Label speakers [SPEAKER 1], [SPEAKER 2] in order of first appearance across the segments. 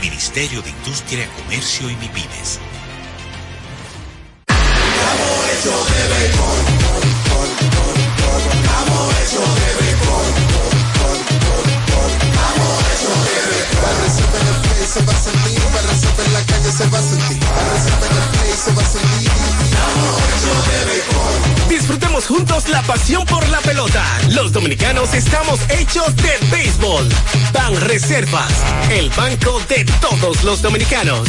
[SPEAKER 1] Ministerio de Industria, Comercio y MIPIMES.
[SPEAKER 2] Se va a sentir, para en la calle se va a sentir, para en el play se va a sentir.
[SPEAKER 3] Disfrutemos juntos la pasión por la pelota. Los dominicanos estamos hechos de béisbol. Ban Reservas, el banco de todos los dominicanos.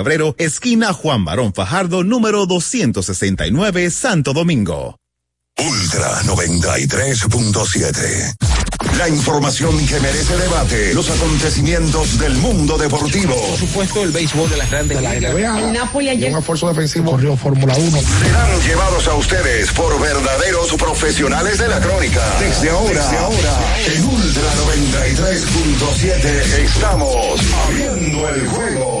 [SPEAKER 4] febrero, esquina Juan Barón Fajardo, número 269, Santo Domingo.
[SPEAKER 5] Ultra 93.7. La información que merece debate. Los acontecimientos del mundo deportivo.
[SPEAKER 6] Por supuesto, el béisbol de las grandes
[SPEAKER 7] de la NBA.
[SPEAKER 8] El Napoli ayer.
[SPEAKER 7] Un esfuerzo defensivo. Corrió Fórmula 1.
[SPEAKER 5] Serán llevados a ustedes por verdaderos profesionales de la crónica. Desde ahora, Desde ahora en Ultra 93.7 estamos abriendo el juego.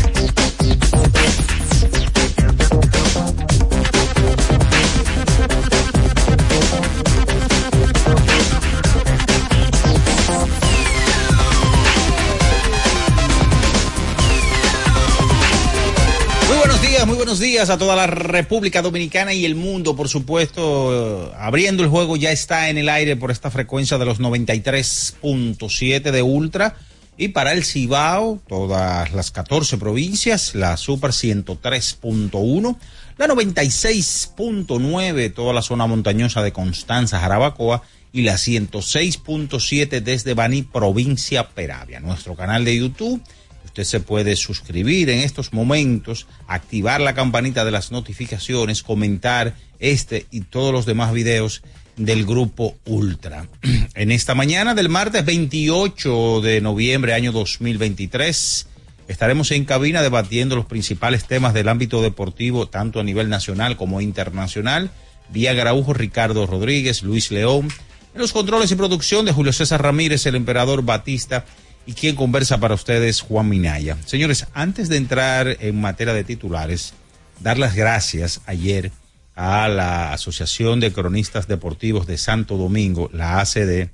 [SPEAKER 6] Muy buenos días, a toda la República Dominicana y el mundo, por supuesto. Abriendo el juego ya está en el aire por esta frecuencia de los 93.7 de Ultra. Y para el Cibao, todas las 14 provincias, la Super 103.1, la 96.9, toda la zona montañosa de Constanza, Jarabacoa, y la 106.7 desde Baní, provincia Peravia. Nuestro canal de YouTube Usted se puede suscribir en estos momentos, activar la campanita de las notificaciones, comentar este y todos los demás videos del grupo Ultra. En esta mañana del martes 28 de noviembre año 2023 estaremos en cabina debatiendo los principales temas del ámbito deportivo tanto a nivel nacional como internacional. Vía Graujo, Ricardo Rodríguez, Luis León. Los controles y producción de Julio César Ramírez, el emperador Batista y quien conversa para ustedes, Juan Minaya. Señores, antes de entrar en materia de titulares, dar las gracias ayer a la Asociación de Cronistas Deportivos de Santo Domingo, la ACD,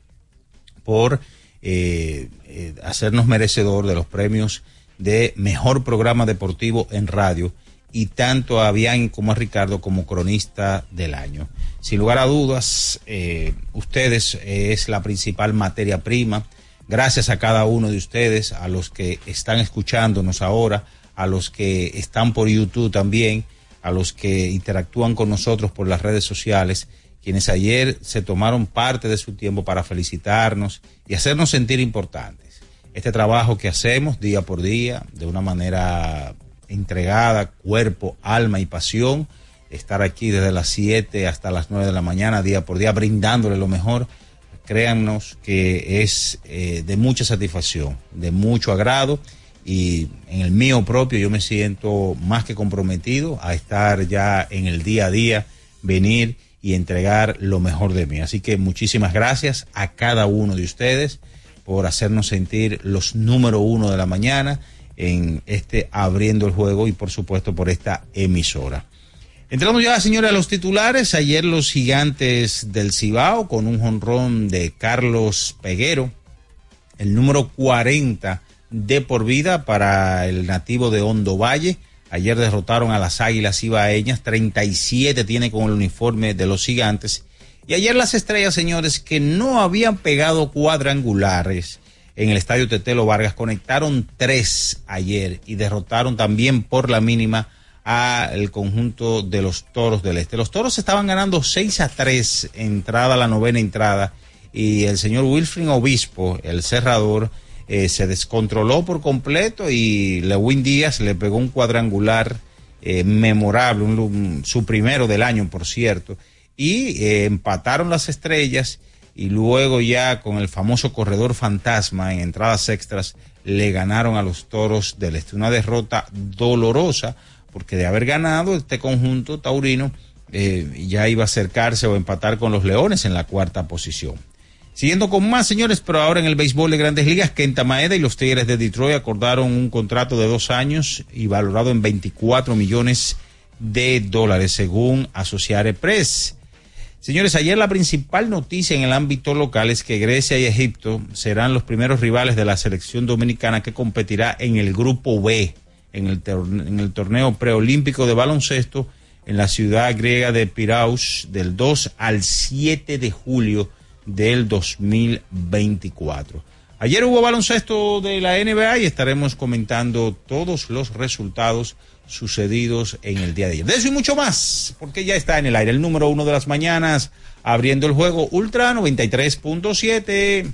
[SPEAKER 6] por eh, eh, hacernos merecedor de los premios de mejor programa deportivo en radio y tanto a Bian como a Ricardo como cronista del año. Sin lugar a dudas, eh, ustedes es la principal materia prima Gracias a cada uno de ustedes, a los que están escuchándonos ahora, a los que están por YouTube también, a los que interactúan con nosotros por las redes sociales, quienes ayer se tomaron parte de su tiempo para felicitarnos y hacernos sentir importantes. Este trabajo que hacemos día por día, de una manera entregada, cuerpo, alma y pasión, estar aquí desde las 7 hasta las 9 de la mañana, día por día, brindándole lo mejor créannos que es eh, de mucha satisfacción, de mucho agrado y en el mío propio yo me siento más que comprometido a estar ya en el día a día, venir y entregar lo mejor de mí. Así que muchísimas gracias a cada uno de ustedes por hacernos sentir los número uno de la mañana en este abriendo el juego y por supuesto por esta emisora. Entramos ya, señores, a los titulares. Ayer los gigantes del Cibao con un jonrón de Carlos Peguero, el número 40 de por vida para el nativo de Hondo Valle. Ayer derrotaron a las Águilas Ibaeñas, 37 tiene con el uniforme de los gigantes. Y ayer las estrellas, señores, que no habían pegado cuadrangulares en el estadio Tetelo Vargas, conectaron tres ayer y derrotaron también por la mínima al conjunto de los toros del este. Los toros estaban ganando 6 a 3 entrada la novena entrada y el señor Wilfrin Obispo, el cerrador, eh, se descontroló por completo y Lewin Díaz le pegó un cuadrangular eh, memorable, un, su primero del año, por cierto, y eh, empataron las estrellas y luego ya con el famoso corredor fantasma en entradas extras le ganaron a los toros del este. Una derrota dolorosa porque de haber ganado este conjunto taurino eh, ya iba a acercarse o empatar con los Leones en la cuarta posición. Siguiendo con más, señores, pero ahora en el béisbol de grandes ligas, Kenta Maeda y los Tigres de Detroit acordaron un contrato de dos años y valorado en 24 millones de dólares, según Associated Press. Señores, ayer la principal noticia en el ámbito local es que Grecia y Egipto serán los primeros rivales de la selección dominicana que competirá en el grupo B, en el, torneo preolímpico de baloncesto en la ciudad griega de Piraeus del 2 al 7 de julio del 2024. Ayer hubo baloncesto de la NBA y estaremos comentando todos los resultados sucedidos en el día de ayer. De eso y mucho más, porque ya está en el aire el número uno de las mañanas, abriendo el juego Ultra 93.7.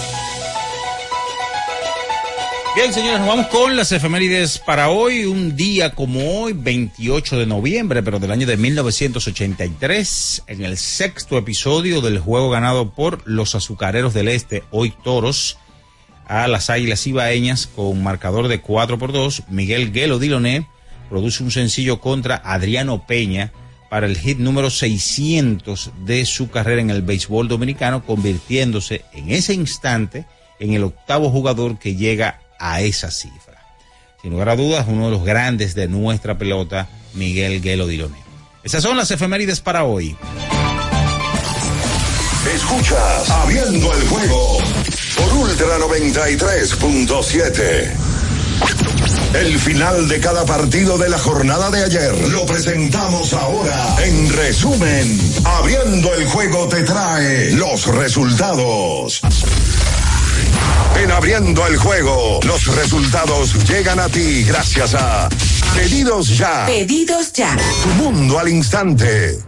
[SPEAKER 6] Bien, señores, nos vamos con las efemérides para hoy, un día como hoy, 28 de noviembre, pero del año de 1983, en el sexto episodio del juego ganado por los Azucareros del Este, hoy Toros, a las Águilas Ibaeñas con marcador de 4 por 2, Miguel Guelo Diloné produce un sencillo contra Adriano Peña para el hit número 600 de su carrera en el béisbol dominicano, convirtiéndose en ese instante en el octavo jugador que llega a esa cifra. Sin lugar a dudas, uno de los grandes de nuestra pelota, Miguel Guelo. Esas son las efemérides para hoy.
[SPEAKER 5] Escuchas Abriendo el juego por Ultra 93.7. El final de cada partido de la jornada de ayer lo presentamos ahora. En resumen, Abriendo el juego te trae los resultados. En Abriendo el juego, los resultados llegan a ti gracias a Pedidos Ya.
[SPEAKER 9] Pedidos ya.
[SPEAKER 5] Tu mundo al instante.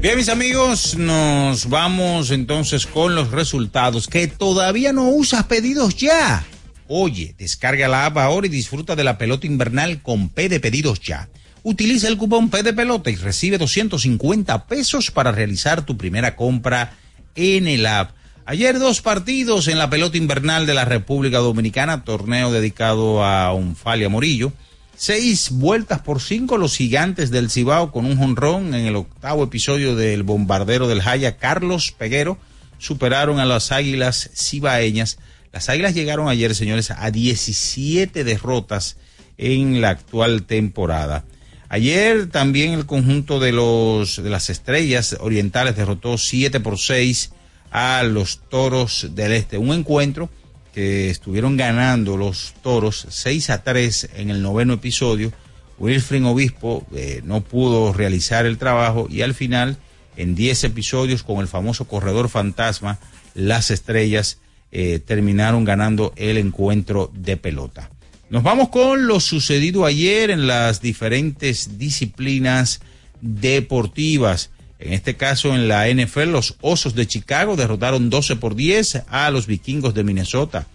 [SPEAKER 6] Bien, mis amigos, nos vamos entonces con los resultados que todavía no usas pedidos ya. Oye, descarga la app ahora y disfruta de la pelota invernal con P de pedidos ya. Utiliza el cupón P de pelota y recibe 250 pesos para realizar tu primera compra en el app. Ayer dos partidos en la pelota invernal de la República Dominicana, torneo dedicado a Unfalia Morillo. Seis vueltas por cinco los gigantes del Cibao con un jonrón en el octavo episodio del bombardero del Jaya, Carlos Peguero, superaron a las águilas cibaeñas. Las águilas llegaron ayer, señores, a 17 derrotas en la actual temporada. Ayer también el conjunto de los de las estrellas orientales derrotó 7 por 6 a los toros del este. Un encuentro que estuvieron ganando los toros 6 a 3 en el noveno episodio. Wilfrin Obispo eh, no pudo realizar el trabajo y al final, en 10 episodios con el famoso corredor fantasma, las estrellas eh, terminaron ganando el encuentro de pelota. Nos vamos con lo sucedido ayer en las diferentes disciplinas deportivas. En este caso, en la NFL, los Osos de Chicago derrotaron 12 por 10 a los Vikingos de Minnesota.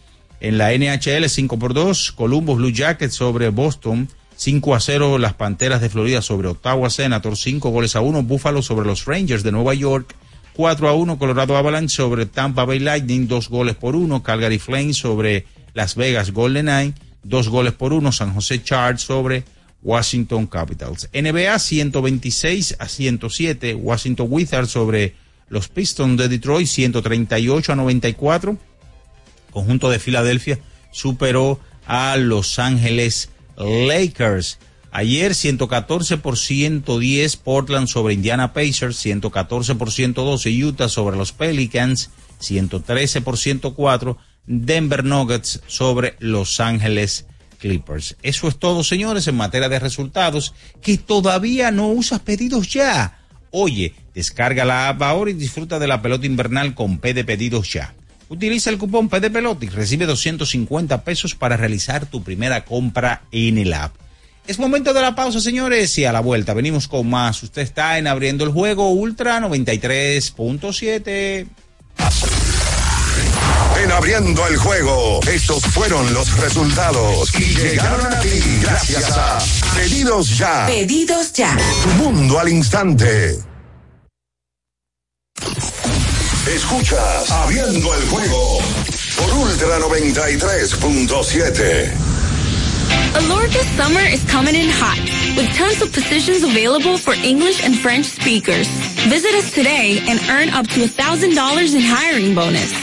[SPEAKER 6] En la NHL, 5 por 2, Columbus Blue Jackets sobre Boston. 5 a 0 las Panteras de Florida sobre Ottawa Senators. 5 goles a 1 Buffalo sobre los Rangers de Nueva York. 4 a 1 Colorado Avalanche sobre Tampa Bay Lightning. 2 goles por 1 Calgary Flames sobre Las Vegas Golden Knights. 2 goles por 1 San José Chargers sobre Washington Capitals. NBA 126 a 107, Washington Wizards sobre los Pistons de Detroit 138 a 94. Conjunto de Filadelfia superó a Los Ángeles Lakers. Ayer 114 por 110 Portland sobre Indiana Pacers, 114 por 112 Utah sobre los Pelicans, 113 por 104 Denver Nuggets sobre Los Ángeles Clippers. Eso es todo, señores, en materia de resultados, que todavía no usas pedidos ya. Oye, descarga la app ahora y disfruta de la pelota invernal con P de pedidos ya. Utiliza el cupón P de pelota y recibe 250 pesos para realizar tu primera compra en el app. Es momento de la pausa, señores, y a la vuelta venimos con más. Usted está en Abriendo el Juego Ultra 93.7.
[SPEAKER 5] En abriendo el juego, estos fueron los resultados y llegaron a ti gracias a Pedidos Ya.
[SPEAKER 9] Pedidos ya.
[SPEAKER 5] Tu mundo al instante. Escuchas Abriendo el juego por Ultra 93.7.
[SPEAKER 10] Alorca summer is coming in hot, with tons of positions available for English and French speakers. Visit us today and earn up to $1,000 in hiring bonus.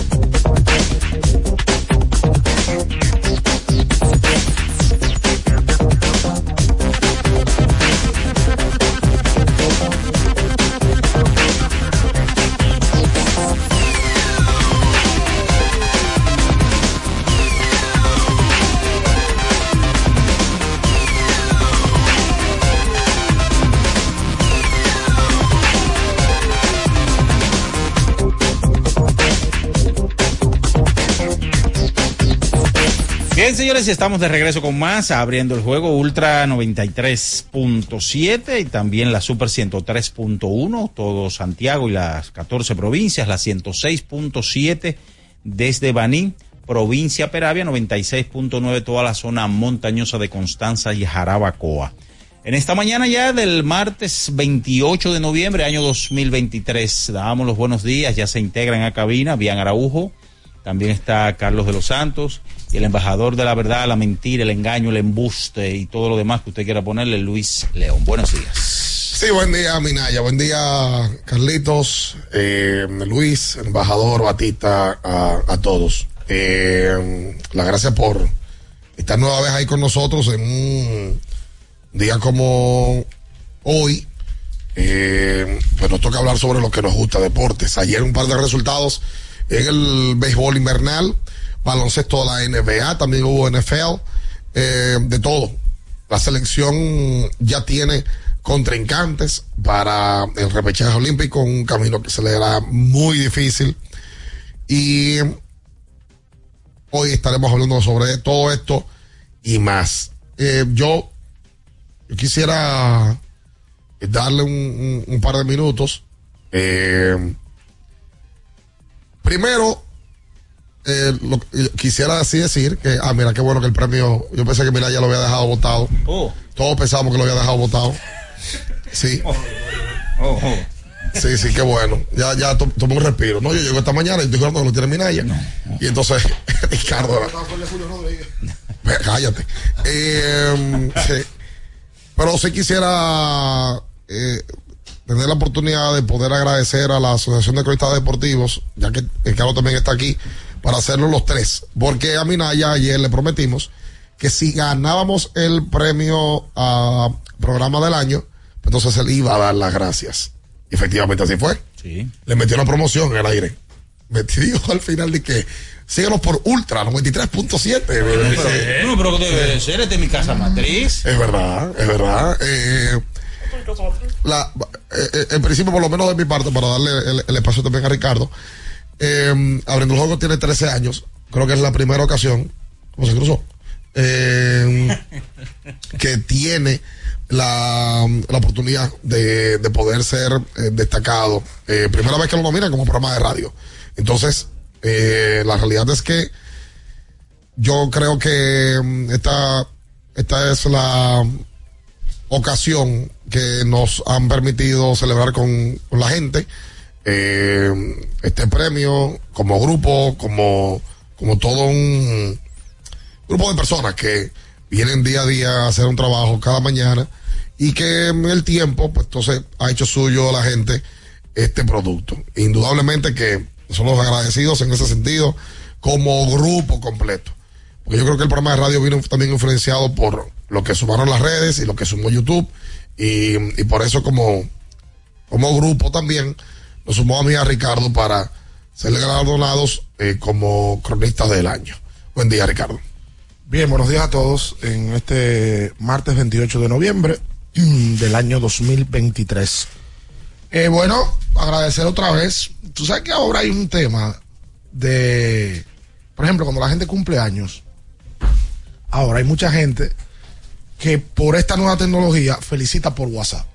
[SPEAKER 6] Bien, señores, estamos de regreso con más, abriendo el juego Ultra 93.7 y también la Super 103.1, todo Santiago y las 14 provincias, la 106.7 desde Baní, provincia Peravia, 96.9 toda la zona montañosa de Constanza y Jarabacoa. En esta mañana ya del martes 28 de noviembre, año 2023, damos los buenos días, ya se integran a cabina, Bian Araujo, también está Carlos de los Santos y el embajador de la verdad, la mentira, el engaño, el embuste y todo lo demás que usted quiera ponerle, Luis León. Buenos días.
[SPEAKER 11] Sí, buen día, Minaya. Buen día, Carlitos, eh, Luis, embajador, Batista, a, todos. Eh, las gracias por estar nueva vez ahí con nosotros en un día como hoy. Eh, pues nos toca hablar sobre lo que nos gusta, deportes. Ayer un par de resultados en el béisbol invernal, baloncesto de la NBA, también hubo NFL, eh, de todo. La selección ya tiene contrincantes para el repechaje olímpico, un camino que se le hará muy difícil. Y hoy estaremos hablando sobre todo esto y más. Eh, yo, quisiera darle un par de minutos. Eh, primero, eh, lo- quisiera así decir que, ah, mira, qué bueno que el premio, yo pensé que mira ya lo había dejado votado.
[SPEAKER 6] Oh.
[SPEAKER 11] Todos pensábamos que lo había dejado votado. Sí. Sí, sí, qué bueno. Ya, ya to- tomé un respiro. No, yo llego esta mañana y estoy jugando que lo tiene Minaya. Y entonces, Ricardo. Ve, Cállate. Eh, sí. Pero sí quisiera eh, tener la oportunidad de poder agradecer a la Asociación de Cronistas Deportivos, ya que el Carlos también está aquí, para hacerlo los tres. Porque a Minaya ayer le prometimos que si ganábamos el premio a programa del año, entonces se le iba a dar las gracias. Y efectivamente así fue.
[SPEAKER 6] Sí.
[SPEAKER 11] Le metió una promoción en el aire. Me dijo al final de que síganos por Ultra 93.7.
[SPEAKER 6] Pero, no, pero debe de ser, este es mi casa matriz.
[SPEAKER 11] Es verdad, es verdad. Eh, eh, eh, en principio, por lo menos de mi parte, para darle el, espacio también a Ricardo, eh, Abriendo el Juego tiene 13 años. Creo que es la primera ocasión, ¿cómo se cruzó? Eh, que tiene la, la oportunidad de, de poder ser destacado. Primera vez que lo nominan como programa de radio. Entonces, la realidad es que yo creo que mm, esta, esta es la ocasión que nos han permitido celebrar con, la gente eh, este premio como grupo, como, como todo un grupo de personas que vienen día a día a hacer un trabajo cada mañana y que en el tiempo, pues entonces ha hecho suyo la gente este producto. Indudablemente que somos agradecidos en ese sentido como grupo completo. Porque yo creo que el programa de radio vino también influenciado por lo que sumaron las redes y lo que sumó YouTube. Y, y por eso como, como grupo también nos sumó a mí a Ricardo para ser galardonados eh, como cronistas del año. Buen día, Ricardo.
[SPEAKER 12] Bien, buenos días a todos en este martes 28 de noviembre del año 2023. Eh, bueno, agradecer otra vez. Tú sabes que ahora hay un tema de, por ejemplo, cuando la gente cumple años, ahora hay mucha gente que por esta nueva tecnología felicita por WhatsApp,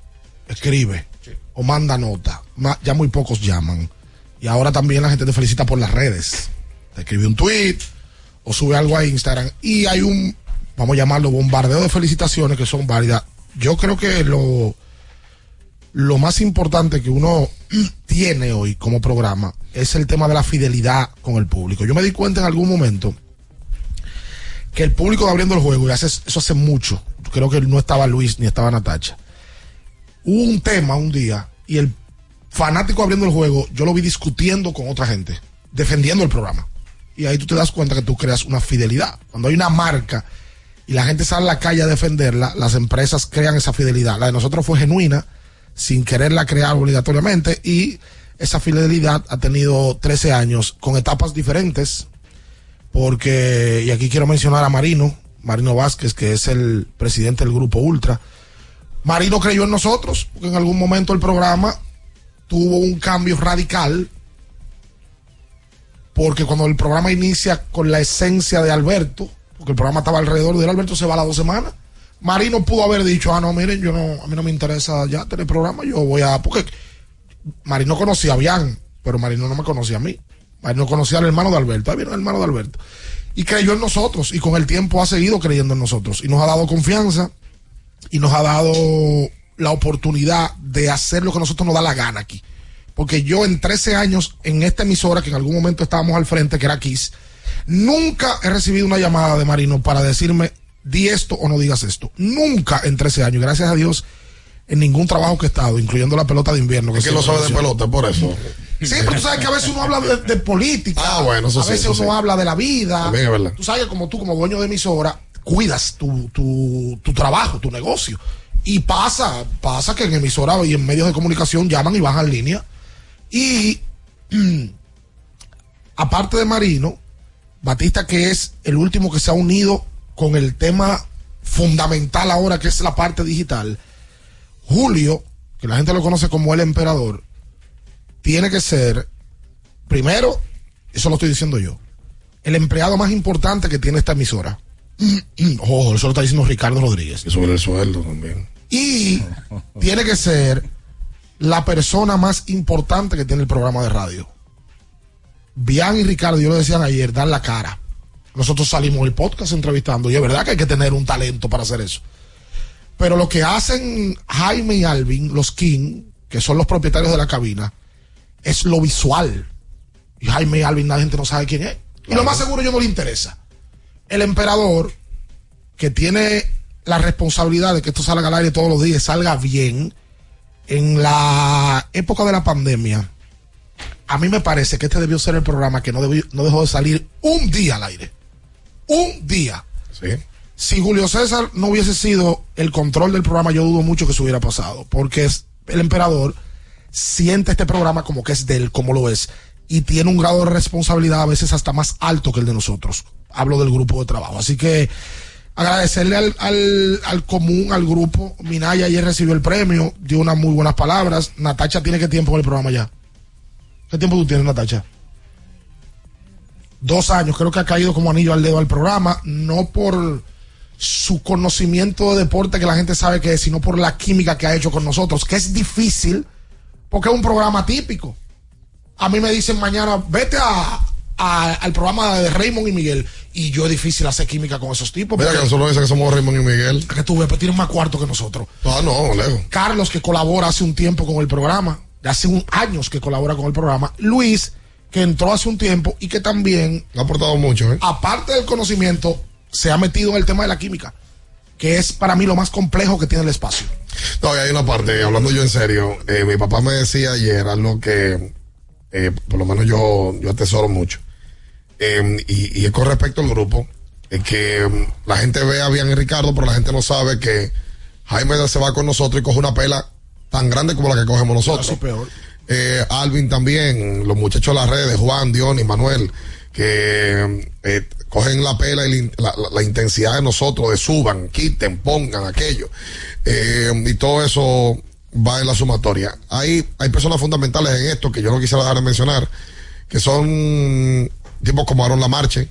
[SPEAKER 12] escribe o manda nota. Ya muy pocos llaman. Y ahora también la gente te felicita por las redes. Te escribe un tweet o sube algo a Instagram y hay un, vamos a llamarlo, bombardeo de felicitaciones que son válidas. Yo creo que lo, lo más importante que uno tiene hoy como programa es el tema de la fidelidad con el público. Yo me di cuenta en algún momento que el público de abriendo el juego, y hace, eso hace mucho, creo que no estaba Luis ni estaba Natacha, hubo un tema un día y el fanático abriendo el juego, yo lo vi discutiendo con otra gente, defendiendo el programa. Y ahí tú te das cuenta que tú creas una fidelidad. Cuando hay una marca y la gente sale a la calle a defenderla, las empresas crean esa fidelidad. La de nosotros fue genuina, sin quererla crear obligatoriamente, y esa fidelidad ha tenido 13 años con etapas diferentes, porque, y aquí quiero mencionar a Marino, Marino Vázquez, que es el presidente del grupo Ultra. Marino creyó en nosotros, porque en algún momento el programa tuvo un cambio radical, porque cuando el programa inicia con la esencia de Alberto, porque el programa estaba alrededor de. Alberto se va a las dos semanas. Marino pudo haber dicho, ah, no, miren, yo no, a mí no me interesa ya tener programa, yo voy a, porque Marino conocía a Bian, pero Marino no me conocía a mí. Marino conocía al hermano de Alberto, ahí viene el hermano de Alberto. Y creyó en nosotros, y con el tiempo ha seguido creyendo en nosotros, y nos ha dado confianza, y nos ha dado la oportunidad de hacer lo que a nosotros nos da la gana aquí. Porque yo en 13 años en esta emisora, que en algún momento estábamos al frente, que era Kiss, nunca he recibido una llamada de Marino para decirme, di esto o no digas esto. Nunca en 13 años, gracias a Dios, en ningún trabajo que he estado, incluyendo la pelota de invierno.
[SPEAKER 11] Es que lo sabe de pelota, por eso.
[SPEAKER 12] Sí, pero tú sabes que a veces uno habla de, de política.
[SPEAKER 11] Ah, bueno, eso
[SPEAKER 12] a
[SPEAKER 11] sí,
[SPEAKER 12] veces
[SPEAKER 11] eso
[SPEAKER 12] uno
[SPEAKER 11] sí.
[SPEAKER 12] habla de la vida.
[SPEAKER 11] También es verdad.
[SPEAKER 12] Tú sabes que como tú, como dueño de emisora, cuidas tu, tu, tu trabajo, tu negocio. Y pasa, pasa que en emisora y en medios de comunicación llaman y bajan línea. Y aparte de Marino, Batista, que es el último que se ha unido con el tema fundamental ahora, que es la parte digital, Julio, que la gente lo conoce como el emperador, tiene que ser, primero, eso lo estoy diciendo yo, el empleado más importante que tiene esta emisora. Ojo, eso lo está diciendo Ricardo Rodríguez.
[SPEAKER 11] Y sobre el sueldo también.
[SPEAKER 12] Y tiene que ser la persona más importante que tiene el programa de radio. Bian y Ricardo, yo lo decían ayer, dan la cara. Nosotros salimos del podcast entrevistando y es verdad que hay que tener un talento para hacer eso. Pero lo que hacen Jaime y Alvin, los King, que son los propietarios de la cabina, es lo visual. Y Jaime Alvin, la gente no sabe quién es. Y lo más seguro yo no le interesa. El emperador, que tiene la responsabilidad de que esto salga al aire todos los días, salga bien, en la época de la pandemia, a mí me parece que este debió ser el programa que no, debió- no dejó de salir un día al aire. Un día.
[SPEAKER 11] Sí.
[SPEAKER 12] Si Julio César no hubiese sido el control del programa, yo dudo mucho que eso hubiera pasado. Porque es, el emperador siente este programa como que es de él, como lo es. Y tiene un grado de responsabilidad a veces hasta más alto que el de nosotros. Hablo del grupo de trabajo. Así que agradecerle al, al, al común, al grupo. Minaya ayer recibió el premio, dio unas muy buenas palabras. Natacha tiene qué tiempo en el programa ya. ¿Qué tiempo tú tienes, Natacha? Dos años, creo que ha caído como anillo al dedo al programa, no por su conocimiento de deporte que la gente sabe que es, sino por la química que ha hecho con nosotros, que es difícil porque es un programa típico. A mí me dicen mañana, vete a, a- al programa de Raymond y Miguel, y yo es difícil hacer química con esos tipos.
[SPEAKER 11] Mira que nosotros dicen que somos Raymond y Miguel.
[SPEAKER 12] que tú ves, pues tienen más cuarto que nosotros.
[SPEAKER 11] Ah, no, lejos.
[SPEAKER 12] Carlos, que colabora hace un tiempo con el programa, de hace un años que colabora con el programa. Luis, que entró hace un tiempo y que también,
[SPEAKER 11] Ha aportado mucho, ¿eh?
[SPEAKER 12] aparte del conocimiento, se ha metido en el tema de la química, que es para mí lo más complejo que tiene el espacio.
[SPEAKER 11] No, y hay una parte, hablando yo en serio, eh, mi papá me decía ayer algo que eh, por lo menos yo, yo atesoro mucho. Eh, y, y es con respecto al grupo, es que mm, la gente ve a Bian y Ricardo, pero la gente no sabe que Jaime se va con nosotros y coge una pela tan grande como la que cogemos nosotros.
[SPEAKER 12] Así peor.
[SPEAKER 11] Eh, Alvin también, los muchachos de las redes, Juan, Dion y Manuel, que eh, cogen la pela y la, in- la- la- la intensidad de nosotros, de suban, quiten, pongan aquello. Eh, y todo eso va en la sumatoria. Hay, hay personas fundamentales en esto que yo no quisiera dejar de mencionar, que son tipos como Aaron Lamarche,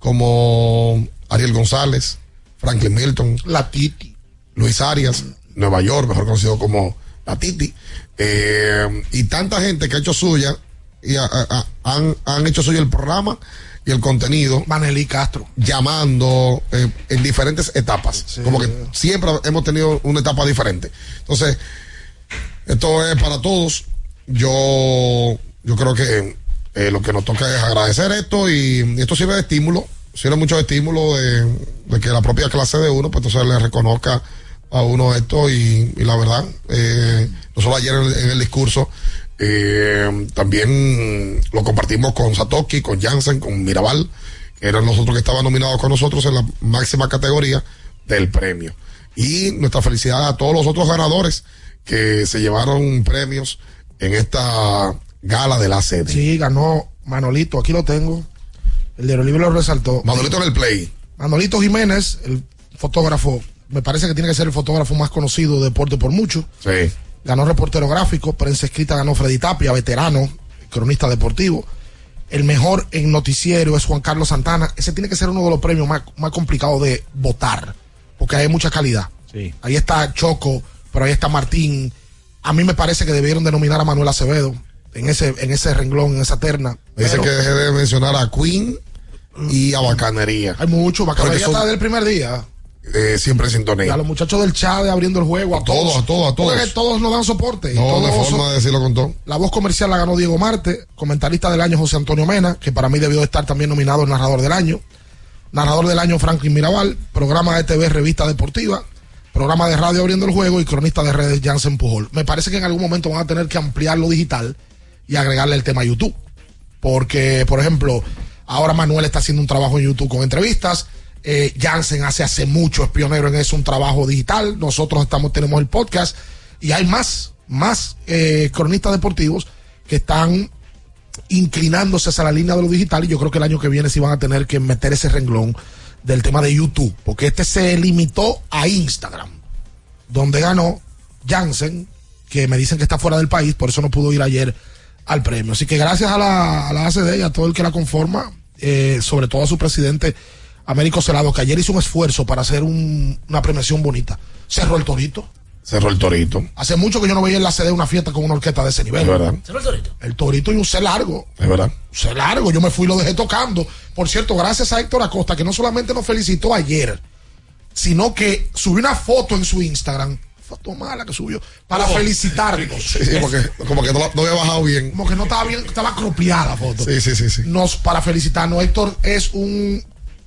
[SPEAKER 11] como Ariel González, Franklin Milton,
[SPEAKER 12] La Titi.
[SPEAKER 11] Luis Arias, Nueva York, mejor conocido como La Titi, eh, y tanta gente que ha hecho suya y ha- ha- ha- han, han hecho suyo el programa y el contenido.
[SPEAKER 12] Manelí Castro.
[SPEAKER 11] Llamando eh, en diferentes etapas. Como que siempre hemos tenido una etapa diferente. Entonces, esto es para todos. Yo, yo creo que eh, lo que nos toca es agradecer esto y esto sirve de estímulo, sirve mucho de estímulo de, de que la propia clase de uno, pues entonces le reconozca a uno esto y, y la verdad, eh, nosotros ayer en el, en el discurso eh, también lo compartimos con Satoki, con Jansen, con Mirabal, que eran los otros que estaban nominados con nosotros en la máxima categoría del premio. Y nuestra felicidad a todos los otros ganadores que se llevaron premios en esta gala de la sede.
[SPEAKER 12] Sí, ganó Manolito, aquí lo tengo. El de Oliver lo resaltó.
[SPEAKER 11] Manolito en el play.
[SPEAKER 12] Manolito Jiménez, el fotógrafo, me parece que tiene que ser el fotógrafo más conocido de deporte por mucho.
[SPEAKER 11] Sí.
[SPEAKER 12] Ganó reportero gráfico, prensa escrita ganó Freddy Tapia, veterano, cronista deportivo. el mejor en noticiero es Juan Carlos Santana. Ese tiene que ser uno de los premios más, más complicados de votar, porque hay mucha calidad.
[SPEAKER 6] Sí.
[SPEAKER 12] Ahí está Choco, pero ahí está Martín. A mí me parece que debieron denominar a Manuel Acevedo en ese, en ese renglón, en esa terna.
[SPEAKER 11] Dice
[SPEAKER 12] Pero
[SPEAKER 11] que deje de mencionar a Queen y a Bacanería.
[SPEAKER 12] Hay mucho, Bacanería
[SPEAKER 11] son,
[SPEAKER 12] está desde el primer día.
[SPEAKER 11] Eh, siempre en
[SPEAKER 12] Y a
[SPEAKER 11] sintonía.
[SPEAKER 12] los muchachos del chat de abriendo el juego, a,
[SPEAKER 11] todos, a todos, a todos.
[SPEAKER 12] Porque todos nos dan soporte. y
[SPEAKER 11] No, de
[SPEAKER 12] todos
[SPEAKER 11] forma
[SPEAKER 12] son-
[SPEAKER 11] de decirlo con todo.
[SPEAKER 12] La voz comercial la ganó Diego Marte, comentarista del año José Antonio Mena, que para mí debió estar también nominado el narrador del año. Narrador del año Franklin Mirabal, programa de TV Revista Deportiva, programa de radio abriendo el juego y cronista de redes Jansen Pujol. Me parece que en algún momento van a tener que ampliar lo digital y agregarle el tema YouTube. Porque, por ejemplo, ahora Manuel está haciendo un trabajo en YouTube con entrevistas. Eh, Jansen hace hace mucho, es pionero en eso, un trabajo digital. Nosotros estamos, tenemos el podcast y hay más, más eh, cronistas deportivos que están inclinándose hacia la línea de lo digital y yo creo que el año que viene sí van a tener que meter ese renglón del tema de YouTube, porque este se limitó a Instagram, donde ganó Jansen, que me dicen que está fuera del país, por eso no pudo ir ayer al premio. Así que gracias a la, a la ACD y a todo el que la conforma, eh, sobre todo a su presidente Américo Celado, que ayer hizo un esfuerzo para hacer un- una premiación bonita. Cerró el torito.
[SPEAKER 11] Cerró el torito.
[SPEAKER 12] Hace mucho que yo no veía en la CD una fiesta con una orquesta de ese nivel.
[SPEAKER 11] Es verdad.
[SPEAKER 12] El torito y un C largo.
[SPEAKER 11] Es verdad.
[SPEAKER 12] Se largo, yo me fui y lo dejé tocando. Por cierto, gracias a Héctor Acosta, que no solamente nos felicitó ayer, sino que subió una foto en su Instagram, foto mala que subió, para felicitarnos.
[SPEAKER 11] Sí, sí, porque como que no había bajado bien.
[SPEAKER 12] Como que no estaba bien, estaba cropiada la foto.
[SPEAKER 11] Sí, sí, sí, sí.
[SPEAKER 12] Nos, para felicitarnos, Héctor es un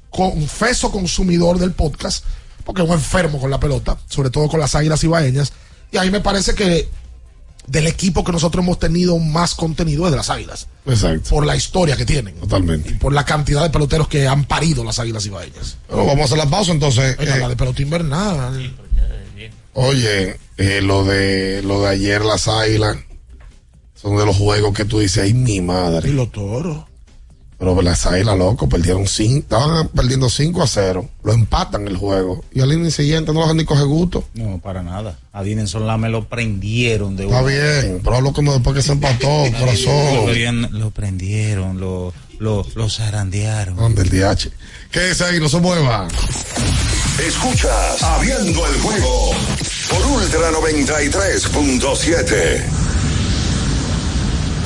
[SPEAKER 12] confeso consumidor del podcast, porque es un enfermo con la pelota, sobre todo con las águilas ibaeñas. Y a mí me parece que del equipo que nosotros hemos tenido más contenido es de las águilas.
[SPEAKER 11] Exacto.
[SPEAKER 12] Por la historia que tienen.
[SPEAKER 11] Totalmente.
[SPEAKER 12] Y por la cantidad de peloteros que han parido las águilas ibaeñas.
[SPEAKER 11] Bueno, vamos a hacer la pausa entonces.
[SPEAKER 12] Venga,
[SPEAKER 11] Eh,
[SPEAKER 12] la de pelota invernal.
[SPEAKER 11] Oye, eh, lo de lo de ayer las águilas son de los juegos que tú dices, ay mi madre.
[SPEAKER 12] Y los toros.
[SPEAKER 11] Pero las águilas, loco, perdieron cinco, estaban perdiendo 5 a 0. Lo empatan el juego. Y al inning siguiente no lo dejan ni coger gusto.
[SPEAKER 6] No, para nada. A Dinenson la me lo prendieron de
[SPEAKER 11] Está
[SPEAKER 6] una.
[SPEAKER 11] bien, pero hablo como después que se empató,
[SPEAKER 6] Lo,
[SPEAKER 11] corazón.
[SPEAKER 6] prendieron- lo prendieron, lo, lo, lo zarandearon.
[SPEAKER 11] Ande el DH. ¿Qué es ahí? No se mueva.
[SPEAKER 5] Escuchas Abriendo el juego por Ultra 93.7.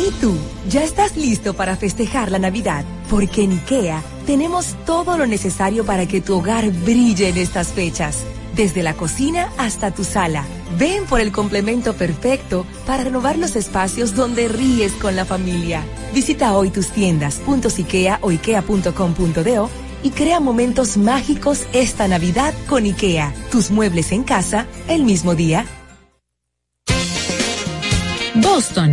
[SPEAKER 13] ¿Y tú? ¿Ya estás listo para festejar la Navidad? Porque en IKEA tenemos todo lo necesario para que tu hogar brille en estas fechas. Desde la cocina hasta tu sala. Ven por el complemento perfecto para renovar los espacios donde ríes con la familia. Visita hoy tus tiendas, IKEA o ikea.com.do y crea momentos mágicos esta Navidad con IKEA. Tus muebles en casa el mismo día.
[SPEAKER 14] Boston,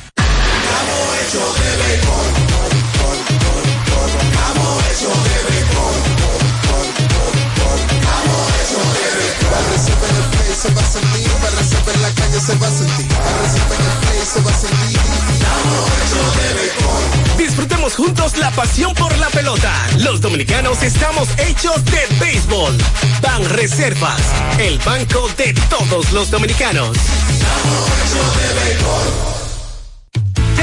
[SPEAKER 15] Va a sentir.
[SPEAKER 3] Disfrutemos juntos la pasión por la pelota. Los dominicanos estamos hechos de béisbol. Ban Reservas, el banco de todos los dominicanos.
[SPEAKER 16] Ya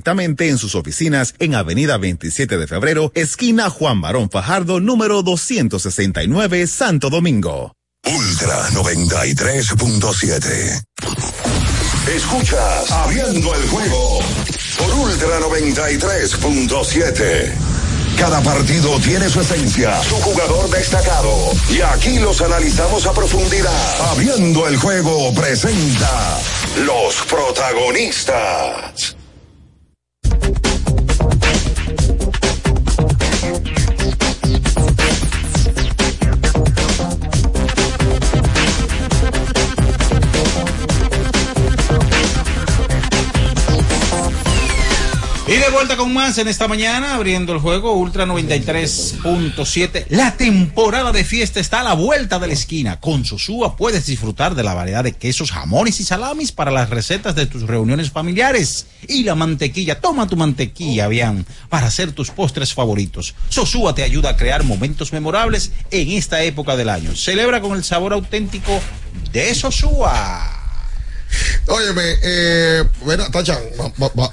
[SPEAKER 4] directamente en sus oficinas en Avenida 27 de Febrero, esquina Juan Barón Fajardo, número 269, Santo Domingo.
[SPEAKER 5] Ultra 93.7. Escuchas Abriendo el juego por Ultra 93.7. Cada partido tiene su esencia, su jugador destacado. Y aquí los analizamos a profundidad. Abriendo el juego presenta los protagonistas.
[SPEAKER 6] Vuelta con más en esta mañana, abriendo el juego Ultra 93.7. La temporada de fiesta está a la vuelta de la esquina. Con Sosúa puedes disfrutar de la variedad de quesos, jamones y salamis para las recetas de tus reuniones familiares. Y la mantequilla, toma tu mantequilla, bien, para hacer tus postres favoritos. Sosúa te ayuda a crear momentos memorables en esta época del año. Celebra con el sabor auténtico de Sosúa.
[SPEAKER 11] Óyeme, eh, bueno, Tacha,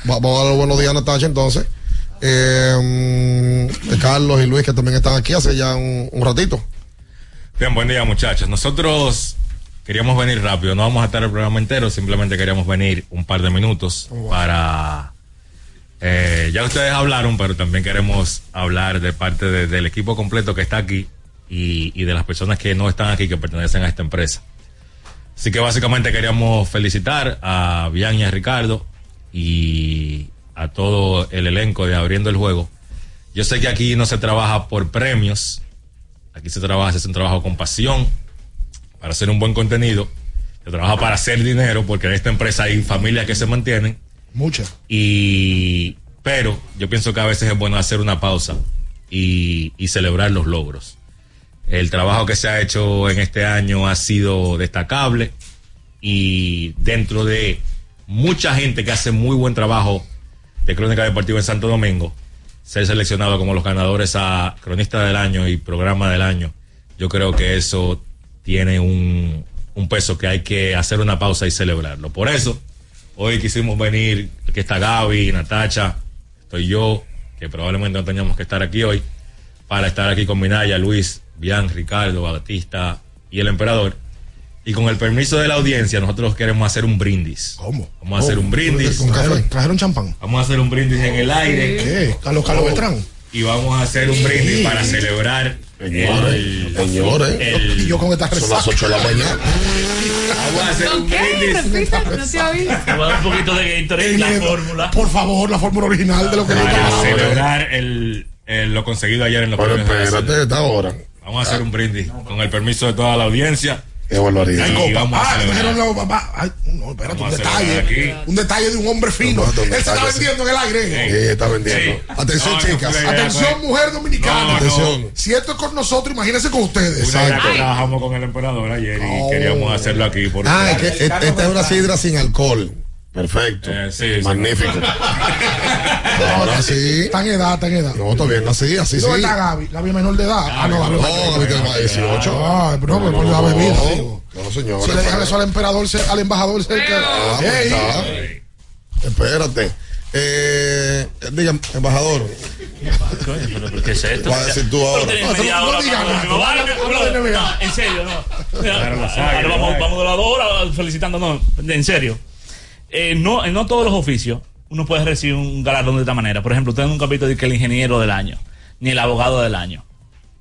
[SPEAKER 11] vamos a dar buenos días a Natacha entonces. eh, de Carlos y Luis que también están aquí hace ya un, un ratito.
[SPEAKER 17] Bien, buen día muchachos. Nosotros queríamos venir rápido, no vamos a estar el programa entero, simplemente queríamos venir un par de minutos para... eh, ya ustedes hablaron, pero también queremos hablar de parte de- del equipo completo que está aquí y, y de las personas que no están aquí, que pertenecen a esta empresa. Así que básicamente queríamos felicitar a Bian y a Ricardo y a todo el elenco de Abriendo el Juego. Yo sé que aquí no se trabaja por premios, aquí se trabaja, se hace un trabajo con pasión para hacer un buen contenido, se trabaja para hacer dinero, porque en esta empresa hay familias que se mantienen.
[SPEAKER 12] Muchas.
[SPEAKER 17] Y, pero yo pienso que a veces es bueno hacer una pausa y, y celebrar los logros. El trabajo que se ha hecho en este año ha sido destacable y dentro de mucha gente que hace muy buen trabajo de Crónica Deportiva en Santo Domingo, ser seleccionado como los ganadores a Cronista del Año y Programa del Año, yo creo que eso tiene un, peso que hay que hacer una pausa y celebrarlo. Por eso, hoy quisimos venir, aquí está Gaby, Natacha, estoy yo, que probablemente no teníamos que estar aquí hoy, para estar aquí con Minaya, Luis, Bian, Ricardo, Batista y el emperador. Y con el permiso de la audiencia, nosotros queremos hacer un brindis.
[SPEAKER 12] ¿Cómo?
[SPEAKER 17] Vamos a hacer un brindis.
[SPEAKER 12] ¿Trajeron, trajeron champán?
[SPEAKER 17] Vamos a hacer un brindis en el aire.
[SPEAKER 12] ¿Qué? Carlos Carlos
[SPEAKER 17] Oh.
[SPEAKER 12] Beltrán.
[SPEAKER 17] Y vamos a hacer un brindis para celebrar el,
[SPEAKER 11] Señores,
[SPEAKER 17] el-
[SPEAKER 12] Y yo con esta
[SPEAKER 11] son las 8 de la mañana.
[SPEAKER 17] Vamos a hacer un
[SPEAKER 18] ¿Qué?
[SPEAKER 17] brindis
[SPEAKER 19] voy a dar un poquito de Gatorade la fórmula.
[SPEAKER 12] Por favor, la fórmula original de lo que
[SPEAKER 17] para celebrar el, el- lo conseguido ayer en los
[SPEAKER 11] Pero espérate, esta hora.
[SPEAKER 17] Vamos a hacer un brindis con el permiso de toda la audiencia.
[SPEAKER 11] Qué barbaridad.
[SPEAKER 17] Vamos
[SPEAKER 12] Ah, papá. Ay, no, espérate, un detalle. Un detalle de un hombre fino.
[SPEAKER 11] No, no,
[SPEAKER 12] Él se está vendiendo en el aire.
[SPEAKER 11] Sí, está vendiendo. Atención,
[SPEAKER 17] No,
[SPEAKER 11] chicas.
[SPEAKER 17] no, no,
[SPEAKER 12] Atención, mujer dominicana.
[SPEAKER 17] No, no.
[SPEAKER 11] Atención.
[SPEAKER 12] Si esto es con nosotros, imagínense con ustedes.
[SPEAKER 17] Una vez que trabajamos con el emperador ayer y
[SPEAKER 12] Oh.
[SPEAKER 17] queríamos hacerlo aquí. Porque,
[SPEAKER 11] Ah, es que esta es una sidra sin alcohol. Perfecto.
[SPEAKER 17] Eh, sí, sí.
[SPEAKER 11] Magnífico. Ahora sí.
[SPEAKER 12] Está en edad, está en edad.
[SPEAKER 11] No, está bien, así, así
[SPEAKER 12] ¿Y
[SPEAKER 11] sí.
[SPEAKER 12] ¿Dónde está Gaby? Menor de edad. Ah, no, Gaby.
[SPEAKER 11] No, Gaby tiene más de 18.
[SPEAKER 12] Ah, pero no, pero la bebida, digo.
[SPEAKER 11] No, señor.
[SPEAKER 12] Si le dejan eso al emperador, al embajador.
[SPEAKER 11] Ah, pues. Espérate. Eh, digan, embajador.
[SPEAKER 19] ¿Pero qué es esto?
[SPEAKER 11] Va a decir tú ahora.
[SPEAKER 12] No, no digas
[SPEAKER 19] no, no, no, en serio, no. Vamos, de la hora felicitando, no, en serio. Eh, no, en no todos los oficios uno puede recibir un galardón de esta manera. Por ejemplo, usted nunca ha visto de que el ingeniero del año, ni el abogado del año,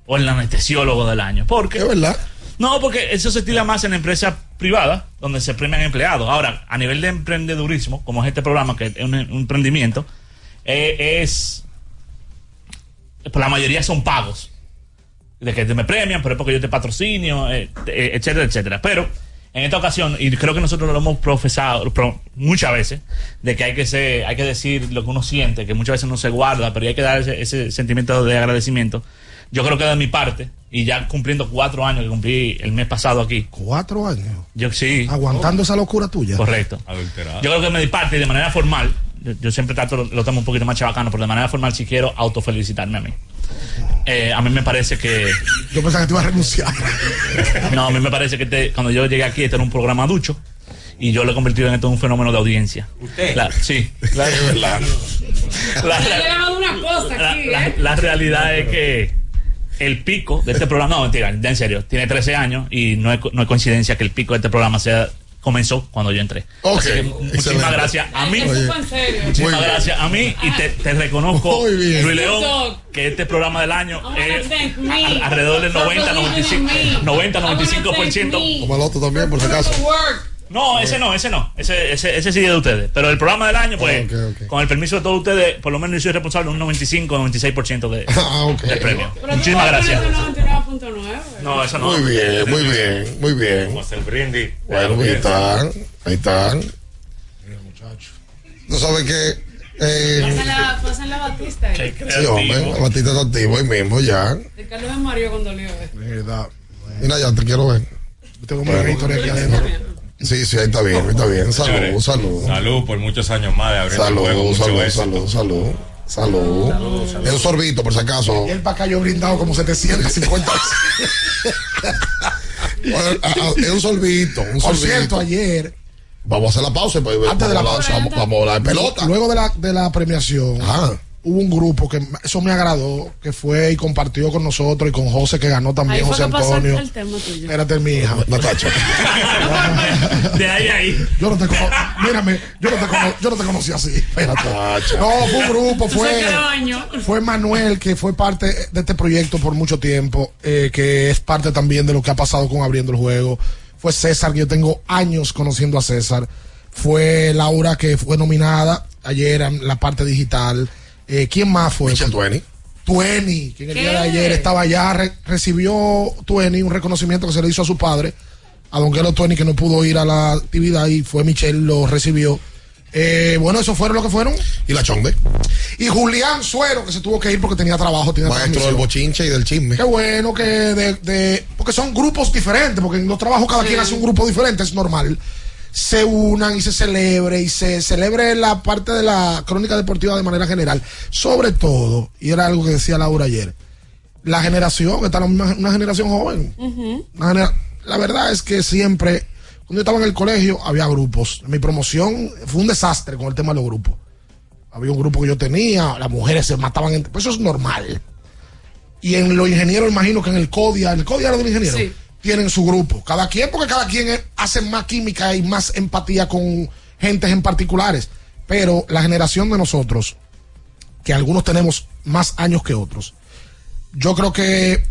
[SPEAKER 19] o el anestesiólogo del año. ¿Por qué?
[SPEAKER 11] Es verdad.
[SPEAKER 19] No, porque eso se estila más en empresas privadas, donde se premian empleados. Ahora, a nivel de emprendedurismo, como es este programa, que es un, un emprendimiento, eh, es. Pues la mayoría son pagos. De que te me premian, pero es porque yo te patrocinio, eh, eh, etcétera, etcétera. Pero en esta ocasión, y creo que nosotros lo hemos profesado pro- muchas veces, de que hay que ser, hay que decir lo que uno siente, que muchas veces no se guarda, pero hay que dar ese, ese sentimiento de agradecimiento. Yo creo que de mi parte, y ya cumpliendo cuatro años que cumplí el mes pasado aquí,
[SPEAKER 12] Cuatro años.
[SPEAKER 19] yo sí,
[SPEAKER 12] Aguantando esa locura tuya.
[SPEAKER 19] correcto.
[SPEAKER 17] Adulterado.
[SPEAKER 19] Yo creo que de mi parte y de manera formal, yo, yo siempre trato, lo, lo tomo un poquito más chabacano, pero de manera formal si quiero autofelicitarme a mí. Eh, a mí me parece que,
[SPEAKER 12] Yo pensaba que te ibas a renunciar.
[SPEAKER 19] no, a mí me parece que cuando yo llegué aquí, este era un programa ducho. Y yo lo he convertido en esto un fenómeno de audiencia.
[SPEAKER 18] ¿Usted?
[SPEAKER 19] La- sí. La,
[SPEAKER 11] Es verdad.
[SPEAKER 19] la-
[SPEAKER 18] ¿eh?
[SPEAKER 19] la realidad es que el pico de este programa, no, mentira, ya en serio, tiene 13 años y no es, no es coincidencia que el pico de este programa sea comenzó cuando yo entré.
[SPEAKER 11] Ok,
[SPEAKER 19] Así que muchísimas gracias a mí. Muchísimas gracias a mí y te, te reconozco. Luis León, que este programa del año es a- alrededor del
[SPEAKER 18] for
[SPEAKER 19] 90,
[SPEAKER 18] believing
[SPEAKER 19] 95,
[SPEAKER 18] in me.
[SPEAKER 19] 90,
[SPEAKER 18] I wanna
[SPEAKER 19] 95%.
[SPEAKER 18] thank me
[SPEAKER 11] Como el otro también, por si acaso.
[SPEAKER 19] No, ese no, ese no. Ese, ese, ese sí es de ustedes. Pero el programa del año, pues, con el permiso de todos ustedes, por lo menos yo soy responsable de un 95 96% de,
[SPEAKER 11] Ah, ok.
[SPEAKER 19] del premio.
[SPEAKER 18] Pero
[SPEAKER 19] Muchísimas
[SPEAKER 18] a
[SPEAKER 19] gracias.
[SPEAKER 18] poner 99.9.
[SPEAKER 19] No, eso no.
[SPEAKER 11] Muy bien, muy bien, muy bien.
[SPEAKER 17] Vamos a hacer brindis.
[SPEAKER 11] Bueno, ahí están, ahí están. No saben que. Eh,
[SPEAKER 18] la, pasan la batista.
[SPEAKER 19] Qué
[SPEAKER 11] sí, hombre, la batita está activo ahí mismo ya.
[SPEAKER 18] De Carlos de Mario cuando lió. eh.
[SPEAKER 12] Verdad.
[SPEAKER 11] Mira, ya te quiero ver.
[SPEAKER 12] Tengo una historia aquí adentro.
[SPEAKER 11] Sí, sí, ahí está bien, ahí está bien. Salud,
[SPEAKER 17] Señores,
[SPEAKER 11] salud.
[SPEAKER 17] Salud por muchos años más de abrir el juego.
[SPEAKER 11] Salud,
[SPEAKER 17] Mucho
[SPEAKER 11] salud,
[SPEAKER 17] éxito.
[SPEAKER 11] salud, salud. Salud. Es un sorbito, por si acaso.
[SPEAKER 12] Y el para acá yo he brindado como 750
[SPEAKER 11] Bueno, a- a- Es un sorbito, un
[SPEAKER 12] Por cierto,
[SPEAKER 11] sorbito.
[SPEAKER 12] ayer,
[SPEAKER 11] Vamos a hacer la pausa. Pues,
[SPEAKER 12] Antes de la
[SPEAKER 11] vamos a-
[SPEAKER 12] pausa.
[SPEAKER 11] Vamos, vamos a hablar de pelota.
[SPEAKER 12] luego de la, de la premiación,
[SPEAKER 11] Ah,
[SPEAKER 12] hubo un grupo que eso me agradó, que fue y compartió con nosotros y con José que ganó también, José Antonio.
[SPEAKER 18] el tema tuyo.
[SPEAKER 12] Espérate, mi hija.
[SPEAKER 11] Natacha.
[SPEAKER 19] De ahí ahí.
[SPEAKER 12] Yo no te conozco. Mírame, yo no te, cono- yo no te conocí así. Espérate. No, fue un grupo, fue. Fue Manuel, que fue parte de este proyecto por mucho tiempo, eh, que es parte también de lo que ha pasado con Abriendo el Juego. Fue César, que yo tengo años conociendo a César. Fue Laura, que fue nominada ayer en la parte digital. Eh, ¿Quién más fue?
[SPEAKER 11] Michelle Tueni.
[SPEAKER 12] Tueni, que en el
[SPEAKER 18] ¿Qué?
[SPEAKER 12] día de ayer estaba allá, re- recibió Tueni un reconocimiento que se le hizo a su padre, a Don Guelo Tueni, que no pudo ir a la actividad y fue Michelle, lo recibió. Eh, bueno, eso fueron lo que fueron.
[SPEAKER 11] Y la chonde.
[SPEAKER 12] Y Julián Suero, que se tuvo que ir porque tenía trabajo, tenía
[SPEAKER 11] Maestro del bochinche y del chisme.
[SPEAKER 12] Qué bueno que de, de- porque son grupos diferentes, porque en los trabajos cada quien hace un grupo diferente, es normal. Se unan y se celebre y se celebre la parte de la crónica deportiva de manera general. Sobre todo, y era algo que decía Laura ayer, la generación, está una generación joven. Una genera- la verdad es que siempre, cuando yo estaba en el colegio, había grupos. Mi promoción fue un desastre con el tema de los grupos. Había un grupo que yo tenía, las mujeres se mataban entre. Pues eso es normal. Y en los ingenieros, imagino que en el CODIA, el CODIA era del ingeniero,
[SPEAKER 18] Sí.
[SPEAKER 12] Tienen su grupo. Cada quien, porque cada quien hace más química y más empatía con gentes en particulares. Pero la generación de nosotros, que algunos tenemos más años que otros, yo creo que,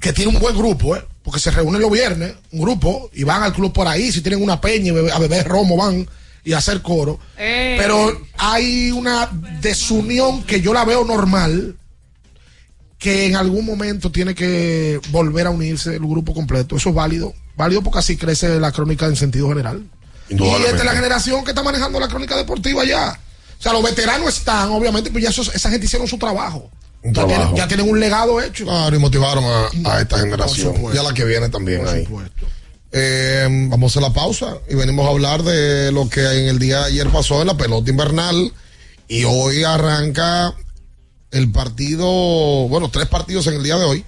[SPEAKER 12] que tiene un buen grupo, ¿eh? porque se reúnen los viernes, un grupo, y van al club por ahí, si tienen una peña a beber romo van y a hacer coro.
[SPEAKER 18] Eh.
[SPEAKER 12] Pero hay una desunión que yo la veo normal, que en algún momento tiene que volver a unirse el grupo completo. Eso es válido. Válido porque así crece la crónica en sentido general. Y
[SPEAKER 11] Indudablemente.
[SPEAKER 12] esta es la generación que está manejando la crónica deportiva ya. O sea, los veteranos están, obviamente, pues ya esos- esa gente hicieron su trabajo.
[SPEAKER 11] Un
[SPEAKER 12] ya. Tienen, ya tienen un legado hecho.
[SPEAKER 11] Claro, y motivaron a, a esta generación.
[SPEAKER 12] supuesto.
[SPEAKER 11] Y a la que viene también
[SPEAKER 12] Por
[SPEAKER 11] ahí.
[SPEAKER 12] supuesto.
[SPEAKER 11] Eh, vamos a la pausa y venimos a hablar de lo que en el día de ayer pasó en la pelota invernal. Y hoy arranca el partido, bueno, tres partidos en el día de hoy.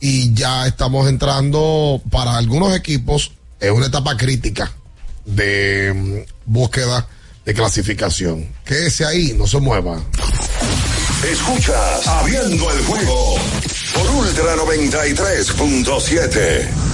[SPEAKER 11] Y ya estamos entrando para algunos equipos en una etapa crítica de mm, búsqueda de clasificación. Quédese ahí, no se mueva.
[SPEAKER 5] Escuchas Abriendo el juego por Ultra 93.7.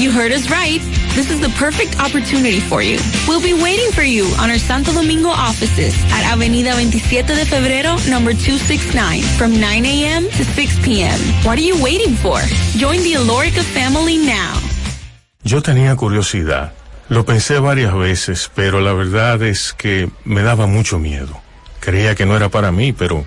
[SPEAKER 10] You heard us right. This is the perfect opportunity for you. We'll be waiting for you on our Santo Domingo offices at Avenida 27 de Febrero, number 269, from 9 a.m. to 6 p.m. What are you waiting for? Join the Alorica family now.
[SPEAKER 20] Yo tenía curiosidad. Lo pensé varias veces, pero la verdad es que me daba mucho miedo. Creía que no era para mí, pero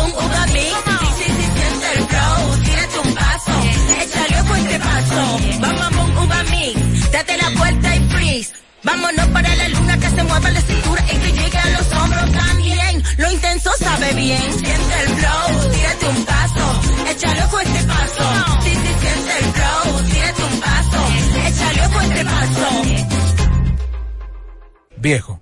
[SPEAKER 21] Date la vuelta y freeze. Vámonos para la luna que se mueva la cintura y que llegue a los hombros también. Lo intenso sabe bien. Siente el flow, tírate un paso, échale ojo este paso. Sí, sí, siente el flow, tírate un paso, échale ojo este paso.
[SPEAKER 22] Viejo,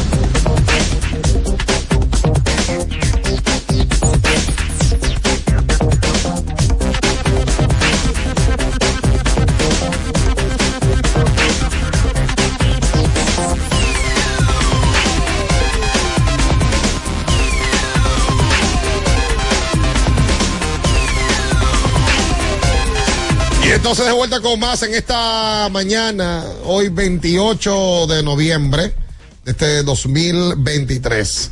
[SPEAKER 11] entonces de vuelta con más en esta mañana, hoy 28 de noviembre de este 2023.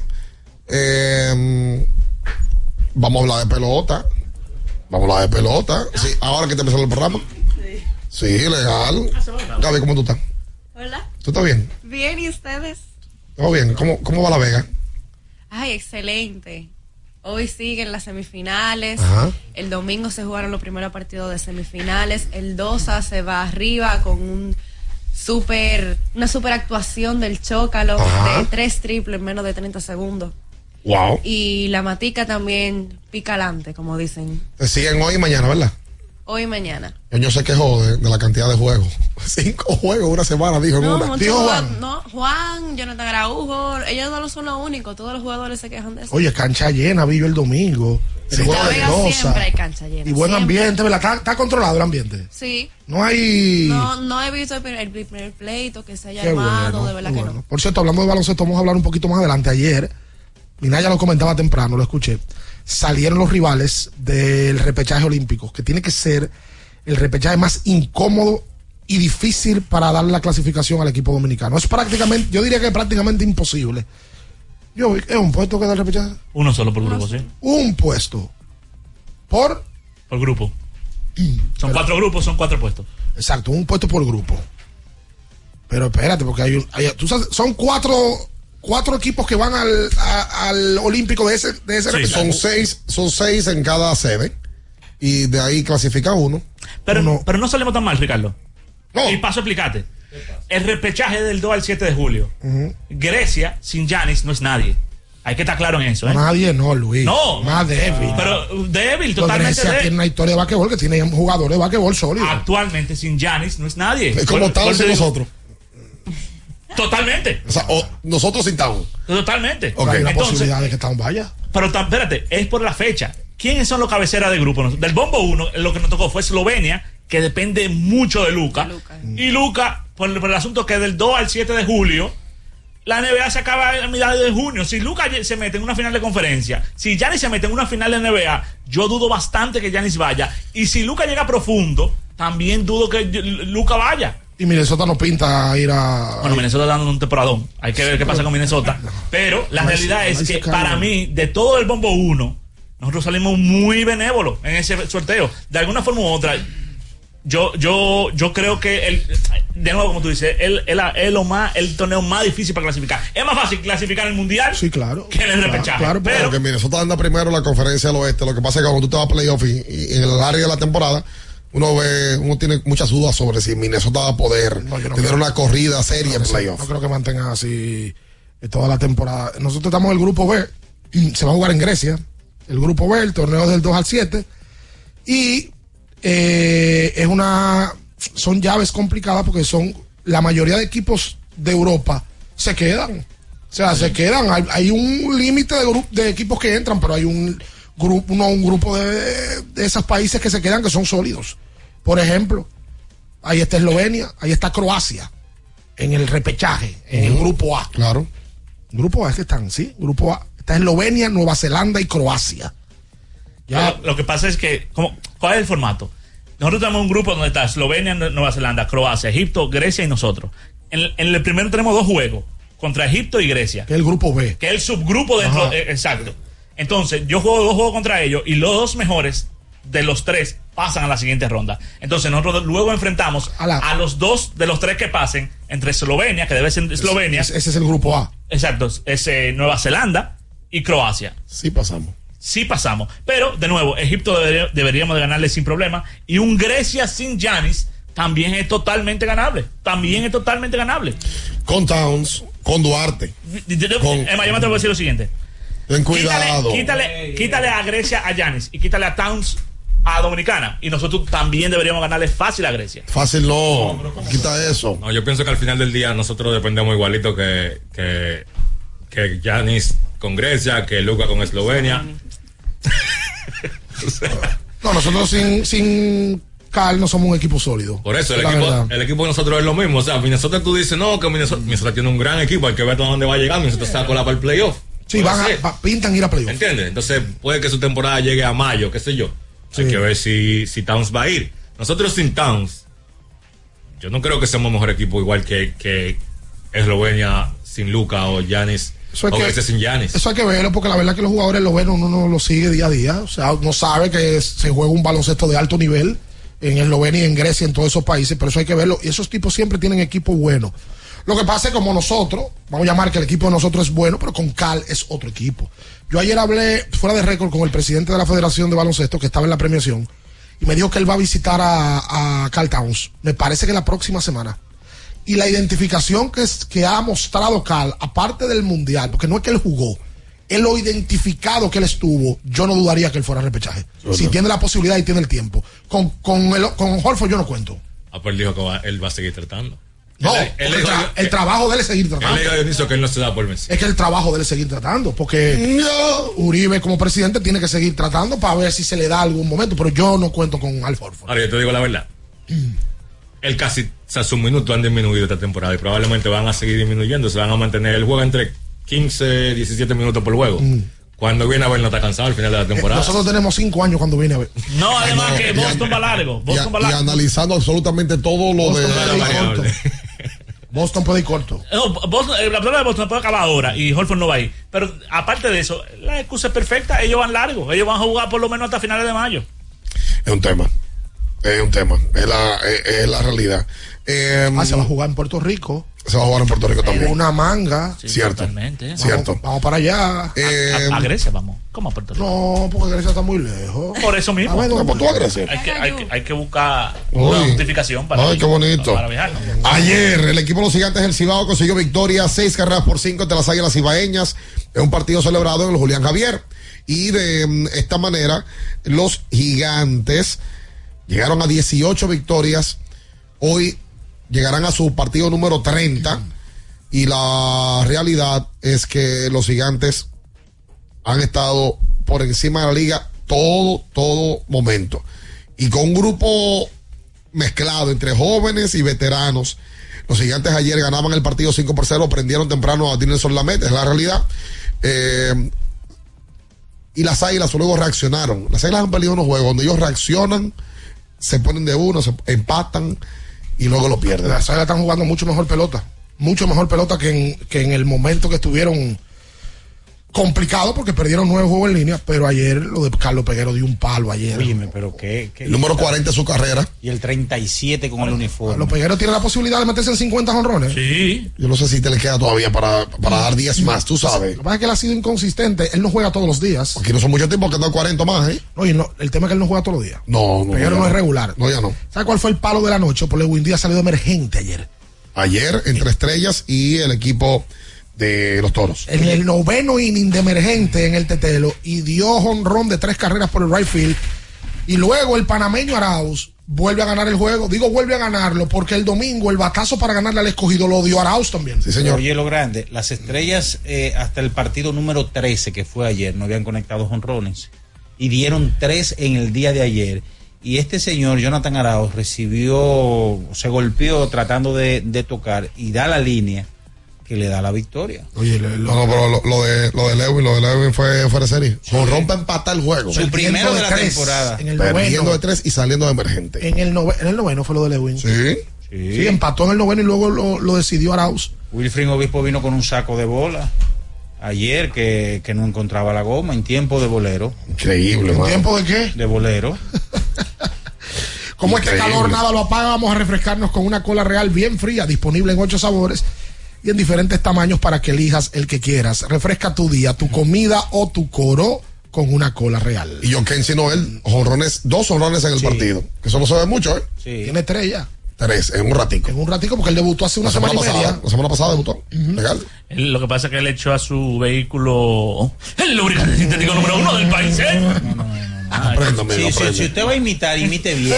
[SPEAKER 11] Eh, vamos a hablar de pelota. Vamos a hablar de pelota. Sí, ahora que te empezó el programa. Sí, legal. Gaby, ¿cómo tú estás?
[SPEAKER 23] Hola.
[SPEAKER 11] ¿Tú estás bien?
[SPEAKER 23] Bien, ¿y ustedes?
[SPEAKER 11] ¿Todo bien? ¿Cómo, cómo va la Vega?
[SPEAKER 23] Ay, excelente. Hoy siguen las semifinales.
[SPEAKER 11] Ajá.
[SPEAKER 23] El domingo se jugaron los primeros partidos de semifinales. El Dosa se va arriba con un super, una super actuación del Chócalo
[SPEAKER 11] Ajá.
[SPEAKER 23] de tres triples en menos de 30 segundos.
[SPEAKER 11] Wow.
[SPEAKER 23] Y la Matica también pica alante, como dicen,
[SPEAKER 11] Te siguen hoy y mañana, ¿verdad?
[SPEAKER 23] Hoy y mañana.
[SPEAKER 11] Yo se quejó de, de la cantidad de juegos. Cinco juegos una semana, dijo en
[SPEAKER 23] No,
[SPEAKER 11] una.
[SPEAKER 23] muchos
[SPEAKER 11] Dijo Juan.
[SPEAKER 23] no, Juan, Jonathan Araujo, ellos no son los únicos, todos los jugadores se quejan de eso.
[SPEAKER 12] Oye, cancha llena, vi yo el domingo.
[SPEAKER 23] La
[SPEAKER 12] de
[SPEAKER 23] siempre hay cancha llena.
[SPEAKER 12] Y buen
[SPEAKER 23] siempre.
[SPEAKER 12] ambiente, ¿verdad? Está, está controlado el ambiente.
[SPEAKER 23] Sí.
[SPEAKER 12] No hay.
[SPEAKER 23] No, no he visto el primer, pleito que se haya
[SPEAKER 12] Qué
[SPEAKER 23] armado,
[SPEAKER 12] bueno,
[SPEAKER 23] de verdad que no.
[SPEAKER 12] Por cierto, hablando de baloncesto, vamos a hablar un poquito más adelante. Ayer, Minaya lo comentaba temprano, lo escuché. Salieron los rivales del repechaje olímpico, que tiene que ser el repechaje más incómodo y difícil para darle la clasificación al equipo dominicano. Es prácticamente, yo diría que es prácticamente imposible. Yo, ¿Es un puesto que da el repechaje?
[SPEAKER 19] Uno solo por grupo, sí.
[SPEAKER 12] Un puesto. Por.
[SPEAKER 19] Por grupo. Son cuatro grupos, son cuatro puestos.
[SPEAKER 12] Exacto, un puesto por grupo. Pero espérate, porque hay, un- hay- tú sabes, son cuatro, cuatro equipos que van al, a- al olímpico de ese, de ese
[SPEAKER 11] Sí,
[SPEAKER 12] repechaje.
[SPEAKER 11] son seis, son seis en cada sede. Y de ahí clasifica uno.
[SPEAKER 19] Pero, pero no salimos tan mal, Ricardo. Y paso a explicarte. El repechaje del 2 al 7 de julio. Grecia sin Yanis no es nadie. Hay que estar claro en eso, ¿eh?
[SPEAKER 12] Nadie, no, Luis.
[SPEAKER 19] No.
[SPEAKER 12] Más débil.
[SPEAKER 19] Pero uh, débil, totalmente
[SPEAKER 12] Grecia
[SPEAKER 19] débil.
[SPEAKER 12] tiene una historia de basquetbol que tiene jugadores de basquetbol sólidos.
[SPEAKER 19] Actualmente sin Yanis no es nadie.
[SPEAKER 11] Es como estamos nosotros.
[SPEAKER 19] Totalmente.
[SPEAKER 11] O sea, o- nosotros sin Town.
[SPEAKER 19] Totalmente.
[SPEAKER 12] Hay una
[SPEAKER 19] Entonces,
[SPEAKER 12] posibilidad de que Town vaya.
[SPEAKER 19] Pero espérate, es por la fecha. ¿Quiénes son los cabeceras de grupo? Del bombo 1, lo que nos tocó fue Eslovenia, que depende mucho de Luca. Y Luca, por, por el asunto que del 2 al 7 de julio, la NBA se acaba a mitad de junio. Si Luca se mete en una final de conferencia, si Giannis se mete en una final de NBA, yo dudo bastante que Giannis vaya. Y si Luca llega profundo, también dudo que Luca vaya.
[SPEAKER 12] Y Minnesota no pinta ir a.
[SPEAKER 19] Bueno, Minnesota dando un temporadón. Hay que ver qué pasa con Minnesota. Pero la realidad
[SPEAKER 12] no
[SPEAKER 19] es que para mí, de todo el bombo 1, nosotros salimos muy benévolos en ese sorteo. De alguna forma u otra, yo, yo, yo creo que el, de nuevo, como tú dices, el, el, el, lo más, el torneo más difícil para clasificar. Es más fácil clasificar en el mundial
[SPEAKER 12] sí, claro.
[SPEAKER 19] que en el repechaje.
[SPEAKER 11] Claro,
[SPEAKER 19] pero
[SPEAKER 11] porque Minnesota anda primero en la conferencia del oeste. Lo que pasa es que cuando tú te vas a playoff y, y en el área de la temporada, uno ve, uno tiene muchas dudas sobre si Minnesota va a poder
[SPEAKER 12] no
[SPEAKER 11] tener
[SPEAKER 12] creo.
[SPEAKER 11] una corrida seria en
[SPEAKER 12] No,
[SPEAKER 11] playoff.
[SPEAKER 12] No creo que mantengan así eh, toda la temporada. Nosotros estamos en el grupo B. Se va a jugar en Grecia. El grupo B, el torneo del 2 al 7. Y eh, es una. Son llaves complicadas porque son. La mayoría de equipos de Europa se quedan. O sea, se quedan. Hay, hay un límite de, de equipos que entran, pero hay un grupo, no, un grupo de, de esos países que se quedan que son sólidos. Por ejemplo, ahí está Eslovenia, ahí está Croacia en el repechaje, en el grupo A.
[SPEAKER 11] Claro.
[SPEAKER 12] Grupo A es que están, sí. Grupo A. Está Eslovenia, Nueva Zelanda y Croacia. Ya.
[SPEAKER 19] Lo, lo que pasa es que, como, ¿cuál es el formato? Nosotros tenemos un grupo donde está Eslovenia, Nueva Zelanda, Croacia, Egipto, Grecia y nosotros. En, en el primero tenemos dos juegos, contra Egipto y Grecia.
[SPEAKER 12] Que es el grupo B.
[SPEAKER 19] Que es el subgrupo dentro, eh, exacto. Entonces, yo juego dos juegos contra ellos y los dos mejores de los tres pasan a la siguiente ronda. Entonces, nosotros luego enfrentamos a, los dos de los tres que pasen entre Eslovenia, que debe ser Eslovenia.
[SPEAKER 12] Ese, ese es el grupo A.
[SPEAKER 19] Exacto, es eh, Nueva Zelanda y Croacia.
[SPEAKER 11] Sí pasamos.
[SPEAKER 19] Sí pasamos. Pero, de nuevo, Egipto debería- deberíamos de ganarle sin problema. Y un Grecia sin Yanis también es totalmente ganable. También es totalmente ganable.
[SPEAKER 11] Con Towns, con Duarte.
[SPEAKER 19] Emma, yo me atrevo a decir lo siguiente.
[SPEAKER 11] Ten cuidado.
[SPEAKER 19] Quítale, quítale, quítale a Grecia a Yanis y quítale a Towns a Dominicana. Y nosotros también deberíamos ganarle fácil a Grecia.
[SPEAKER 11] Fácil no. Quita eso.
[SPEAKER 17] No, yo pienso que al final del día nosotros dependemos igualito que que que Giannis con Grecia, que Luca con Eslovenia.
[SPEAKER 12] No, nosotros sin, sin Cal no somos un equipo sólido.
[SPEAKER 17] Por eso el equipo,
[SPEAKER 12] verdad.
[SPEAKER 17] el equipo de nosotros es lo mismo. O sea, Minnesota tú dices, no, que Minnesota, Minnesota tiene un gran equipo, hay que ver hasta dónde va a llegar. Minnesota está con la para el playoff.
[SPEAKER 12] Sí, van a, pintan ir a playoff.
[SPEAKER 17] ¿Entiendes? Entonces puede que su temporada llegue a mayo, qué sé yo. Hay que ver si, si Towns va a ir. Nosotros sin Towns, yo no creo que seamos mejor equipo igual que, que Eslovenia sin Luca o Yanis
[SPEAKER 12] Eso hay
[SPEAKER 17] o
[SPEAKER 12] que-
[SPEAKER 17] sin Yanis.
[SPEAKER 12] Eso hay que verlo porque la verdad que los jugadores lo ven, uno no lo sigue día a día. O sea, uno sabe que se juega un baloncesto de alto nivel en Eslovenia y en Grecia, en todos esos países, pero eso hay que verlo. Y esos tipos siempre tienen equipos buenos. Lo que pasa es que como nosotros, vamos a llamar que el equipo de nosotros es bueno, pero con Cal es otro equipo. Yo ayer hablé fuera de récord con el presidente de la Federación de Baloncesto que estaba en la premiación y me dijo que él va a visitar a, a Cal Towns. Me parece que la próxima semana y la identificación que, es, que ha mostrado Cal, aparte del mundial, porque no es que él jugó, él lo identificado que él estuvo, yo no dudaría que él fuera a repechaje. Si tiene la posibilidad y tiene el tiempo. Con, con, el, con Horford yo no cuento.
[SPEAKER 17] Ah, pues él dijo que va- él va a seguir tratando.
[SPEAKER 12] No, el, tra- el trabajo de él es seguir tratando.
[SPEAKER 17] Dionisio que él no se da por vencido.
[SPEAKER 12] Es que el trabajo de él es seguir tratando, porque Uribe como presidente tiene que seguir tratando para ver si se le da algún momento, pero yo no cuento con Al Horford.
[SPEAKER 17] Ahora yo te digo la verdad. Él casi, o sea, sus minutos han disminuido esta temporada y probablemente van a seguir disminuyendo. Se van a mantener el juego entre 15, 17 minutos por juego. Cuando viene a ver no está cansado al final de la temporada.
[SPEAKER 12] Mm. Nosotros tenemos cinco años cuando viene a ver.
[SPEAKER 19] No, además que
[SPEAKER 11] y-
[SPEAKER 19] Boston va largo.
[SPEAKER 11] Y,
[SPEAKER 19] Boston va
[SPEAKER 11] y
[SPEAKER 19] largo.
[SPEAKER 11] analizando absolutamente todo lo
[SPEAKER 12] Boston
[SPEAKER 11] de.
[SPEAKER 12] Boston puede ir corto.
[SPEAKER 19] No, Boston, el problema de Boston puede acabar ahora y Holford no va a ir. Pero aparte de eso, la excusa es perfecta. Ellos van largo. Ellos van a jugar por lo menos hasta finales de mayo.
[SPEAKER 11] Es un tema. Es un tema. Es la, es, es la realidad. Eh,
[SPEAKER 12] Ah, se va a jugar en Puerto Rico.
[SPEAKER 11] Se va a jugar en Puerto Rico también.
[SPEAKER 12] Una manga.
[SPEAKER 11] Cierto.
[SPEAKER 19] Totalmente.
[SPEAKER 11] Cierto.
[SPEAKER 12] Vamos, vamos para allá.
[SPEAKER 11] Eh,
[SPEAKER 19] A, a Grecia vamos. ¿Cómo a Puerto Rico?
[SPEAKER 12] No, porque Grecia está muy lejos.
[SPEAKER 19] Por eso mismo.
[SPEAKER 12] A ver, ¿dónde
[SPEAKER 11] tú a Grecia?
[SPEAKER 19] Hay que, hay, que, hay que buscar
[SPEAKER 11] Uy.
[SPEAKER 19] una justificación para,
[SPEAKER 11] Ay, qué bonito.
[SPEAKER 19] para viajar.
[SPEAKER 11] Ayer el equipo de los gigantes del Cibao consiguió victoria, seis carreras por cinco de las águilas cibaeñas en un partido celebrado en el Julián Javier. Y de mm, esta manera, los gigantes llegaron a 18 victorias. Hoy llegarán a su partido número 30. Y la realidad es que los gigantes han estado por encima de la liga todo, todo momento. Y con un grupo mezclado entre jóvenes y veteranos, Los gigantes ayer ganaban el partido 5 por 0, prendieron temprano a Dinelson Lamet, es la realidad. Eh, y las águilas luego reaccionaron. Las águilas han perdido unos juegos donde ellos reaccionan, se ponen de uno, se empatan y luego lo pierden.
[SPEAKER 12] Las águilas están jugando mucho mejor pelota. Mucho mejor pelota que en, que en el momento que estuvieron complicado porque perdieron nueve juegos en línea, pero ayer lo de Carlos Peguero dio un palo ayer.
[SPEAKER 6] Óyeme, pero qué, qué-
[SPEAKER 11] El número 40 de su carrera.
[SPEAKER 6] Y el 37 con el uniforme.
[SPEAKER 12] Carlos Peguero tiene la posibilidad de meterse en 50 honrones.
[SPEAKER 19] Sí.
[SPEAKER 11] Yo no sé si te le queda todavía para, para dar 10 más, tú sabes.
[SPEAKER 12] Lo que pasa es que él ha sido inconsistente. Él no juega todos los días.
[SPEAKER 11] Aquí no son mucho tiempo que anda 40 más, ¿eh?
[SPEAKER 12] No, y no, el tema es que él no juega todos los días.
[SPEAKER 11] No, no.
[SPEAKER 12] Peguero no es regular.
[SPEAKER 11] No, ya no.
[SPEAKER 12] ¿Sabe cuál fue el palo de la noche? Por Lewin Díaz salió de emergente ayer.
[SPEAKER 11] Ayer, entre estrellas y el equipo de los toros.
[SPEAKER 12] En el noveno inning de emergente en el Tetelo y dio honrón de tres carreras por el right field. Y luego el panameño Arauz vuelve a ganar el juego. Digo vuelve a ganarlo porque el domingo el batazo para ganarle al escogido lo dio Arauz también.
[SPEAKER 11] Sí, señor.
[SPEAKER 6] Oye, lo grande, las estrellas eh, hasta el partido número 13 que fue ayer no habían conectado honrones y dieron tres en el día de ayer. Y este señor, Jonathan Arauz, recibió, se golpeó tratando de, de tocar y da la línea que le da la victoria.
[SPEAKER 12] Oye,
[SPEAKER 11] No, no, pero lo, lo de, lo de Lewin, lo de Lewin fue fuera de serie. Con rompe empatar el juego.
[SPEAKER 6] Su primero de la
[SPEAKER 12] tres
[SPEAKER 6] temporada.
[SPEAKER 12] En el
[SPEAKER 11] Perdiendo
[SPEAKER 12] noveno.
[SPEAKER 11] de tres y saliendo de emergente.
[SPEAKER 12] En el, nove- en el noveno fue lo de Lewin.
[SPEAKER 11] Sí.
[SPEAKER 12] Sí, empató en el noveno y luego lo, lo decidió Arauz.
[SPEAKER 6] Wilfrin Obispo vino con un saco de bola ayer que, que no encontraba la goma en tiempo de bolero.
[SPEAKER 11] Increíble,
[SPEAKER 12] ¿En tiempo de qué?
[SPEAKER 6] De bolero.
[SPEAKER 12] Como este calor nada lo apaga, vamos a refrescarnos con una cola real bien fría, disponible en ocho sabores y en diferentes tamaños para que elijas el que quieras. Refresca tu día, tu comida o tu coro con una cola real.
[SPEAKER 11] Y John Kensi Noel, honrones, dos honrones en el partido. Que eso no se ve mucho, ¿eh?
[SPEAKER 12] Tiene tres ya.
[SPEAKER 11] Tres, en un ratico.
[SPEAKER 12] En un ratico porque él debutó hace una
[SPEAKER 11] La semana,
[SPEAKER 12] semana, y
[SPEAKER 11] pasada,
[SPEAKER 12] media.
[SPEAKER 11] la semana pasada debutó. Legal.
[SPEAKER 19] Él- lo que pasa es que él echó a su vehículo el lubricante sintético número uno del país, ¿eh?
[SPEAKER 11] Aprendo, amigo,
[SPEAKER 6] Sí, sí,
[SPEAKER 11] aprende.
[SPEAKER 6] si usted va a imitar, imite bien.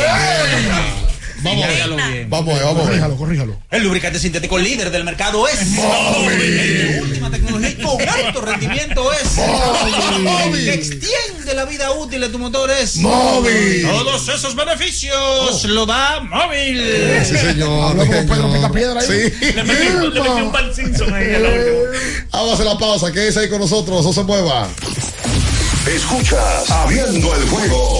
[SPEAKER 11] Vamos,
[SPEAKER 6] Hágalo bien.
[SPEAKER 11] vamos, a ver, vamos. a ver.
[SPEAKER 12] Corríjalo, corríjalo.
[SPEAKER 6] El lubricante sintético líder del mercado es
[SPEAKER 11] Móvil.
[SPEAKER 6] El de última tecnología y con alto rendimiento es
[SPEAKER 11] Móvil.
[SPEAKER 6] Que extiende la vida útil de tu motor es
[SPEAKER 11] Móvil.
[SPEAKER 6] Todos esos beneficios lo da móvil.
[SPEAKER 11] Sí, señor.
[SPEAKER 12] Habló como. Pedro Picapiedra ahí.
[SPEAKER 11] Sí.
[SPEAKER 19] Le metí, un- le metí un Bart Simpson ahí.
[SPEAKER 11] Vamos a hacer la pausa. Quédese ahí con nosotros. No se mueva.
[SPEAKER 5] Escuchas Abriendo el juego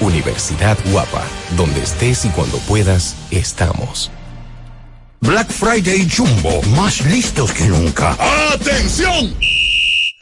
[SPEAKER 24] Universidad Guapa, donde estés y cuando puedas, estamos.
[SPEAKER 25] Black Friday Jumbo, más listos que nunca.
[SPEAKER 26] ¡Atención!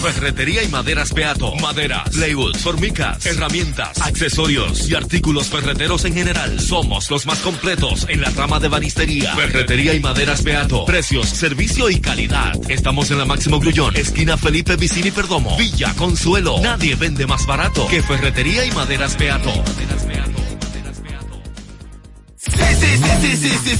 [SPEAKER 27] Ferretería y maderas Beato. Maderas, plywood, formicas, herramientas, accesorios y artículos ferreteros en general. Somos los más completos en la rama de banistería. Ferretería y maderas Beato. Precios, servicio y calidad. Estamos en la Máximo Grullón, esquina Felipe Vicini Perdomo. Villa Consuelo. Nadie vende más barato que Ferretería y maderas Beato.
[SPEAKER 28] Sí, sí, sí, sí,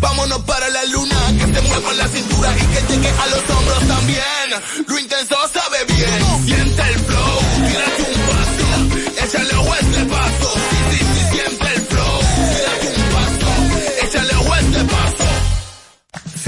[SPEAKER 28] Vámonos para la luna. Que se mueva la cintura y que llegue a los hombros también. Lo intenso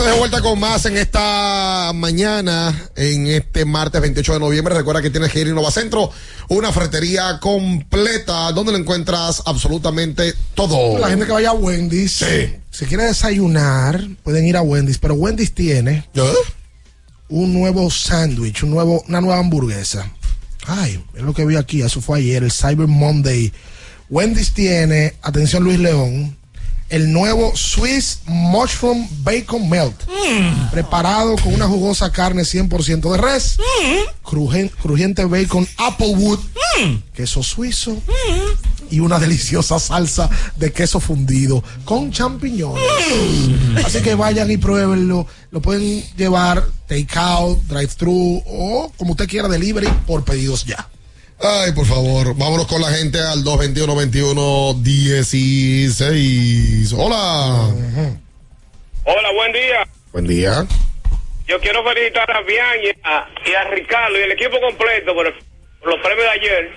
[SPEAKER 11] Entonces de vuelta con más en esta mañana, en este martes 28 de noviembre. Recuerda que tienes que ir a Innova Centro, una ferretería completa donde lo encuentras absolutamente todo.
[SPEAKER 12] La gente que vaya a Wendy's, si quiere desayunar, pueden ir a Wendy's, pero Wendy's tiene un nuevo sándwich, un nuevo, una nueva hamburguesa. Ay, es lo que vi aquí, eso fue ayer, el Cyber Monday. Wendy's tiene, atención Luis León, el nuevo Swiss Mushroom Bacon Melt. Preparado con una jugosa carne 100% de res, crujen- crujiente bacon Applewood, queso suizo y una deliciosa salsa de queso fundido con champiñones. Así que vayan y pruébenlo. Lo pueden llevar take out, drive thru o como usted quiera delivery por pedidos ya.
[SPEAKER 11] Ay, por favor, vámonos con la gente al 221-21-16. Hola.
[SPEAKER 29] Hola, buen día.
[SPEAKER 11] Buen día.
[SPEAKER 29] Yo quiero felicitar a Bian y a, y a Ricardo y el equipo completo por, el- por los premios de ayer.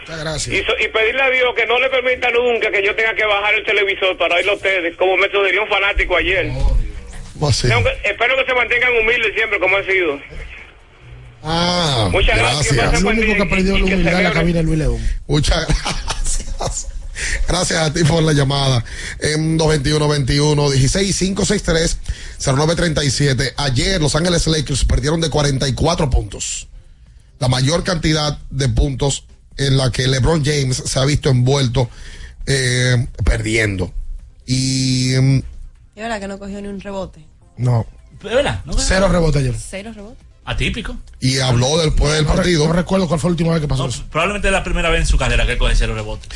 [SPEAKER 12] Muchas gracias.
[SPEAKER 29] Y, so- y pedirle a Dios que no le permita nunca que yo tenga que bajar el televisor para oírlo a ustedes, como me sugirió un fanático ayer. Tengo que- espero que se mantengan humildes siempre como han sido.
[SPEAKER 11] Ah,
[SPEAKER 29] Muchas gracias.
[SPEAKER 12] El único que perdió la humildad en la cabina es Luis León.
[SPEAKER 11] Muchas gracias. Gracias a ti por la llamada. En 221-21-16-563-0937. Ayer Los Ángeles Lakers perdieron de 44 puntos. La mayor cantidad de puntos en la que LeBron James se ha visto envuelto eh, perdiendo. Y mm,
[SPEAKER 23] Es verdad que no cogió ni un rebote.
[SPEAKER 12] No.
[SPEAKER 19] ¿Es verdad? ¿No?
[SPEAKER 12] Cero rebote ayer.
[SPEAKER 23] Cero rebote.
[SPEAKER 19] Atípico.
[SPEAKER 11] y habló después del
[SPEAKER 12] No,
[SPEAKER 11] partido.
[SPEAKER 12] no recuerdo cuál fue la última vez que pasó eso.
[SPEAKER 19] Probablemente es la primera vez en su carrera que coge cero rebote.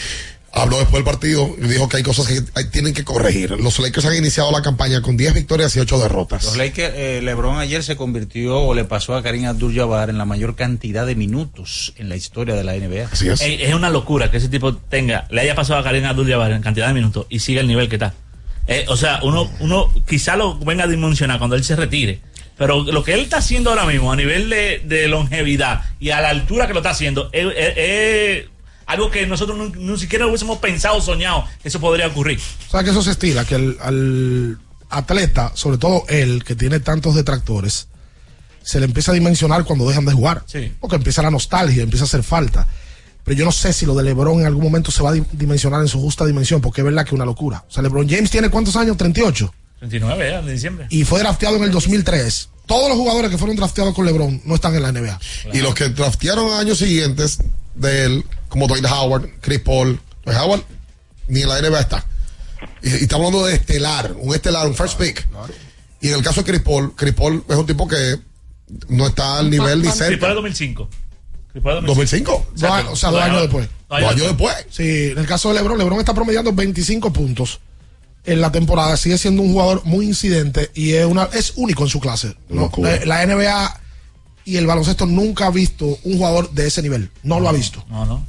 [SPEAKER 11] Habló después del partido y dijo que hay cosas que hay- tienen que corregir. Los Lakers han iniciado la campaña con 10 victorias y 8 derrotas.
[SPEAKER 6] Los Lakers, eh, LeBron ayer se convirtió o le pasó a Karim Abdul-Jabbar en la mayor cantidad de minutos en la historia de la NBA.
[SPEAKER 11] Así es.
[SPEAKER 19] Es una locura que ese tipo tenga, le haya pasado a Karim Abdul-Jabbar en cantidad de minutos y siga el nivel que está. Eh, o sea, uno, uno quizá lo venga a dimensionar cuando él se retire. Pero lo que él está haciendo ahora mismo a nivel de, de longevidad y a la altura que lo está haciendo es, algo que nosotros no, ni siquiera hubiésemos pensado o soñado que eso podría ocurrir.
[SPEAKER 12] O sea que eso se estila, que el, al atleta, sobre todo él, que tiene tantos detractores, se le empieza a dimensionar cuando dejan de jugar.
[SPEAKER 19] Sí.
[SPEAKER 12] Porque empieza la nostalgia, empieza a hacer falta. Pero yo no sé si lo de LeBron en algún momento se va a di- dimensionar en su justa dimensión, porque es verdad que es una locura. O sea, LeBron James tiene cuántos años? 38.
[SPEAKER 19] 39 ya, de diciembre.
[SPEAKER 12] Y fue drafteado en el 2003. Todos los jugadores que fueron drafteados con LeBron no están en la NBA.
[SPEAKER 11] Y los que draftearon años siguientes de él, como Dwight Howard, Chris Paul, Dwight Howard, ni en la NBA está. Y, y estamos hablando de estelar, un estelar, un first pick. Y en el caso de Chris Paul, Chris Paul es un tipo que no está al nivel ni
[SPEAKER 19] Chris Paul
[SPEAKER 11] cerca.
[SPEAKER 19] 2005. Chris Paul es
[SPEAKER 11] 2005.
[SPEAKER 12] Dos años- o sea, dos años después.
[SPEAKER 11] Dos años después.
[SPEAKER 12] Sí, en el caso de LeBron, LeBron está promediando 25 puntos en la temporada. Sigue siendo un jugador muy incidente y es una es único en su clase. No,
[SPEAKER 11] Locura.
[SPEAKER 12] la, NBA y el baloncesto nunca ha visto un jugador de ese nivel. No, lo ha visto.
[SPEAKER 19] No, no.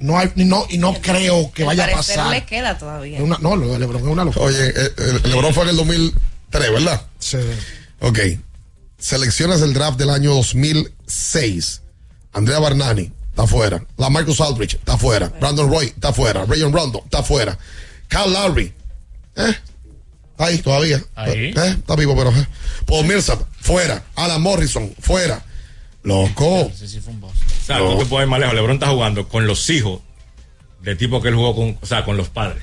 [SPEAKER 12] No hay, no, y no creo que vaya a pasar.
[SPEAKER 23] le queda todavía.
[SPEAKER 12] Una- no, lo de LeBron es una locura.
[SPEAKER 11] Oye, eh, eh, LeBron fue en el 2003, ¿verdad?
[SPEAKER 12] Sí.
[SPEAKER 11] Ok. Selecciones del draft del año 2006. Andrea Barnani está fuera. La Marcus Aldrich está fuera. Brandon Roy está fuera. Rayon Rondo está fuera. Kyle Lowry. ¿Eh? Ahí todavía.
[SPEAKER 19] Ahí.
[SPEAKER 11] ¿Eh? Está vivo, pero. ¿eh? Paul Millsap fuera. Alan Morrison fuera. Loco.
[SPEAKER 30] O sea, tú te puedes ir más lejos. LeBron está jugando con los hijos del tipo que él jugó con, o sea, con los padres.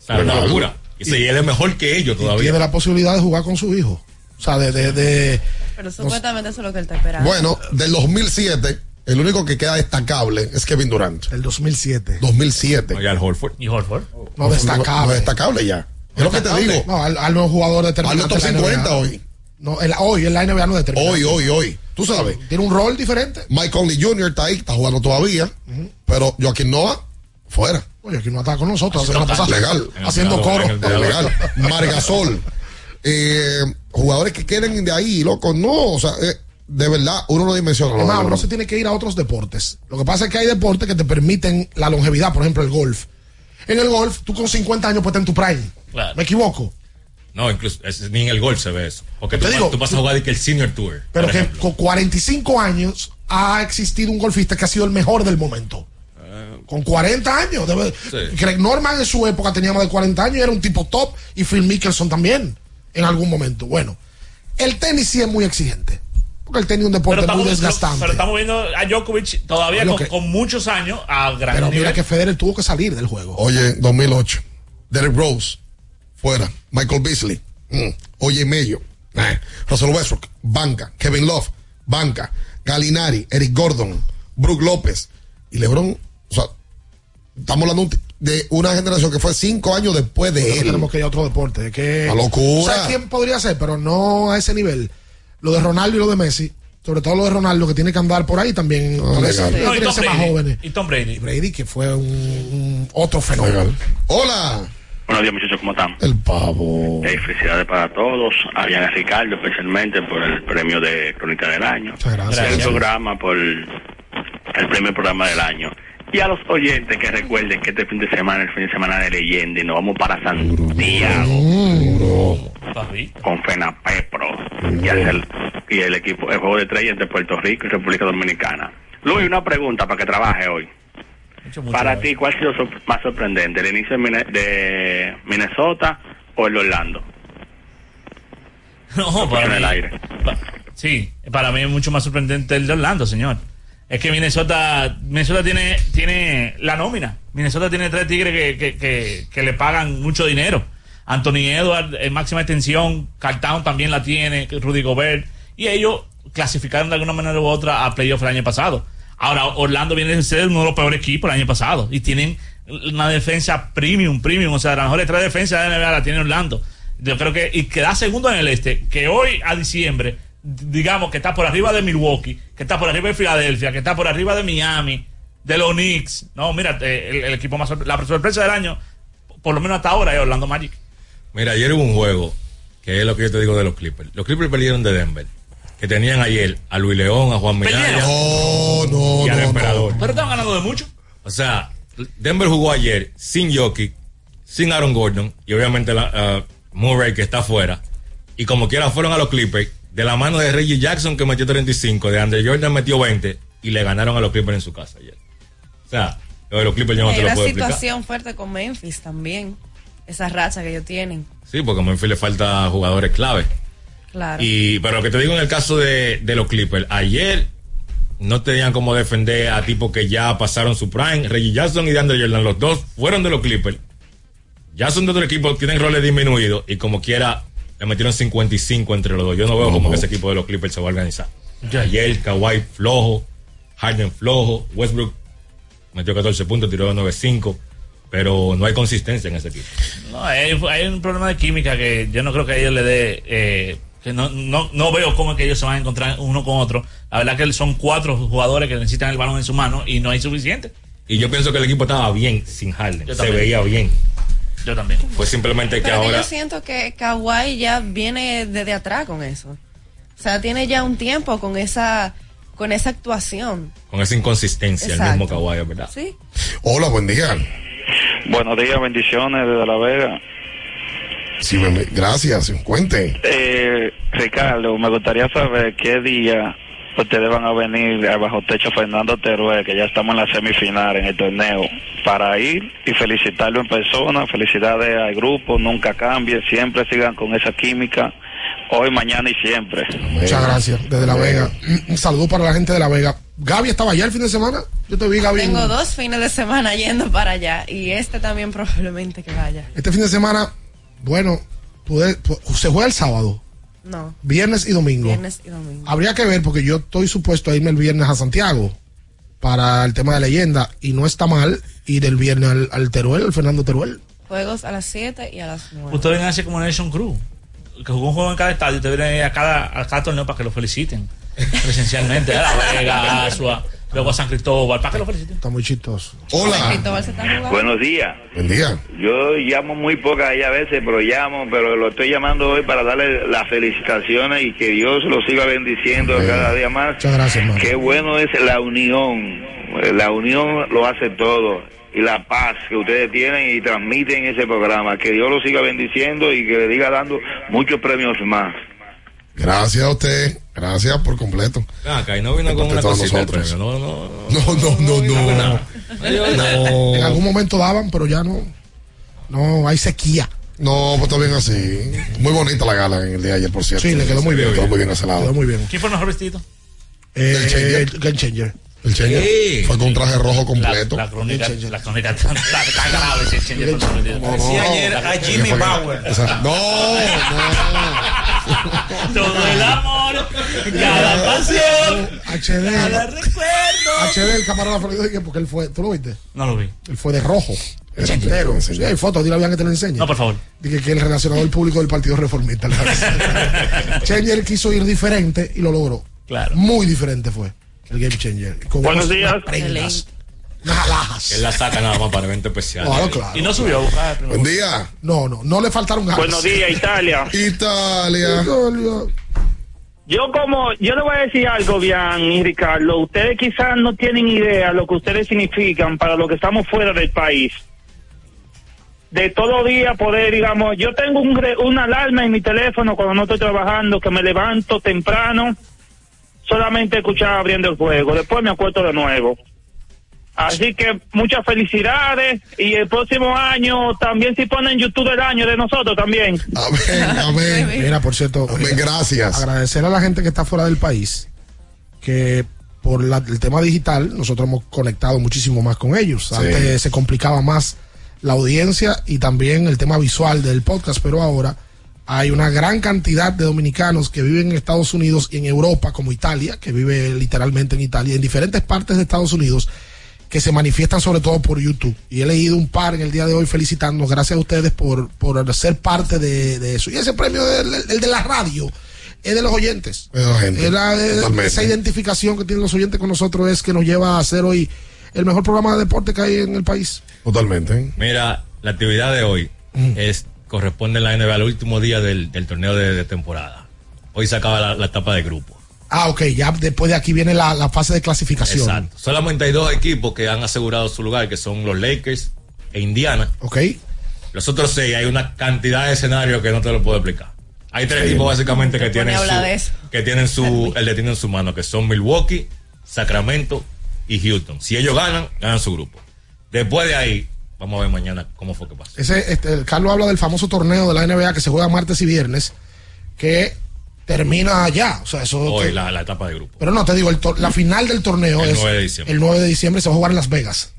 [SPEAKER 30] O sea, es una locura. Y, sí, él es mejor que ellos
[SPEAKER 12] Y tiene
[SPEAKER 30] todavía.
[SPEAKER 12] la posibilidad de jugar con su hijo. O sea, de. de, de-
[SPEAKER 23] Pero supuestamente eso es lo que él está esperando.
[SPEAKER 11] Bueno, del 2007, el único que queda destacable es Kevin Durant.
[SPEAKER 12] El 2007.
[SPEAKER 11] 2007.
[SPEAKER 30] Y al Horford.
[SPEAKER 19] Y Horford.
[SPEAKER 12] No destacable.
[SPEAKER 11] No destacable ya. Es lo que te digo.
[SPEAKER 12] No, al, al no es jugador
[SPEAKER 11] Al
[SPEAKER 12] determinante.
[SPEAKER 11] top
[SPEAKER 12] en la
[SPEAKER 11] 50
[SPEAKER 12] NBA.
[SPEAKER 11] hoy.
[SPEAKER 12] No, el- hoy en la NBA no es determinante.
[SPEAKER 11] Hoy, hoy, hoy. Tú sabes.
[SPEAKER 12] Tiene un rol diferente.
[SPEAKER 11] Mike Conley Jr. está ahí, está jugando todavía. Pero Joaquín Noah, fuera.
[SPEAKER 12] Oye, aquí no está con nosotros la semana pasada.
[SPEAKER 11] Legal.
[SPEAKER 12] Haciendo coro.
[SPEAKER 11] Legal. Margasol. Eh, jugadores que queden de ahí, loco. No, o sea, eh, de verdad, uno no dimensiona. lo de
[SPEAKER 12] Además,
[SPEAKER 11] LeBron.
[SPEAKER 12] uno se tiene que ir a otros deportes. Lo que pasa es que hay deportes que te permiten la longevidad, por ejemplo, el golf. En el golf, tú con 50 años puedes estar en tu prime.
[SPEAKER 30] Claro.
[SPEAKER 12] ¿Me equivoco?
[SPEAKER 30] No, incluso es- ni en el golf se ve eso. Porque
[SPEAKER 12] Te
[SPEAKER 30] tú,
[SPEAKER 12] digo,
[SPEAKER 30] vas- tú vas a jugar que el Senior Tour.
[SPEAKER 12] Pero
[SPEAKER 30] por
[SPEAKER 12] que
[SPEAKER 30] ejemplo.
[SPEAKER 12] con 45 años ha existido un golfista que ha sido el mejor del momento. Con 40 años. debe-
[SPEAKER 30] Sí.
[SPEAKER 12] Greg Norman en su época tenía más de 40 años y era un tipo top. Y Phil Mickelson también, en algún momento. Bueno, el tenis sí es muy exigente. Porque tenis es un deporte muy
[SPEAKER 19] estamos,
[SPEAKER 12] desgastante.
[SPEAKER 19] pero estamos viendo a Djokovic todavía con,
[SPEAKER 12] que-
[SPEAKER 19] con muchos años a gran
[SPEAKER 12] Pero
[SPEAKER 19] nivel.
[SPEAKER 12] mira que Federer tuvo que salir del juego.
[SPEAKER 11] Oye, 2008. Derek Rose, fuera. Michael Beasley. mm. Oye, Mello. Eh, Russell Westbrook, banca. Kevin Love, banca. Galinari, Eric Gordon, Brook López y LeBron. O sea, estamos hablando de una generación que fue cinco años después de
[SPEAKER 12] Nosotros
[SPEAKER 11] él.
[SPEAKER 12] tenemos que ir a otro deporte. Que,
[SPEAKER 11] La locura.
[SPEAKER 12] ¿Sabes quién podría ser? Pero no a ese nivel. Lo de Ronaldo y lo de Messi. Sobre todo lo de Ronaldo, que tiene que andar por ahí también.
[SPEAKER 11] legal.
[SPEAKER 12] ellos
[SPEAKER 19] No, y Tom
[SPEAKER 12] más
[SPEAKER 19] Brady.
[SPEAKER 12] jóvenes.
[SPEAKER 19] Y Tom Brady.
[SPEAKER 12] Brady, que fue un, un otro fenómeno.
[SPEAKER 11] Hola.
[SPEAKER 31] Buenos días, muchachos, ¿cómo están?
[SPEAKER 11] El pavo.
[SPEAKER 31] Eh, felicidades para todos, a Diana Ricardo especialmente por el premio de Crónica del Año.
[SPEAKER 12] gracias.
[SPEAKER 31] Al programa por el premio programa del año. Y a los oyentes que recuerden que este fin de semana es el fin de semana de leyenda y nos vamos para Santiago con Fenapepro y, y el equipo, el juego de estrellas entre Puerto Rico y República Dominicana. Luis, una pregunta para que trabaje hoy. Para ti, ¿cuál ha sido más sorprendente? ¿El inicio de, Minnesota o el de Orlando?
[SPEAKER 19] No, para mí,
[SPEAKER 31] el aire.
[SPEAKER 19] pa- sí, para mí es mucho más sorprendente el de Orlando, señor. Es que Minnesota, Minnesota tiene, tiene la nómina. Minnesota tiene tres tigres que, que, que, que le pagan mucho dinero. Anthony Edwards máxima extensión, Cartown también la tiene, Rudy Gobert, y ellos clasificaron de alguna manera u otra a playoff el año pasado. Ahora, Orlando viene de ser uno de los peores equipos el año pasado y tienen una defensa premium, premium, o sea, las mejores tres defensas de la NBA la tiene Orlando. Yo creo que, y queda segundo en el este, que hoy a diciembre, digamos que está por arriba de Milwaukee, que está por arriba de Filadelfia, que está por arriba de Miami, de los Knicks. No, mira, eh, el, el equipo más, sorpre- la sorpresa del año, por lo menos hasta ahora, es Orlando Magic.
[SPEAKER 17] Mira, ayer hubo un juego, que es lo que yo te digo de los Clippers. Los Clippers perdieron de Denver, que tenían ayer a Luis León, a Juan Minaya y al Emperador.
[SPEAKER 19] Pero estaban ganando de mucho.
[SPEAKER 17] O sea, Denver jugó ayer sin Jokic, sin Aaron Gordon y obviamente la, ah, Murray que está afuera. Y como quiera fueron a los Clippers de la mano de Reggie Jackson que metió 35, de Andre Jordan metió 20 y le ganaron a los Clippers en su casa ayer. O sea, lo de los Clippers yo no te lo
[SPEAKER 23] una
[SPEAKER 17] puedo explicar.
[SPEAKER 23] situación fuerte con Memphis también. Esa racha que ellos tienen.
[SPEAKER 17] Sí, porque a Memphis le falta jugadores clave.
[SPEAKER 23] Claro.
[SPEAKER 17] Y, pero lo que te digo en el caso de, de los Clippers, ayer no tenían como defender a tipos que ya pasaron su prime. Reggie Jackson y DeAndre Jordan, los dos fueron de los Clippers. Ya son de otro equipo, tienen roles disminuidos y como quiera le metieron 55 entre los dos. Yo no veo como que ese equipo de los Clippers se va a organizar. Ayer Kawhi flojo, Harden flojo, Westbrook metió 14 puntos, tiró de 9-5, pero no hay consistencia en ese equipo.
[SPEAKER 19] No, hay, hay un problema de química que yo no creo que a ellos le dé. eh, que no, no, no veo cómo es que ellos se van a encontrar uno con otro. La verdad que son cuatro jugadores que necesitan el balón en su mano y no hay suficiente.
[SPEAKER 17] Y yo pienso que el equipo estaba bien sin Harden. Se veía bien.
[SPEAKER 19] Yo también.
[SPEAKER 17] Fue simplemente que
[SPEAKER 23] Pero que
[SPEAKER 17] ahora.
[SPEAKER 23] yo siento que Kawhi ya viene desde atrás con eso. O sea, tiene ya un tiempo con esa con esa actuación.
[SPEAKER 17] Con esa inconsistencia, el
[SPEAKER 23] Exacto.
[SPEAKER 17] mismo Kawhi, ¿verdad?
[SPEAKER 23] Sí.
[SPEAKER 11] Hola, buen día.
[SPEAKER 32] Buenos días, bendiciones desde La Vega.
[SPEAKER 11] Sí, gracias. Cuente.
[SPEAKER 32] Eh, Ricardo, me gustaría saber qué día ustedes van a venir a Bajo Techo Fernando Teruel, que ya estamos en la semifinal en el torneo, para ir y felicitarlo en persona. Felicidades al grupo, nunca cambie, siempre sigan con esa química, hoy, mañana y siempre.
[SPEAKER 12] Muchas gracias. Desde La Vega. Un- saludo para la gente de La Vega. Gaby estaba allá el fin de semana. Yo te vi, Gaby. en-
[SPEAKER 23] Tengo dos fines de semana yendo para allá y este también probablemente que vaya.
[SPEAKER 12] Este fin de semana, bueno, pude- pu- se juega el sábado,
[SPEAKER 23] No,
[SPEAKER 12] viernes y domingo.
[SPEAKER 23] viernes y domingo.
[SPEAKER 12] Habría que ver porque yo estoy supuesto a irme el viernes a Santiago para el tema de leyenda y no está mal ir el viernes al, al Teruel, al Fernando Teruel.
[SPEAKER 23] Juegos a las 7 y a las 9.
[SPEAKER 19] Ustedes ven así como Nation Crew, que jugó un juego en cada estadio. Ustedes vienen a cada, a cada torneo para que lo feliciten presencialmente. A La Vega, a luego a San Cristóbal, para que lo feliciten.
[SPEAKER 12] Está muy chistoso.
[SPEAKER 11] Hola.
[SPEAKER 23] Cristóbal se está jugando.
[SPEAKER 33] Buenos días.
[SPEAKER 11] Buen día.
[SPEAKER 33] Yo llamo muy pocas ahí a veces, pero llamo, pero lo estoy llamando hoy para darle las felicitaciones y que Dios lo siga bendiciendo cada día más.
[SPEAKER 12] Muchas gracias, hermano.
[SPEAKER 33] Qué bueno es la unión. La unión lo hace todo. Y la paz que ustedes tienen y transmiten en ese programa. Que Dios lo siga bendiciendo y que le diga dando muchos premios más.
[SPEAKER 11] Gracias a usted. Gracias por completo.
[SPEAKER 17] Ah, acá y no vino
[SPEAKER 11] De
[SPEAKER 17] con una
[SPEAKER 11] de
[SPEAKER 17] cosita del
[SPEAKER 11] nosotros.
[SPEAKER 17] premio. No, no, no.
[SPEAKER 11] No, no, no, no.
[SPEAKER 12] En algún momento daban, pero ya no. No, hay sequía.
[SPEAKER 11] No, pues está bien así. Muy bonita la gala en el día de ayer, por cierto.
[SPEAKER 12] Sí, le quedó muy bien.
[SPEAKER 11] Quedó muy bien ese lado.
[SPEAKER 12] Quedó muy bien.
[SPEAKER 19] ¿Quién fue el mejor vestido?
[SPEAKER 12] Eh,
[SPEAKER 11] Game Changer. El Cheñer
[SPEAKER 17] Sí.
[SPEAKER 11] fue con un traje rojo completo.
[SPEAKER 19] La crónica, la crónica está, grave Cheñer.
[SPEAKER 6] Decía ayer a Jimmy Bauer.
[SPEAKER 11] Esa- No,
[SPEAKER 19] Todo el amor, cada pasión,
[SPEAKER 12] HD.
[SPEAKER 19] cada recuerdo.
[SPEAKER 12] HD, el camarada Florido, dije, porque él fue, ¿tú lo viste?
[SPEAKER 19] No lo vi.
[SPEAKER 12] Él fue de rojo. El entero. Sí, hay fotos, dile a Bian que te lo enseñe.
[SPEAKER 19] No, por favor.
[SPEAKER 12] Dije que el relacionador público del Partido Reformista. Changer quiso ir diferente y lo logró.
[SPEAKER 19] Claro.
[SPEAKER 12] Muy diferente fue el Game Changer. Con
[SPEAKER 34] Buenos
[SPEAKER 12] unas-
[SPEAKER 34] días.
[SPEAKER 12] unas prendas, unas alhajas.
[SPEAKER 17] Él la saca nada más para eventos especiales.
[SPEAKER 12] Claro, claro.
[SPEAKER 19] Y no subió. Ah, pero-
[SPEAKER 11] buen día.
[SPEAKER 12] No, no, no le faltaron ganas.
[SPEAKER 34] Buenos días, Italia.
[SPEAKER 11] Italia.
[SPEAKER 12] Italia.
[SPEAKER 34] Yo como, yo le voy a decir algo, Bian y Ricardo, ustedes quizás no tienen idea lo que ustedes significan para los que estamos fuera del país. De todo día poder, digamos, yo tengo un, una alarma en mi teléfono cuando no estoy trabajando, que me levanto temprano, solamente escuchar abriendo el juego, después me acuesto de nuevo. Así que muchas felicidades y el próximo año también si ponen YouTube del año de nosotros también.
[SPEAKER 11] Amén, amén.
[SPEAKER 12] Mira, por cierto,
[SPEAKER 11] Amén, gracias.
[SPEAKER 12] agradecer a la gente que está fuera del país que por la- el tema digital nosotros hemos conectado muchísimo más con ellos. Antes se complicaba más la audiencia y también el tema visual del podcast, pero ahora hay una gran cantidad de dominicanos que viven en Estados Unidos y en Europa, como Italia, que vive literalmente en Italia, en diferentes partes de Estados Unidos, que se manifiestan sobre todo por YouTube. Y he leído un par en el día de hoy felicitándonos, gracias a ustedes por, por ser parte de, de eso. Y ese premio, el, el de la radio, es de los oyentes.
[SPEAKER 11] Es de la gente,
[SPEAKER 12] Es la- de-
[SPEAKER 11] totalmente.
[SPEAKER 12] esa identificación que tienen los oyentes con nosotros es que nos lleva a hacer hoy el mejor programa de deporte que hay en el país.
[SPEAKER 11] Totalmente.
[SPEAKER 17] Mira, la actividad de hoy es corresponde en la NBA al último día del, del torneo de, de temporada. Hoy se acaba la, la etapa de grupo.
[SPEAKER 12] Ah, ok, ya después de aquí viene la, la fase de clasificación.
[SPEAKER 17] Exacto. Solamente hay dos equipos que han asegurado su lugar, que son los Lakers e Indiana.
[SPEAKER 12] Ok.
[SPEAKER 17] Los otros seis, hay una cantidad de escenarios que no te lo puedo explicar. Hay tres equipos básicamente que tienen, su,
[SPEAKER 23] eso.
[SPEAKER 17] que tienen su, el destino en su mano, que son Milwaukee, Sacramento y Houston. Si ellos ganan, ganan su grupo. Después de ahí, vamos a ver mañana cómo fue que pasó.
[SPEAKER 12] Ese, este, el Carlos habla del famoso torneo de la NBA que se juega martes y viernes, que termina ya. O sea, eso.
[SPEAKER 17] Hoy
[SPEAKER 12] te-
[SPEAKER 17] la, la etapa de grupo.
[SPEAKER 12] Pero no, te digo, el tor- la final del torneo
[SPEAKER 17] El
[SPEAKER 12] es
[SPEAKER 17] 9 de diciembre.
[SPEAKER 12] el 9 de diciembre, se va a jugar en Las Vegas.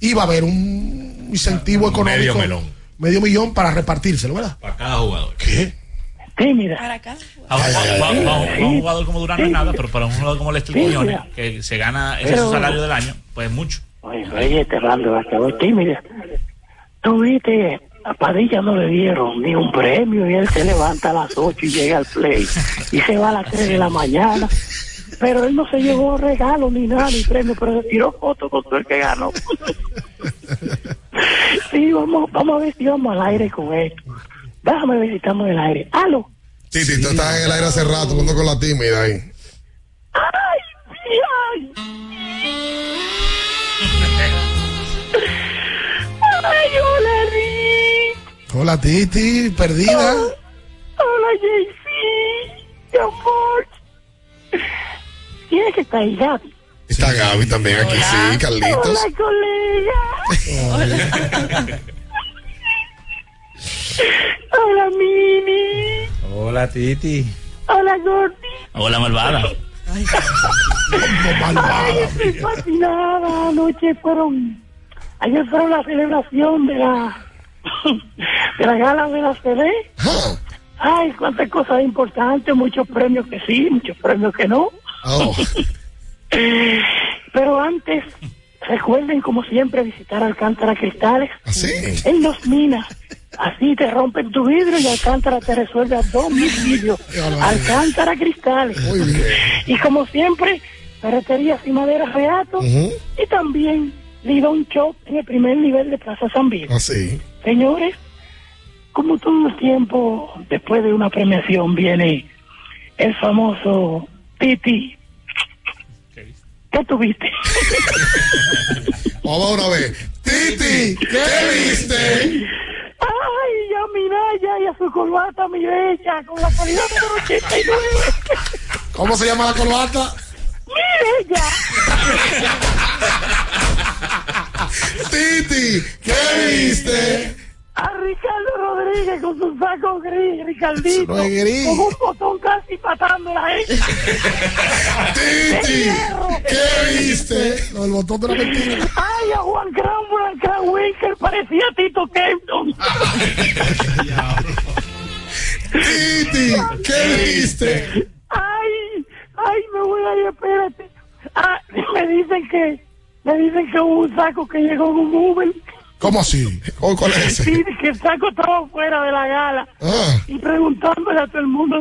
[SPEAKER 12] Y va a haber un incentivo económico.
[SPEAKER 17] Medio melón.
[SPEAKER 12] Medio millón para repartírselo, ¿verdad?
[SPEAKER 17] Para cada jugador.
[SPEAKER 12] ¿Qué?
[SPEAKER 34] Tímida.
[SPEAKER 23] Para acá.
[SPEAKER 19] Para, un jugador como Durán no es nada, pero para un jugador como Lester
[SPEAKER 34] Sí,
[SPEAKER 19] Quiñones,
[SPEAKER 34] mira.
[SPEAKER 19] que se gana ese
[SPEAKER 34] Pero-
[SPEAKER 19] su salario del año, pues es mucho.
[SPEAKER 34] Oye, oye, este bando va a quedar tímida. Tú viste, a Padilla no le dieron ni un premio y él se levanta a las 8 y llega al play y se va a las 3 de la mañana. Pero él no se llevó regalo ni nada, ni premio, pero se tiró foto con todo el que ganó. sí, vamos, vamos a ver si vamos al aire con esto. Déjame ver si estamos en el aire. ¡Aló!
[SPEAKER 11] Sí, sí, tú estás en el aire hace rato, hablando con la tímida ahí.
[SPEAKER 34] ¡Ay, ay! Hola,
[SPEAKER 12] Titi, perdida.
[SPEAKER 34] Hola, JC. Mi amor. ¿Quién es que está ahí, Gaby?
[SPEAKER 11] Está Gaby también aquí, sí, Carlitos.
[SPEAKER 34] Hola, colega. Hola, Mini.
[SPEAKER 6] Hola, Titi.
[SPEAKER 34] Hola, Gordy.
[SPEAKER 19] Hola, malvada.
[SPEAKER 34] Ay, estoy fascinada. Anoche fueron. Ayer fueron la celebración de la. De la la CD. Ay, cuántas cosas importantes. Muchos premios que sí, muchos premios que no.
[SPEAKER 11] Oh.
[SPEAKER 34] Pero antes, recuerden, como siempre, visitar Alcántara Cristales.
[SPEAKER 11] ¿Así?
[SPEAKER 34] Él los mina. Así te rompen tu vidrio y Alcántara te resuelve a dos mil vidrios. Alcántara Cristales.
[SPEAKER 11] Muy bien.
[SPEAKER 34] Y como siempre, ferreterías y maderas reato.
[SPEAKER 11] Ujú.
[SPEAKER 34] Y también Lidón Shop en el primer nivel de Plaza San Biel.
[SPEAKER 11] Así.
[SPEAKER 34] Señores, como todo el tiempo, después de una premiación viene el famoso Titi. ¿Qué tuviste?
[SPEAKER 11] Vamos una vez. Titi, ¿qué viste?
[SPEAKER 34] Ay, a mi Naya y a su corbata, mi bella, con la calidad número 89.
[SPEAKER 12] ¿Cómo se llama la corbata?
[SPEAKER 34] ¡Mi bella!
[SPEAKER 11] Titi, ¿qué viste?
[SPEAKER 34] A Ricardo Rodríguez con su saco gris, Ricardito.
[SPEAKER 12] no es gris.
[SPEAKER 34] Con un botón casi matando la gente.
[SPEAKER 12] Titi, ¿qué viste? No, el botón de la mentira.
[SPEAKER 34] Ay, a Juan Cran Winkel parecía Tito Kempton.
[SPEAKER 12] Titi, ¿qué viste?
[SPEAKER 34] Ay, ay, me voy a ir, espérate. Ah, me dicen que, me dicen que hubo un saco que llegó con un Uber.
[SPEAKER 12] ¿Cómo así? ¿Cuál cuál es ese?
[SPEAKER 34] Sí, que el saco estaba fuera de la gala.
[SPEAKER 12] Ah.
[SPEAKER 34] Y preguntándole a todo el mundo,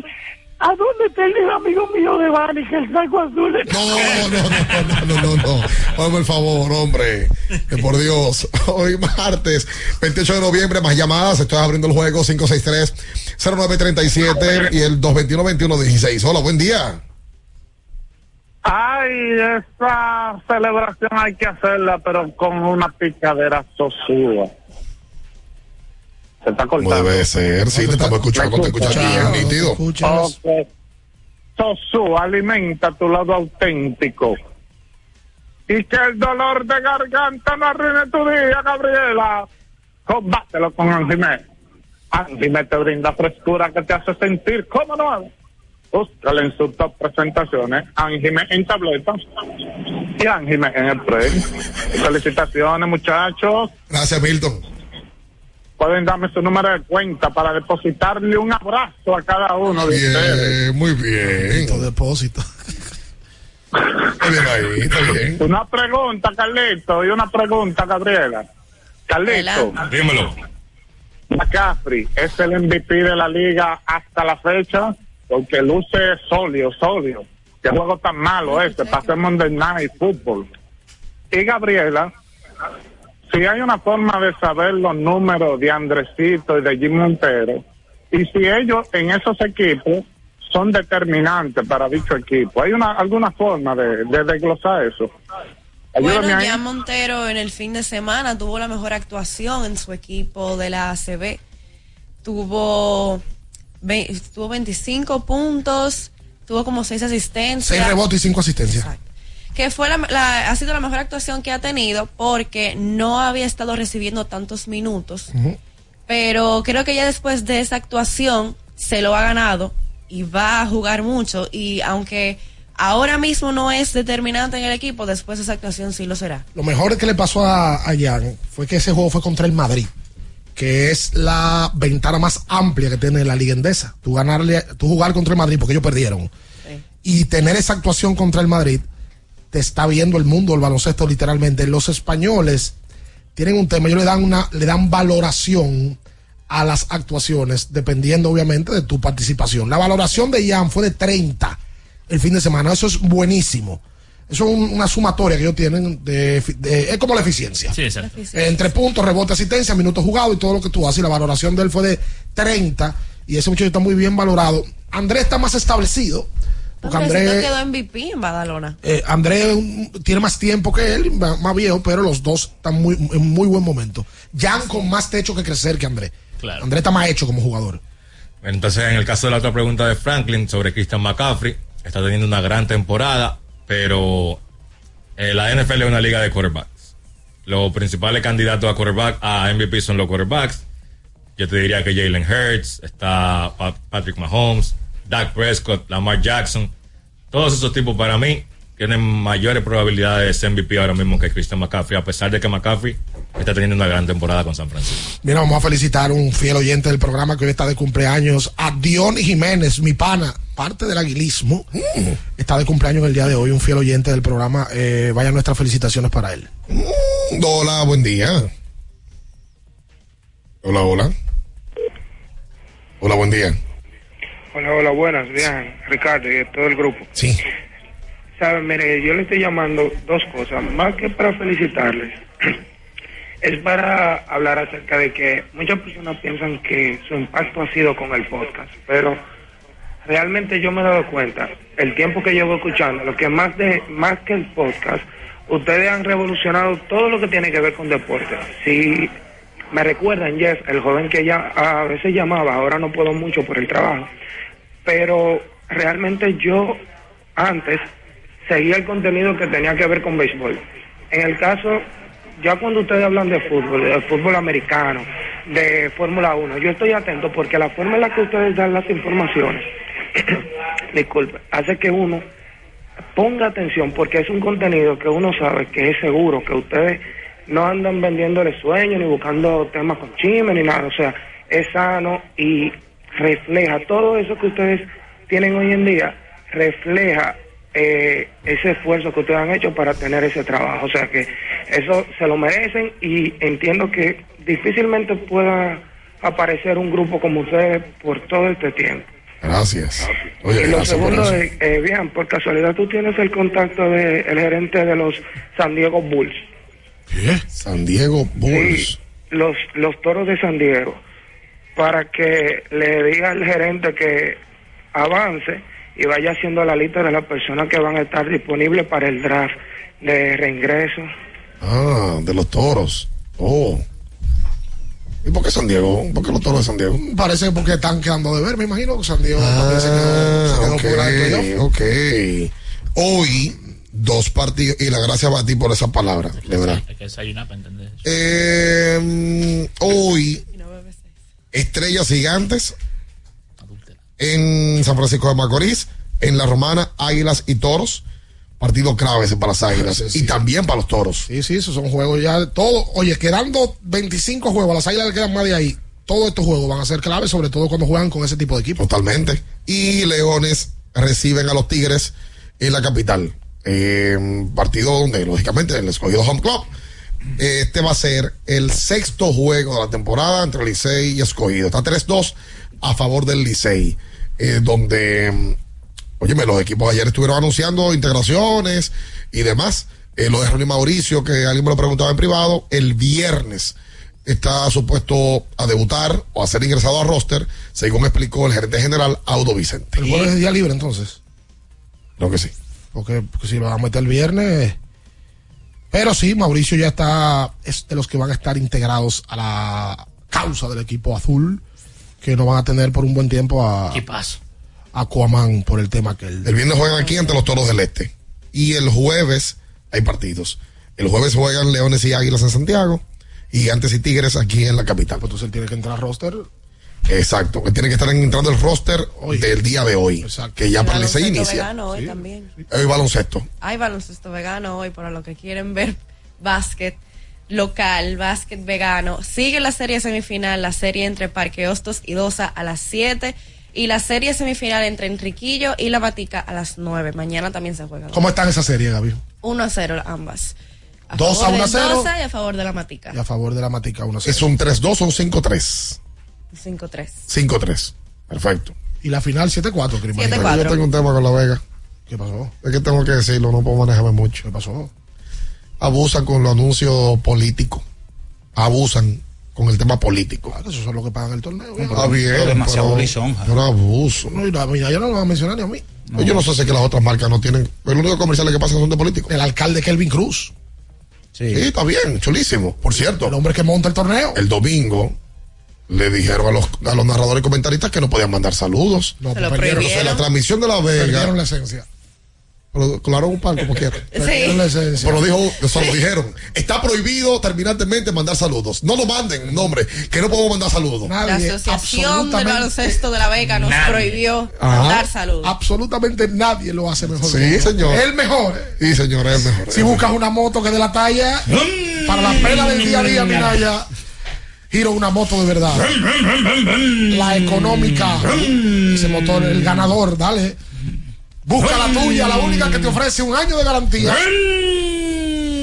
[SPEAKER 34] ¿a dónde está el amigo mío de Bani, que el saco azul está?
[SPEAKER 12] No, no, no, no, no, no. Hazme el favor, hombre. Que por Dios. Hoy martes, 28 de noviembre, más llamadas. Estoy abriendo el juego 563-0937 y el 221-2116. Hola, buen día.
[SPEAKER 29] Ay, esa celebración hay que hacerla, pero con una picadera sosúa. Se está cortando.
[SPEAKER 12] debe ser. Sí, te estamos escuchando, te escuchas bien, nítido.
[SPEAKER 29] Sosú, alimenta tu lado auténtico. Y que el dolor de garganta no arruine tu día, Gabriela. Combátelo con Anjimé. Anjimé te brinda frescura que te hace sentir como Búscale en sus top presentaciones. Anjimé en tableta y Anjimé en el play. Felicitaciones, muchachos.
[SPEAKER 12] Gracias, Milton.
[SPEAKER 29] Pueden darme su número de cuenta para depositarle un abrazo a cada uno de ustedes.
[SPEAKER 12] Muy bien. depósito. Está bien ahí, está bien.
[SPEAKER 29] Una pregunta, Carlito, y una pregunta, Gabriela. Carlito,
[SPEAKER 30] Dímelo.
[SPEAKER 29] McCaffrey es el MVP de la liga hasta la fecha, porque luce sólido, sólido. Qué juego tan malo este, pasemos de Night Football. Y Gabriela, si hay una forma de saber los números de Andresito y de Jim Montero, y si ellos en esos equipos son determinantes para dicho equipo, ¿hay una alguna forma de, de desglosar eso? Ayúdame
[SPEAKER 23] Bueno, ya Montero en el fin de semana tuvo la mejor actuación en su equipo de la ACB. Tuvo, ve- tuvo 25 puntos, tuvo como 6 asistencias.
[SPEAKER 12] Seis rebotes y cinco asistencias.
[SPEAKER 23] que fue la, la- ha sido la mejor actuación que ha tenido porque no había estado recibiendo tantos minutos. Pero creo que ya después de esa actuación se lo ha ganado y va a jugar mucho. Y aunque ahora mismo no es determinante en el equipo, después de esa actuación sí lo será.
[SPEAKER 12] Lo mejor que le pasó a, a Jan fue que ese juego fue contra el Madrid, que es la ventana más amplia que tiene la Liga Endesa. Tú ganarle, tú jugar contra el Madrid porque ellos perdieron. Y tener esa actuación contra el Madrid, te está viendo el mundo, el baloncesto literalmente. Los españoles tienen un tema, ellos le dan una, le dan valoración a las actuaciones, dependiendo obviamente de tu participación. La valoración de Jan fue de 30 el fin de semana, eso es buenísimo. Eso es un- una sumatoria que ellos tienen de, es como la eficiencia.
[SPEAKER 19] Sí, exacto.
[SPEAKER 12] Entre puntos, rebote, asistencia, minutos jugados y todo lo que tú haces. Y la valoración de él fue de 30 y ese muchacho está muy bien valorado. Andrés está más establecido. Porque Andrés,
[SPEAKER 23] quedó MVP en Badalona.
[SPEAKER 12] eh, Andrés tiene más tiempo que él, más viejo, pero los dos están muy, en muy buen momento. Jan con más techo que crecer que Andrés.
[SPEAKER 30] Claro.
[SPEAKER 12] Andrés está más hecho como jugador.
[SPEAKER 30] Entonces, en el caso de la otra pregunta de Franklin sobre Christian McCaffrey, está teniendo una gran temporada, pero eh, la NFL es una liga de quarterbacks. Los principales candidatos a quarterback, a MVP son los quarterbacks. Yo te diría que Jalen Hurts, está Pa- Patrick Mahomes, Dak Prescott, Lamar Jackson. Todos esos tipos para mí tienen mayores probabilidades de ser MVP ahora mismo que Christian McCaffrey, a pesar de que McCaffrey está teniendo una gran temporada con San Francisco.
[SPEAKER 12] Mira, vamos a felicitar a un fiel oyente del programa que hoy está de cumpleaños, a Dion Jiménez, mi pana, parte del aguilismo. Está de cumpleaños el día de hoy, un fiel oyente del programa. Eh, vayan nuestras felicitaciones para él.
[SPEAKER 11] Hola, buen día. Hola, hola. Hola, buen día.
[SPEAKER 35] Hola, hola, buenas, bien, Ricardo y todo el grupo.
[SPEAKER 12] Sí.
[SPEAKER 35] Saben, mire, yo le estoy llamando dos cosas, más que para felicitarles, es para hablar acerca de que muchas personas piensan que su impacto ha sido con el podcast, pero realmente yo me he dado cuenta, el tiempo que llevo escuchando, lo que más de más que el podcast, ustedes han revolucionado todo lo que tiene que ver con deporte. Si me recuerdan, Jeff, el joven que ya a veces llamaba, ahora no puedo mucho por el trabajo, pero realmente yo antes seguía el contenido que tenía que ver con béisbol. En el caso ya cuando ustedes hablan de fútbol, de fútbol americano, de Fórmula 1, yo estoy atento porque la forma en la que ustedes dan las informaciones, disculpe, hace que uno ponga atención porque es un contenido que uno sabe que es seguro, que ustedes no andan vendiéndole sueños ni buscando temas con chisme ni nada, o sea, es sano y refleja todo eso que ustedes tienen hoy en día, refleja eh, ese esfuerzo que ustedes han hecho para tener ese trabajo. O sea que eso se lo merecen y entiendo que difícilmente pueda aparecer un grupo como ustedes por todo este tiempo.
[SPEAKER 11] Gracias.
[SPEAKER 35] y lo
[SPEAKER 11] gracias por
[SPEAKER 35] segundo
[SPEAKER 11] eso.
[SPEAKER 35] es, eh, bien, por casualidad tú tienes el contacto del gerente de los San Diego Bulls.
[SPEAKER 11] ¿Qué? San Diego Bulls.
[SPEAKER 35] Sí, los, los toros de San Diego, para que le diga al gerente que avance y vaya haciendo la lista de las personas que van a estar disponibles para el draft de reingreso.
[SPEAKER 11] Ah, de los toros. Oh. ¿Y por qué San Diego? ¿Por qué los toros de San Diego?
[SPEAKER 12] Parece que porque están quedando de ver, me imagino. San Diego
[SPEAKER 11] Ah,
[SPEAKER 12] se quedó, se quedó del playoff.
[SPEAKER 11] ok. Hoy, dos partidos, y la gracias a ti por esa palabra, de verdad.
[SPEAKER 19] Hay que desayunar para entender eso.
[SPEAKER 11] Eh, hoy, Estrellas Gigantes en San Francisco de Macorís, en La Romana, Águilas y Toros. Partido clave ese para las Águilas y también para los Toros.
[SPEAKER 12] Sí, sí, esos son juegos ya. Todo, oye, quedando 25 juegos, a las águilas le quedan más de ahí. Todos estos juegos van a ser claves, sobre todo cuando juegan con ese tipo de equipos.
[SPEAKER 11] Totalmente. Y Leones reciben a los Tigres en la capital. Eh, partido donde, lógicamente, el escogido Home Club. Este va a ser el sexto juego de la temporada entre Licey y Escogido. Está 3-2 a favor del Licey. Eh, donde, mm, óyeme, los equipos ayer estuvieron anunciando integraciones y demás. Eh, lo de Ronnie Mauricio, que alguien me lo preguntaba en privado, el viernes está supuesto a debutar o a ser ingresado a roster, según explicó el gerente general Audo Vicente.
[SPEAKER 12] El jueves es día libre entonces.
[SPEAKER 11] Creo que sí.
[SPEAKER 12] Porque, porque si lo van a meter el viernes. Pero sí, Mauricio ya está. Es de los que van a estar integrados a la causa del equipo azul. Que no van a tener por un buen tiempo a.
[SPEAKER 19] ¿Qué pasa?
[SPEAKER 12] A Cuamán por el tema que él.
[SPEAKER 11] El viernes juegan aquí ante los Toros del Este. Y el jueves hay partidos. El jueves juegan Leones y Águilas en Santiago. Y Gigantes y Tigres aquí en la capital.
[SPEAKER 12] Entonces él tiene que entrar al roster.
[SPEAKER 11] Exacto. Él tiene que estar entrando el roster del día de hoy. Que ya para el
[SPEAKER 23] baloncesto
[SPEAKER 11] inicia.
[SPEAKER 23] vegano hoy también.
[SPEAKER 11] Hoy baloncesto.
[SPEAKER 23] Hay baloncesto vegano hoy para los que quieren ver básquet local, básquet vegano. Sigue la serie semifinal, la serie entre Parque Hostos y Dosa a las 7 y la serie semifinal entre Enriquillo y La Matica a las 9. Mañana también se juega.
[SPEAKER 12] ¿Cómo está en esa serie, Gaby?
[SPEAKER 23] 1 a 0 ambas. A
[SPEAKER 12] Dos a
[SPEAKER 23] favor
[SPEAKER 12] uno a
[SPEAKER 23] de
[SPEAKER 12] cero.
[SPEAKER 23] Dosa y a favor de La Matica.
[SPEAKER 12] Y a favor de la Matica 1
[SPEAKER 11] ¿Es un 3-2 o un 5-3?
[SPEAKER 23] 5-3.
[SPEAKER 11] 5-3. Perfecto.
[SPEAKER 12] Y la final 7-4, Cris.
[SPEAKER 23] 7-4.
[SPEAKER 11] Yo tengo un tema con La Vega.
[SPEAKER 12] ¿Qué pasó?
[SPEAKER 11] Es que tengo que decirlo, no puedo manejarme mucho.
[SPEAKER 12] ¿Qué pasó?
[SPEAKER 11] Abusan con los anuncios políticos. Abusan con el tema político.
[SPEAKER 12] Claro, eso es lo que pagan el torneo.
[SPEAKER 11] Está bien.
[SPEAKER 6] pero demasiado
[SPEAKER 11] pero-
[SPEAKER 6] lisonja.
[SPEAKER 11] pero abuso.
[SPEAKER 12] No, y la- mira, yo no lo voy a mencionar ni a mí.
[SPEAKER 11] Yo no sé si es que las otras marcas no tienen. El único comercial que pasan son de políticos.
[SPEAKER 12] El alcalde Kelvin Cruz.
[SPEAKER 11] Sí, está bien, chulísimo. Por cierto,
[SPEAKER 12] El hombre que monta el torneo.
[SPEAKER 11] el domingo le dijeron a los, a los narradores y comentaristas que no podían mandar saludos.
[SPEAKER 12] No,
[SPEAKER 23] Se lo
[SPEAKER 12] perdieron,
[SPEAKER 11] Entonces, la transmisión de La Vega.
[SPEAKER 12] perdieron la esencia.
[SPEAKER 11] Pero claro, un par como quiera.
[SPEAKER 12] Esencia.
[SPEAKER 11] Pero dijo, eso lo dijeron. Está prohibido terminantemente mandar saludos. No lo manden, nombre, que no podemos mandar saludos.
[SPEAKER 23] La Asociación
[SPEAKER 12] absolutamente-
[SPEAKER 23] Baloncesto de La Vega nos
[SPEAKER 12] Nadie.
[SPEAKER 23] prohibió
[SPEAKER 11] Ajá.
[SPEAKER 23] dar saludos.
[SPEAKER 12] Absolutamente nadie lo hace mejor.
[SPEAKER 11] Sí,
[SPEAKER 12] que
[SPEAKER 11] señor.
[SPEAKER 12] El mejor.
[SPEAKER 11] Sí, señor, es el mejor.
[SPEAKER 12] Si buscas una moto que es de la talla, para la pena del día a día, Minaya, giro una moto de verdad. La económica. Ese motor, el ganador, dale. Busca la tuya, la única que te ofrece un año de garantía.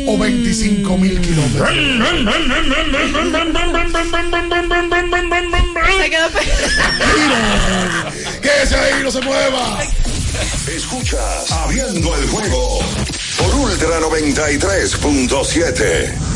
[SPEAKER 12] O 25 mil kilómetros.
[SPEAKER 23] Se quedó
[SPEAKER 11] Que ese ahí no se mueva.
[SPEAKER 5] Escuchas Abriendo el juego por Ultra 93.7.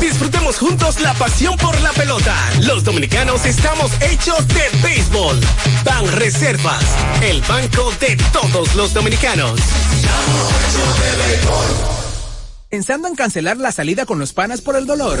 [SPEAKER 36] Disfrutemos juntos la pasión por la pelota. Los dominicanos estamos hechos de béisbol. Ban Reservas, el banco de todos los dominicanos.
[SPEAKER 22] Pensando en cancelar la salida con los panas por el dolor.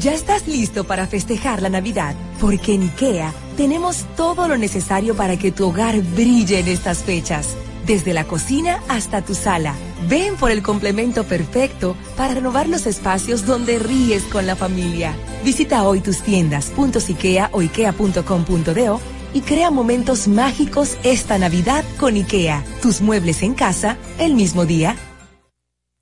[SPEAKER 13] ¿Ya estás listo para festejar la Navidad? Porque en IKEA tenemos todo lo necesario para que tu hogar brille en estas fechas. Desde la cocina hasta tu sala. Ven por el complemento perfecto para renovar los espacios donde ríes con la familia. Visita hoy tus tiendas .ikea o ikea.com.do y crea momentos mágicos esta Navidad con IKEA. Tus muebles en casa el mismo día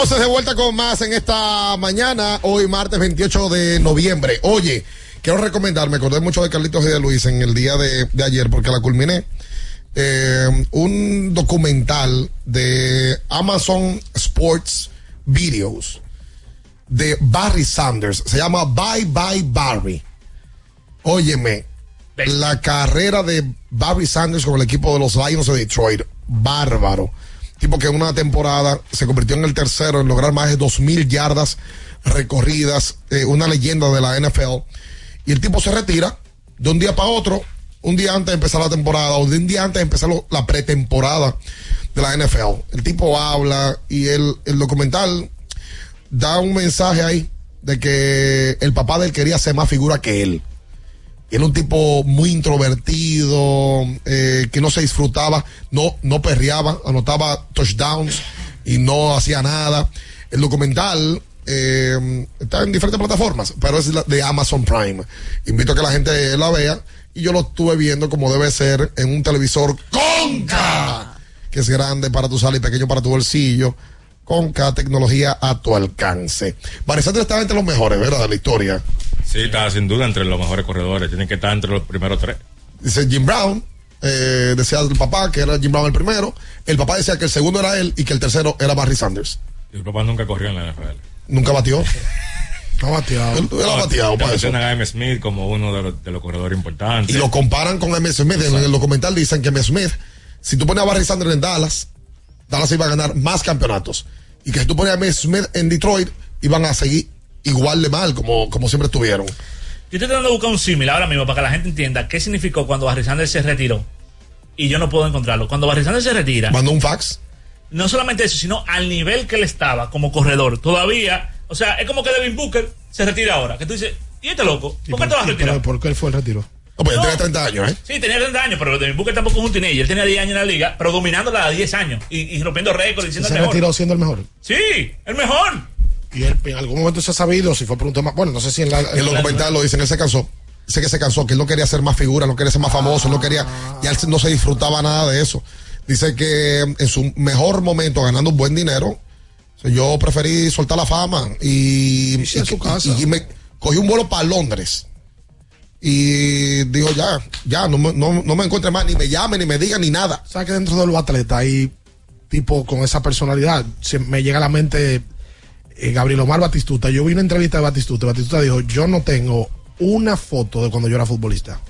[SPEAKER 11] Entonces de vuelta con más en esta mañana, hoy martes 28 de noviembre. Oye, quiero recomendar, me acordé mucho de Carlitos y de Luis en el día de, de ayer porque la culminé. eh, un documental de Amazon Sports Videos de Barry Sanders. Se llama Bye Bye Barry. Óyeme, la carrera de Barry Sanders con el equipo de los Lions de Detroit, bárbaro. Tipo que una temporada se convirtió en el tercero en lograr más de dos mil yardas recorridas, eh, una leyenda de la NFL. Y el tipo se retira de un día para otro, un día antes de empezar la temporada o de un día antes de empezar la pretemporada de la NFL. El tipo habla y el, el documental da un mensaje ahí de que el papá de él quería ser más figura que él. Y era un tipo muy introvertido, eh, que no se disfrutaba, no, no perreaba, anotaba touchdowns y no hacía nada. El documental eh, está en diferentes plataformas, pero es de Amazon Prime. Invito a que la gente la vea y yo lo estuve viendo como debe ser en un televisor Conca, que es grande para tu sala y pequeño para tu bolsillo. Conca, tecnología a tu alcance. Barisandro estaba entre los mejores, ¿verdad? De la historia.
[SPEAKER 37] Sí, está sin duda entre los mejores corredores. Tienen que estar entre los primeros tres.
[SPEAKER 11] Dice Jim Brown, eh, decía el papá que era Jim Brown el primero. El papá decía que el segundo era él y que el tercero era Barry Sanders.
[SPEAKER 37] Y el papá nunca corrió en la NFL.
[SPEAKER 11] Nunca batió.
[SPEAKER 12] No ha bateado.
[SPEAKER 11] Él, él ha bateado para eso.
[SPEAKER 37] a M. Smith como uno de los, de los corredores importantes.
[SPEAKER 11] Y lo comparan con M. Smith. En el documental dicen que M. Smith, si tú pones a Barry Sanders en Dallas, Dallas iba a ganar más campeonatos. Y que si tú pones a M. Smith en Detroit, iban a seguir igual de mal como, como siempre estuvieron.
[SPEAKER 19] Yo estoy tratando de buscar un símil ahora mismo para que la gente entienda qué significó cuando Barry Sanders se retiró. Y yo no puedo encontrarlo. Cuando Barry Sanders se retira.
[SPEAKER 11] Mandó un fax.
[SPEAKER 19] No solamente eso, sino al nivel que él estaba como corredor. Todavía, o sea, es como que Devin Booker se retira ahora. Que tú dices, ¿y este loco? ¿Por qué te vas a
[SPEAKER 12] ¿Y
[SPEAKER 19] retirar?
[SPEAKER 12] ¿Por qué él fue el retiro?
[SPEAKER 11] No, pues él tenía 30 años, ¿eh?
[SPEAKER 19] Sí, tenía 30 años, pero Devin Booker tampoco es un teenager. Él tenía 10 años en la liga, pero dominándola a 10 años. Y, y rompiendo récords y siendo
[SPEAKER 12] Se
[SPEAKER 19] el mejor.
[SPEAKER 12] retiró siendo el mejor.
[SPEAKER 19] Sí, el mejor.
[SPEAKER 12] Y él en algún momento se ha sabido si fue por un tema. Bueno, no sé si en la.
[SPEAKER 11] En el documental lo dicen, él se cansó. Dice que se cansó, que él no quería ser más figura, no quería ser más famoso, no quería, ya él no se disfrutaba nada de eso. Dice que en su mejor momento, ganando un buen dinero, yo preferí soltar la fama y, y, y- y me cogí un vuelo para Londres. Y dijo, ya, ya, no, no, no me encuentre más, ni me llame, ni me diga, ni nada.
[SPEAKER 12] ¿Sabes que dentro de los atletas hay tipo con esa personalidad? Se me llega a la mente eh, Gabriel Omar Batistuta. Yo vi una entrevista de Batistuta. Batistuta dijo: Yo no tengo una foto de cuando yo era futbolista.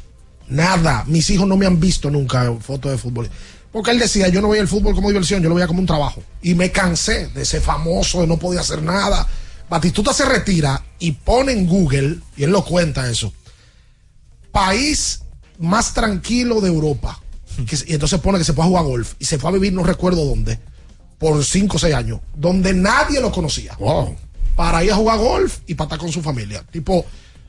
[SPEAKER 12] Nada. Mis hijos no me han visto nunca fotos de fútbol. Porque él decía: Yo no veía el fútbol como diversión, yo lo veía como un trabajo. Y me cansé de ser famoso, de no podía hacer nada. Batistuta se retira y pone en Google, y él lo cuenta eso país más tranquilo de Europa. Que y entonces pone que se puede jugar golf. Y se fue a vivir, no recuerdo dónde, por 5 o 6 años, donde nadie lo conocía. Para ir a jugar golf y para estar con su familia. Tipo,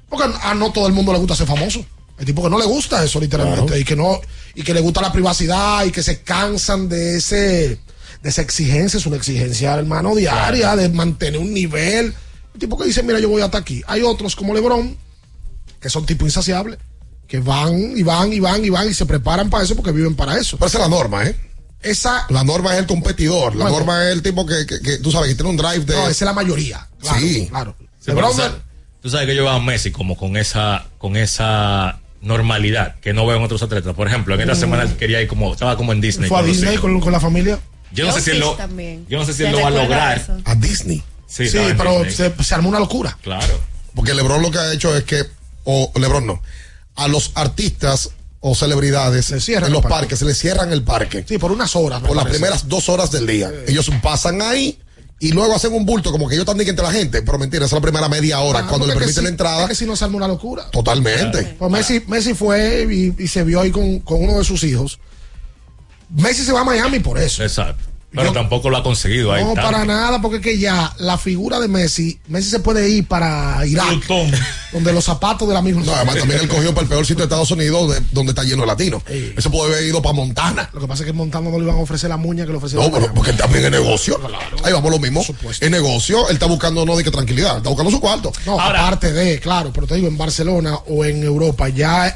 [SPEAKER 12] porque a no todo el mundo le gusta ser famoso. Hay tipo que no le gusta eso literalmente
[SPEAKER 11] Claro.
[SPEAKER 12] y que no y que le gusta la privacidad y que se cansan de ese de esa exigencia, es una exigencia hermano diaria de mantener un nivel. Un tipo que dice, "Mira, yo voy hasta aquí." Hay otros como LeBron que son tipo insaciables, que van y van y van y van y se preparan para eso porque viven para eso.
[SPEAKER 11] Pero esa es la norma, ¿eh?
[SPEAKER 12] Esa
[SPEAKER 11] La norma es el competidor, la
[SPEAKER 12] Bueno.
[SPEAKER 11] norma es el tipo que, que- que, tú sabes, que tiene un drive de...
[SPEAKER 12] no, esa es la mayoría. Claro,
[SPEAKER 11] Sí.
[SPEAKER 12] claro.
[SPEAKER 37] Sí, tú sabes que yo veo a Messi como con esa, con esa
[SPEAKER 17] normalidad que no veo en otros atletas. Por ejemplo, en esta
[SPEAKER 12] Mm.
[SPEAKER 17] semana quería ir como, estaba como en Disney.
[SPEAKER 12] Fue a Disney con, con la familia.
[SPEAKER 17] Yo no sé si él lo,
[SPEAKER 23] también.
[SPEAKER 17] yo no sé si
[SPEAKER 23] ¿Te
[SPEAKER 17] él lo va a lograr.
[SPEAKER 23] eso?
[SPEAKER 12] A Disney.
[SPEAKER 17] Sí,
[SPEAKER 12] Sí, pero
[SPEAKER 17] Disney.
[SPEAKER 12] se, se armó una locura.
[SPEAKER 17] Claro.
[SPEAKER 11] Porque LeBron lo que ha hecho es que, o LeBron no, a los artistas o celebridades
[SPEAKER 12] cierran
[SPEAKER 11] en los
[SPEAKER 12] parque.
[SPEAKER 11] parques se les cierran el parque.
[SPEAKER 12] Sí, por unas horas.
[SPEAKER 11] por las primeras dos horas del día. Ellos pasan ahí y luego hacen un bulto como que ellos están entre la gente. Pero mentira, esa es la primera media hora.
[SPEAKER 12] Ah,
[SPEAKER 11] cuando le permiten la entrada,
[SPEAKER 12] Es que si no se armó una locura.
[SPEAKER 11] totalmente.
[SPEAKER 12] Pues Messi, Messi fue y, y se vio ahí con, con uno de sus hijos. Messi se va a Miami por eso.
[SPEAKER 17] Exacto. Pero
[SPEAKER 12] Yo-
[SPEAKER 17] tampoco lo ha conseguido ahí.
[SPEAKER 12] No,
[SPEAKER 17] tanto.
[SPEAKER 12] para nada, porque es que ya la figura de Messi, Messi se puede ir para Irak, donde los zapatos de la misma.
[SPEAKER 11] No, además también él cogió para el peor sitio de Estados Unidos de- donde está lleno de latinos. Eso puede haber ido para Montana.
[SPEAKER 12] Lo que pasa es que en Montana no le iban a ofrecer la muña que le ofrecieron.
[SPEAKER 11] No, pero porque también es negocio. Ahí vamos lo mismo. Es negocio. Él está buscando no de que tranquilidad, está buscando su cuarto.
[SPEAKER 12] No, aparte de, claro, pero te digo, en Barcelona o en Europa ya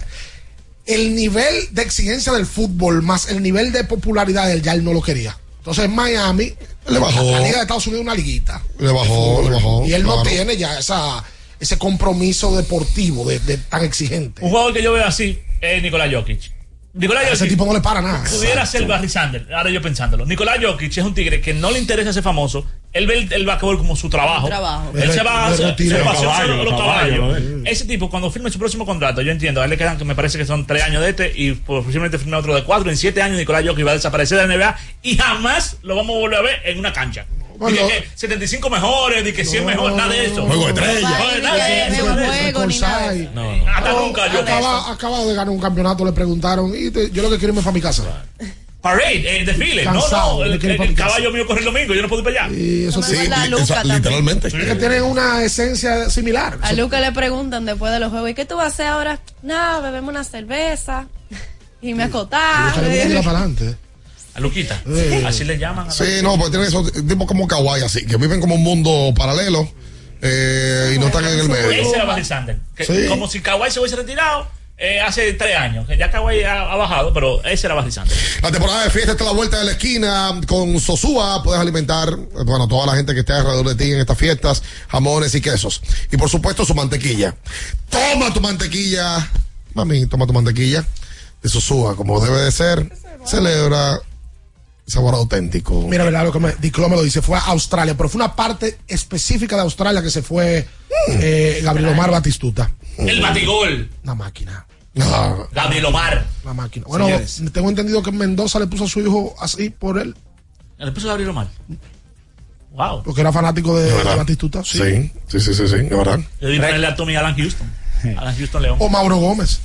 [SPEAKER 12] el nivel de exigencia del fútbol más el nivel de popularidad de él ya él no lo quería. Entonces en Miami
[SPEAKER 11] Le bajó.
[SPEAKER 12] La, Liga de Estados Unidos es una liguita.
[SPEAKER 11] Le bajó, le bajó.
[SPEAKER 12] Y él no tiene ya esa, ese compromiso deportivo de, de tan exigente.
[SPEAKER 19] Un jugador que yo veo así es Nicolás Jokic. Nicolás
[SPEAKER 12] A ese
[SPEAKER 19] Jokic
[SPEAKER 12] tipo no le para nada.
[SPEAKER 19] pudiera ser Barry Sanders. Ahora yo pensándolo. Nicolás Jokic es un tigre que no le interesa ser famoso. Él ve el, el basquetbol como su trabajo.
[SPEAKER 23] Trabajo.
[SPEAKER 19] Él se va a hacer
[SPEAKER 17] Los
[SPEAKER 19] los
[SPEAKER 17] los caballos,
[SPEAKER 19] caballos.
[SPEAKER 17] lo
[SPEAKER 19] Ese tipo, cuando firme su próximo contrato, yo entiendo, a él le quedan que me parece que son tres años de este y posiblemente firme otro de cuatro. En siete años, Nicolás Jokic va a desaparecer de la NBA y jamás lo vamos a volver a ver en una cancha.
[SPEAKER 12] Bueno,
[SPEAKER 19] Dije que 75 mejores, de que 100 mejores, nada de eso.
[SPEAKER 11] Juego de estrella.
[SPEAKER 19] No, nada de
[SPEAKER 23] Ni
[SPEAKER 19] eso,
[SPEAKER 23] de
[SPEAKER 19] nada de eso.
[SPEAKER 23] juego.
[SPEAKER 17] No, no.
[SPEAKER 19] Hasta nunca yo.
[SPEAKER 12] Acaba, acaba de ganar un campeonato, le preguntaron, y te- yo lo que quiero es irme para mi casa.
[SPEAKER 19] Parade, eh, desfile. No,
[SPEAKER 12] Cansado,
[SPEAKER 19] no,
[SPEAKER 12] me
[SPEAKER 19] el, el- el caballo mío corre el domingo, yo no puedo ir para allá.
[SPEAKER 12] Y eso
[SPEAKER 23] No
[SPEAKER 12] sí.
[SPEAKER 11] Li- literalmente.
[SPEAKER 12] Es que tienen una esencia similar.
[SPEAKER 23] A Luca le preguntan después de los juegos, ¿y qué tú vas a hacer ahora? Nada, bebemos una cerveza y me
[SPEAKER 12] le tira para adelante.
[SPEAKER 19] A Luquita.
[SPEAKER 12] Sí.
[SPEAKER 19] Así le llaman. a
[SPEAKER 11] Sí, no, pues tienen esos tipos como kawaii así, que viven como un mundo paralelo eh, y no están en el medio.
[SPEAKER 19] Ese era Barry
[SPEAKER 11] Sí.
[SPEAKER 19] Como si Kawhi se hubiese retirado eh, hace tres años. Que ya Kawhi ha, ha bajado, pero ese era Barry.
[SPEAKER 11] La temporada de fiesta está a la vuelta de la esquina. Con Sosúa puedes alimentar, bueno, toda la gente que esté alrededor de ti en estas fiestas, jamones y quesos. Y por supuesto su mantequilla. Toma tu mantequilla. Mami, toma tu mantequilla de Sosúa, como debe de ser. Celebra sabor auténtico.
[SPEAKER 12] Mira, verdad, lo que me, Diclo me lo dice, fue a Australia, pero fue una parte específica de Australia que se fue eh, Gabriel Omar Batistuta.
[SPEAKER 19] El batigol.
[SPEAKER 12] Una máquina,
[SPEAKER 11] No,
[SPEAKER 19] Gabriel Omar.
[SPEAKER 12] una máquina. Bueno,
[SPEAKER 19] Señores.
[SPEAKER 12] tengo entendido que Mendoza le puso a su hijo así por él,
[SPEAKER 19] ¿Le puso Gabriel Omar? Wow.
[SPEAKER 12] porque era fanático de, Batistuta. Sí.
[SPEAKER 11] sí, sí, sí, sí, sí, de verdad.
[SPEAKER 19] Yo debí ponerle a Tommy Alan Houston. Alan Houston León.
[SPEAKER 12] O Mauro Gómez.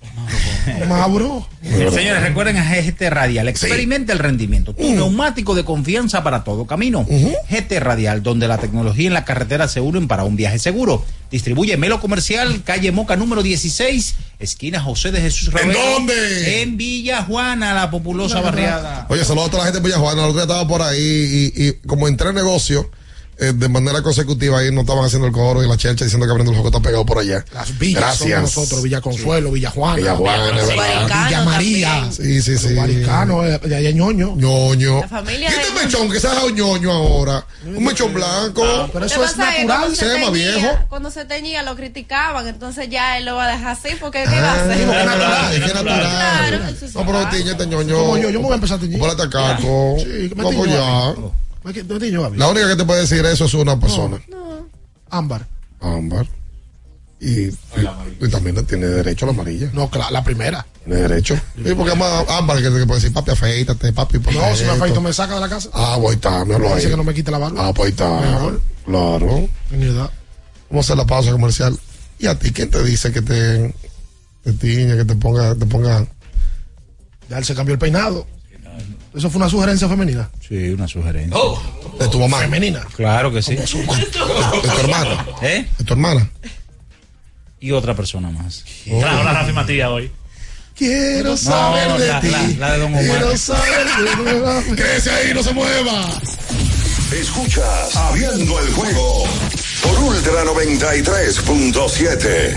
[SPEAKER 12] Mauro.
[SPEAKER 6] Señores, recuerden a GT Radial. Experimenta el rendimiento. Tu neumático de confianza para todo camino. GT Radial, donde la tecnología en la carretera se unen para un viaje seguro. Distribuye Melo Comercial, calle Moca número 16, esquina José de Jesús
[SPEAKER 11] ¿En
[SPEAKER 6] Romero.
[SPEAKER 11] dónde?
[SPEAKER 6] En Villa Juana, la populosa barriada.
[SPEAKER 11] Oye, saludos a toda la gente de Villajuana. El otro día estaba por ahí y, y como entré en negocio, eh, de manera consecutiva ahí no estaban haciendo el coro y la chelcha diciendo que abriendo el juego está pegado por allá.
[SPEAKER 12] Las villas
[SPEAKER 11] Gracias.
[SPEAKER 12] nosotros, Villa Consuelo, Villa Juana,
[SPEAKER 11] Villa Juana,
[SPEAKER 19] Villa
[SPEAKER 12] Villa María.
[SPEAKER 23] también.
[SPEAKER 11] Sí, sí, sí.
[SPEAKER 12] Guaricano, eh, de allá ñoño.
[SPEAKER 11] ñoño.
[SPEAKER 23] La familia
[SPEAKER 11] ¿Y este
[SPEAKER 23] de-
[SPEAKER 11] mechón que se ha dejado ñoño ahora? Un mechón blanco.
[SPEAKER 12] Pero
[SPEAKER 23] Lo
[SPEAKER 12] eso es natural.
[SPEAKER 23] cuando
[SPEAKER 11] se ve más
[SPEAKER 23] teñía-
[SPEAKER 11] viejo.
[SPEAKER 23] Cuando se teñía lo criticaban, entonces ya él lo va a dejar así porque ¿qué va a
[SPEAKER 11] Ah,
[SPEAKER 23] hacer?
[SPEAKER 11] es natural, es que es
[SPEAKER 19] natural.
[SPEAKER 11] No, pero tiñe este ñoño.
[SPEAKER 12] Como yo, yo me voy a empezar a teñir.
[SPEAKER 11] Ponete a caco.
[SPEAKER 12] Sí, que me
[SPEAKER 11] ya.
[SPEAKER 12] Mí.
[SPEAKER 11] La única que te puede decir eso es una persona.
[SPEAKER 12] Ámbar.
[SPEAKER 11] Ámbar. Y, y, y también tiene derecho a la amarilla.
[SPEAKER 12] No, cla- la primera.
[SPEAKER 11] Tiene derecho. Sí, porque más Ámbar que, que puede decir, papi, afeítate, papi.
[SPEAKER 12] No, si me
[SPEAKER 11] esto".
[SPEAKER 12] afeito me saca de la casa.
[SPEAKER 11] Ah, pues está, me ahí.
[SPEAKER 12] Dice que no me quite la barba.
[SPEAKER 11] Ah, pues está.
[SPEAKER 12] Mejor.
[SPEAKER 11] Claro.
[SPEAKER 12] En mi edad.
[SPEAKER 11] Vamos a hacer la pausa comercial. ¿Y a ti quién te dice que te, te tiñe, que te ponga, te ponga?
[SPEAKER 12] Ya él se cambió el peinado. Eso fue una sugerencia femenina.
[SPEAKER 6] Sí, una sugerencia.
[SPEAKER 11] De tu mamá.
[SPEAKER 12] Femenina.
[SPEAKER 6] Claro que sí.
[SPEAKER 11] De tu hermana.
[SPEAKER 6] ¿Eh?
[SPEAKER 11] De tu hermana.
[SPEAKER 6] Y otra persona más.
[SPEAKER 19] Trajo la Rafi Matías hoy.
[SPEAKER 12] Quiero saber de
[SPEAKER 6] la-
[SPEAKER 12] ti.
[SPEAKER 6] la- la de Don Omar.
[SPEAKER 12] Quiero saber de.
[SPEAKER 11] Quédese ahí, no se mueva.
[SPEAKER 5] Escuchas Abriendo el juego por Ultra 93.7.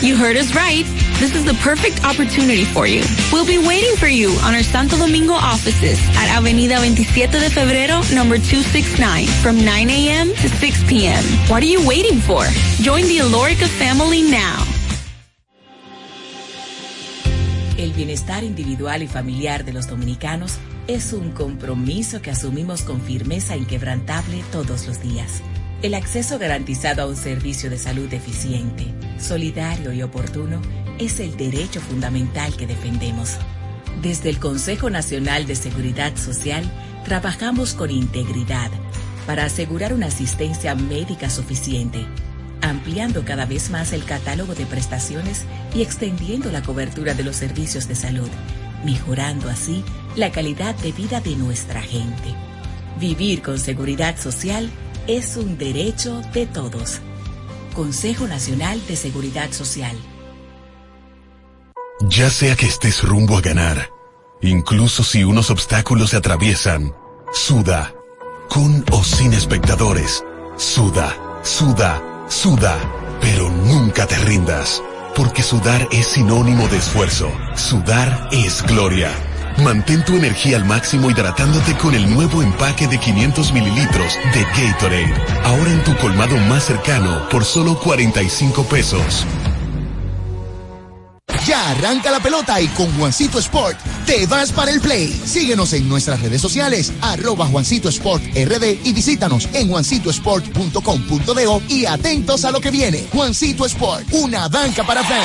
[SPEAKER 10] You heard us right. This is the perfect opportunity for you. We'll be waiting for you on our Santo Domingo offices at Avenida 27 de Febrero, number 269, from 9 a.m. to 6 p.m. What are you waiting for? Join the Alorica family now.
[SPEAKER 38] El bienestar individual y familiar de los dominicanos es un compromiso que asumimos con firmeza inquebrantable todos los días. El acceso garantizado a un servicio de salud eficiente, solidario y oportuno es el derecho fundamental que defendemos. Desde el Consejo Nacional de Seguridad Social trabajamos con integridad para asegurar una asistencia médica suficiente, ampliando cada vez más el catálogo de prestaciones y extendiendo la cobertura de los servicios de salud, mejorando así la calidad de vida de nuestra gente. Vivir con seguridad social es un derecho de todos. Consejo Nacional de Seguridad Social.
[SPEAKER 39] Ya sea que estés rumbo a ganar, incluso si unos obstáculos se atraviesan, suda, con o sin espectadores, suda, suda, suda, pero nunca te rindas, porque sudar es sinónimo de esfuerzo, sudar es gloria. Mantén tu energía al máximo hidratándote con el nuevo empaque de 500 mililitros de Gatorade. Ahora en tu colmado más cercano por solo 45 pesos.
[SPEAKER 40] Ya arranca la pelota y con Juancito Sport te vas para el play. Síguenos en nuestras redes sociales, arroba Juancito Sport RD y visítanos en juancitosport.com.de y atentos a lo que viene. Juancito Sport, una banca para fans.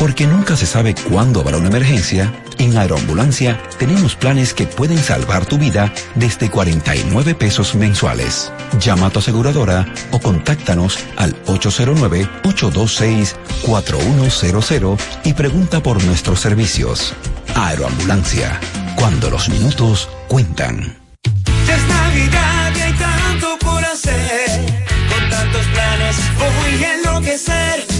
[SPEAKER 25] Porque nunca se sabe cuándo habrá una emergencia, en Aeroambulancia tenemos planes que pueden salvar tu vida desde 49 pesos mensuales. Llama a tu aseguradora o contáctanos al 809-826-4100 y pregunta por nuestros servicios. Aeroambulancia, cuando los minutos cuentan.
[SPEAKER 13] Ya es Navidad y hay tanto por hacer. Con tantos planes voy a enloquecer.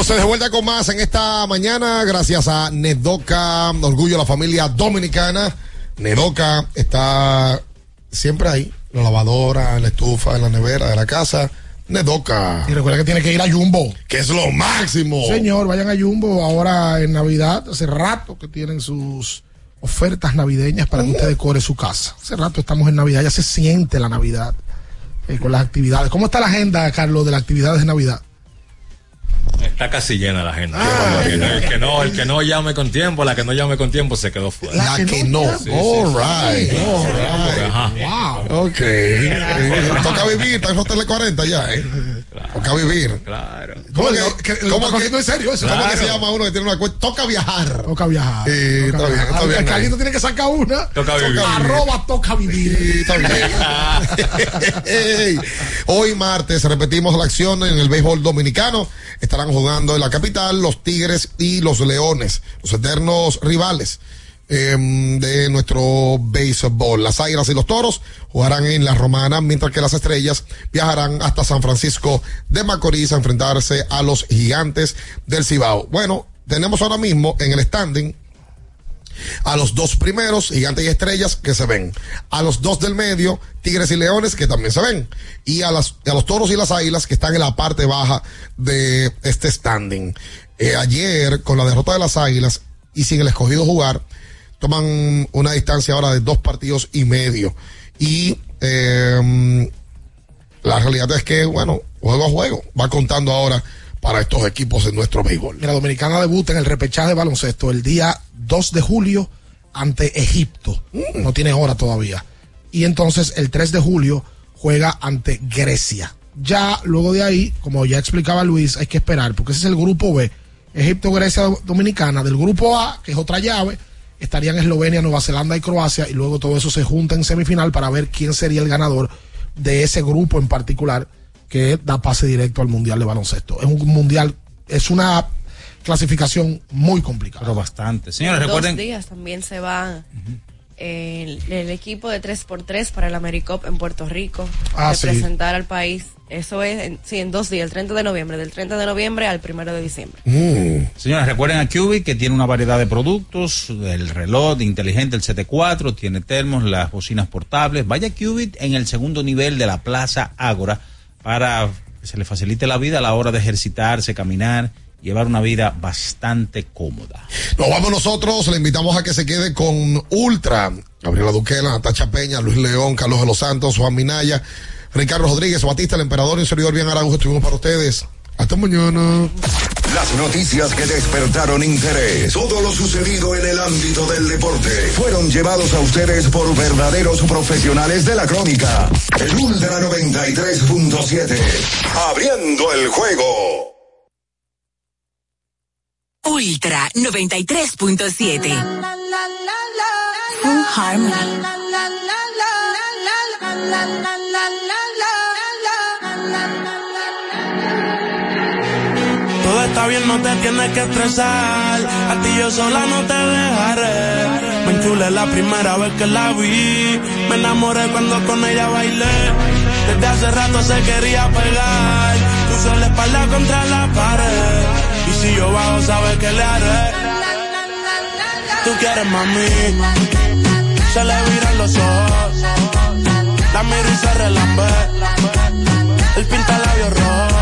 [SPEAKER 11] entonces de vuelta con más en esta mañana, gracias a Nedoca, Orgullo de la Familia Dominicana. Nedoca está siempre ahí, la lavadora, en la estufa, en la nevera de la casa. Nedoca.
[SPEAKER 12] Y recuerda que tiene que ir a Jumbo.
[SPEAKER 11] Que es lo máximo.
[SPEAKER 12] Señor, vayan a Jumbo ahora en Navidad. Hace rato que tienen sus ofertas navideñas para que usted decore su casa. Hace rato estamos en Navidad, ya se siente la Navidad eh, con las actividades. ¿Cómo está la agenda, Carlos, de las actividades de Navidad?
[SPEAKER 17] Está casi llena la agenda.
[SPEAKER 12] Ah,
[SPEAKER 17] el que no, el que no llame con tiempo, la que no llame con tiempo se quedó fuera.
[SPEAKER 11] La que no.
[SPEAKER 17] Sí, sí,
[SPEAKER 11] All
[SPEAKER 17] sí.
[SPEAKER 11] right. All right.
[SPEAKER 17] Ajá.
[SPEAKER 11] Ok. Eh, Toca vivir, está en Hotel 40 ya, ¿eh? Toca vivir.
[SPEAKER 17] Claro.
[SPEAKER 11] ¿Cómo que,
[SPEAKER 12] que
[SPEAKER 11] cómo que-
[SPEAKER 12] cogiendo en serio eso.
[SPEAKER 11] ¿Cómo que
[SPEAKER 12] Claro.
[SPEAKER 11] se llama uno que tiene una cuenta? Toca viajar.
[SPEAKER 12] Toca viajar.
[SPEAKER 11] Sí, está bien, está bien.
[SPEAKER 12] Tiene que sacar una.
[SPEAKER 17] Toca vivir.
[SPEAKER 12] Arroba toca vivir.
[SPEAKER 11] Sí. Hoy martes repetimos la acción en el béisbol dominicano. Estarán jugando en la capital los Tigres y los Leones, los eternos rivales em, de nuestro béisbol. Las Águilas y los Toros jugarán en la Romana, mientras que las Estrellas viajarán hasta San Francisco de Macorís a enfrentarse a los Gigantes del Cibao. Bueno, tenemos ahora mismo en el standing a los dos primeros, Gigantes y Estrellas, que se ven. A los dos del medio, Tigres y Leones, que también se ven. Y a, a los Toros y las Águilas, que están en la parte baja de este standing. Eh, ayer, con la derrota de las Águilas y sin el escogido jugar, toman una distancia ahora de dos partidos y medio. Y eh, la realidad es que, bueno, juego a juego, va contando ahora para estos equipos en nuestro béisbol.
[SPEAKER 12] La Dominicana debuta en el repechaje de baloncesto el día 2 de julio ante Egipto. No tiene hora todavía. Y entonces el 3 de julio juega ante Grecia. Ya luego de ahí, como ya explicaba Luis, hay que esperar, porque ese es el grupo B. Egipto, Grecia, Dominicana. Del grupo A, que es otra llave, estarían Eslovenia, Nueva Zelanda y Croacia. Y luego todo eso se junta en semifinal para ver quién sería el ganador de ese grupo en particular que da pase directo al Mundial de Baloncesto. Es un mundial, es una clasificación muy complicada.
[SPEAKER 6] Pero bastante. Señores,
[SPEAKER 23] En
[SPEAKER 6] recuerden.
[SPEAKER 23] Dos días también se va el, el equipo de 3x3 para el AmeriCop en Puerto Rico.
[SPEAKER 12] Ah, sí.
[SPEAKER 23] representar al país. Eso es, en, sí, en dos días, el 30 de noviembre, del 30 de noviembre al 1 de diciembre.
[SPEAKER 6] Señores, recuerden a Cubic que tiene una variedad de productos, el reloj inteligente, el 74, tiene termos, las bocinas portables. Vaya Cubic en el segundo nivel de la Plaza Ágora para que se le facilite la vida a la hora de ejercitarse, caminar, llevar una vida bastante cómoda.
[SPEAKER 11] Nos vamos nosotros, le invitamos a que se quede con Ultra. Gabriela Duquela, Natacha Peña, Luis León, Carlos de los Santos, Juan Minaya, Ricardo Rodríguez, Batista, el emperador y un servidor bien Araújo estuvimos para ustedes. Hasta mañana.
[SPEAKER 5] Las noticias que despertaron interés, todo lo sucedido en el ámbito del deporte, fueron llevados a ustedes por verdaderos profesionales de la crónica. El Ultra 93.7, abriendo el juego.
[SPEAKER 13] Ultra 93.7. Full Harmony.
[SPEAKER 41] Todo está bien, no te tienes que estresar. A ti yo sola no te dejaré. Me enchulé la primera vez que la vi. Me enamoré cuando con ella bailé. Desde hace rato se quería pegar. Puso la espalda contra la pared. Si yo bajo, sabes que le haré. Tú quieres mami. Se le viran los ojos. La miro y se relambe. El pinta labios rojo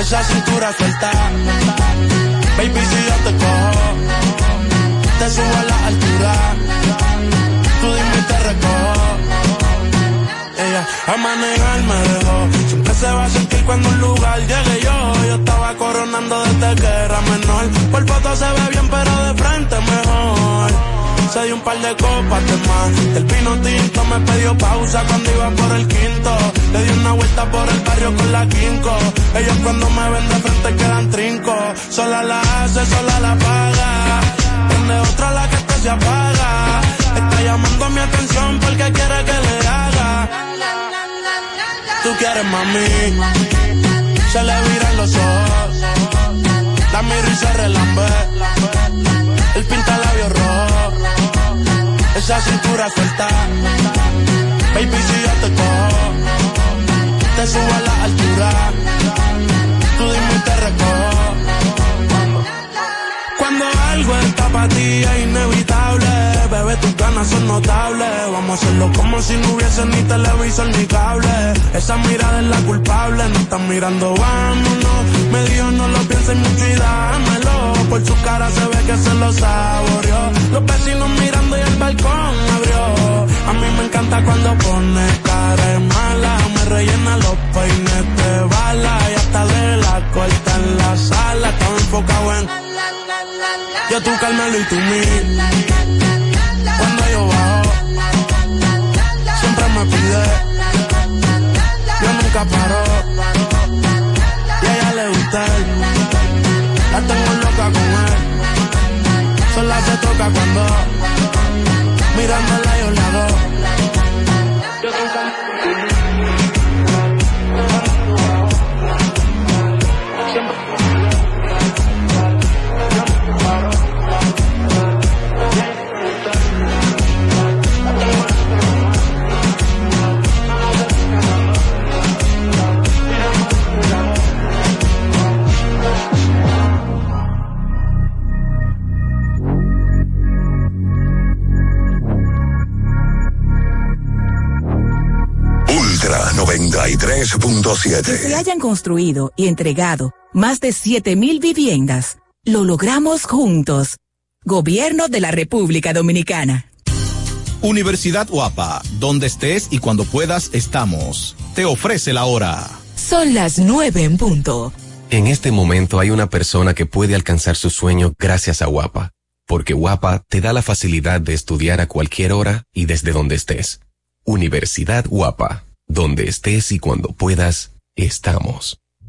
[SPEAKER 41] esa cintura suelta. Baby, si yo te cojo, te subo a la altura. Tú dime y te recojo. A manejar me dejó. Siempre se va a sentir cuando un lugar llegue yo. Yo estaba coronando desde que era menor. Por foto se ve bien, pero de frente mejor. Se dio un par de copas de más. El pino tinto me pidió pausa cuando iba por el quinto. Le di una vuelta por el barrio con la quinco. Ellos cuando me ven de frente quedan trinco. Sola la hace, sola la paga. Prende otra la que esta se apaga. Está llamando mi atención porque quiere que le haga. Tú quieres mami. Se le viran los ojos. La miro y se relambe. El pinta labios rojo. Esa cintura suelta. Baby, si yo te cojo, te subo a la altura. Tú dime y te recojo.
[SPEAKER 42] Para ti es inevitable. Bebé, tus ganas son notables. Vamos a hacerlo como si no hubiese ni televisor ni cable. Esa mirada es la culpable, no están mirando, vámonos. Me dijo no lo pienses mucho y dámelo. Por su cara se ve que se lo saboreó. Los vecinos mirando y el balcón abrió. A mí me encanta cuando pone cara mala. Me rellena los peines de bala. Y hasta de la corta en la sala. Estaba enfocado en. Yo tú Carmelo y tú mí. Cuando yo bajo, siempre me pide. Yo nunca paro. Y a ella le gusta él. La tengo loca con él. Sola se toca cuando mirándola yo la hago.
[SPEAKER 43] Que
[SPEAKER 5] 93.7.
[SPEAKER 43] se hayan construido y entregado más de 7000 viviendas. Lo logramos juntos. Gobierno de la República Dominicana.
[SPEAKER 44] Universidad Guapa, donde estés y cuando puedas estamos. Te ofrece la hora.
[SPEAKER 45] Son las nueve en punto.
[SPEAKER 46] En este momento hay una persona que puede alcanzar su sueño gracias a Guapa, porque Guapa te da la facilidad de estudiar a cualquier hora y desde donde estés. Universidad Guapa, donde estés y cuando puedas, estamos.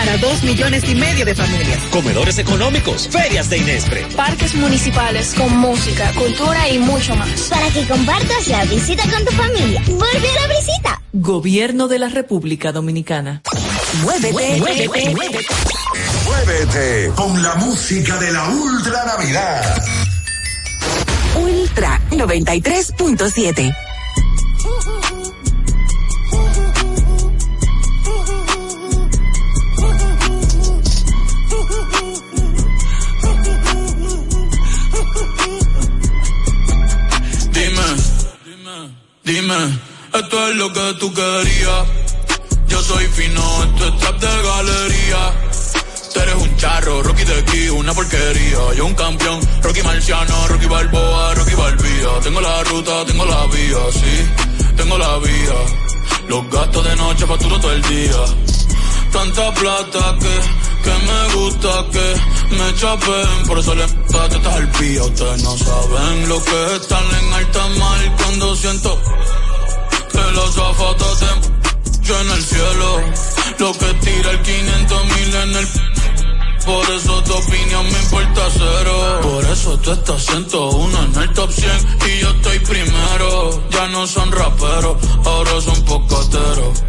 [SPEAKER 47] Para
[SPEAKER 48] dos millones y medio de familias.
[SPEAKER 49] Comedores económicos, ferias de Inespre.
[SPEAKER 50] Parques municipales con música, cultura y mucho más.
[SPEAKER 51] Para que compartas la visita con tu familia. Vuelve a la visita.
[SPEAKER 38] Gobierno de la República Dominicana.
[SPEAKER 43] Muévete,
[SPEAKER 38] muévete,
[SPEAKER 5] Muévete con la música de la Ultra Navidad.
[SPEAKER 43] Ultra 93.7.
[SPEAKER 42] lo que tú querías. Yo soy fino, esto es trap de galería. Tú eres un charro, Rocky de aquí, una porquería. Yo un campeón, Rocky Marciano, Rocky Balboa, Rocky Balbía. Tengo la ruta, tengo la vía, sí, tengo la vía. Los gastos de noche facturo todo el día. Tanta plata que, que me gusta que me chapen. Por eso le estás al pía. Ustedes no saben lo que es estar en alta mar cuando siento los zapatos te yo en el cielo. Lo que tira el 500 mil en el por eso tu opinión me importa cero. Por eso tú estás 101 en el top 100 y yo estoy primero. Ya no son raperos, ahora son pocateros.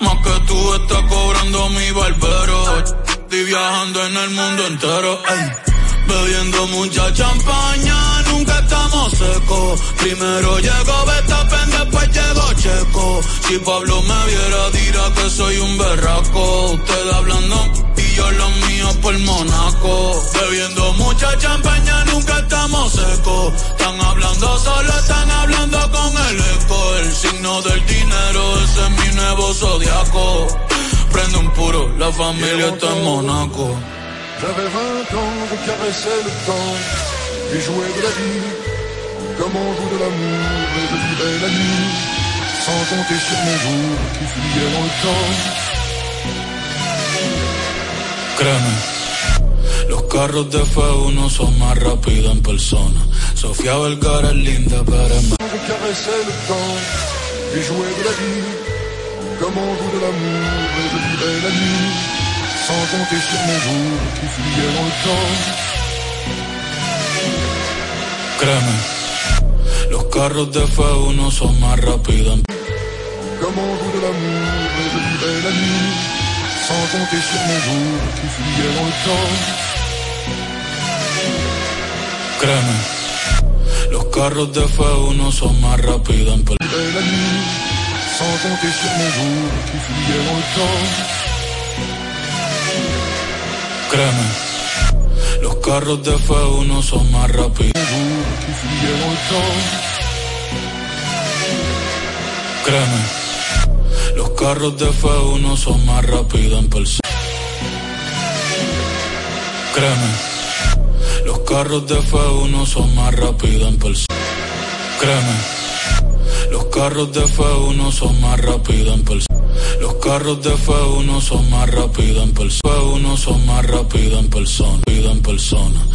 [SPEAKER 42] Más que tú estás cobrando mi barbero. Estoy viajando en el mundo entero. ey. Bebiendo mucha champaña, nunca estamos secos. Primero llegó Betapen, después llegó Checo. Si Pablo me viera, dirá que soy un berraco. Usted hablando y yo lo mío por Monaco. Bebiendo mucha champaña, nunca estamos secos. Están hablando solo, están hablando con el eco. El signo del dinero, ese es mi nuevo zodiaco. prende un puro, la familia está en Monaco.
[SPEAKER 40] J'avais 20 ans, je caressais le temps et jouais de la vie comme on joue de l'amour et je vivais la nuit sans compter sur mes jours qui fuyaient dans le temps.
[SPEAKER 42] Créeme, los carros de F1 son más rápidos en persona. Sofía Vergara es linda, pero es más.
[SPEAKER 40] Je caressais le temps et jouais de la vie comme on joue de l'amour et je vivais la nuit sans compter sur mes jours qui fuyaient dans le temps.
[SPEAKER 42] Créeme, los carros de F1 son más rápidos en
[SPEAKER 40] Comme on joue de l'amour et je vivais la nuit sans compter sur mes jours qui fuyaient dans le temps.
[SPEAKER 42] Créeme, los carros de F1 son más rápidos
[SPEAKER 40] sans compter sur mes jours qui fuyaient dans le temps.
[SPEAKER 42] Créeme, los carros de F1 son más rápidos. Créeme, los carros de F1 son más rápidos en persona. Créeme, los carros de F1 son más rápidos en persona. Créeme, los carros de F1 son más rápidos en persona. Los carros de F1 son más rápidos en persona. F1 son más rápidos en persona. En persona.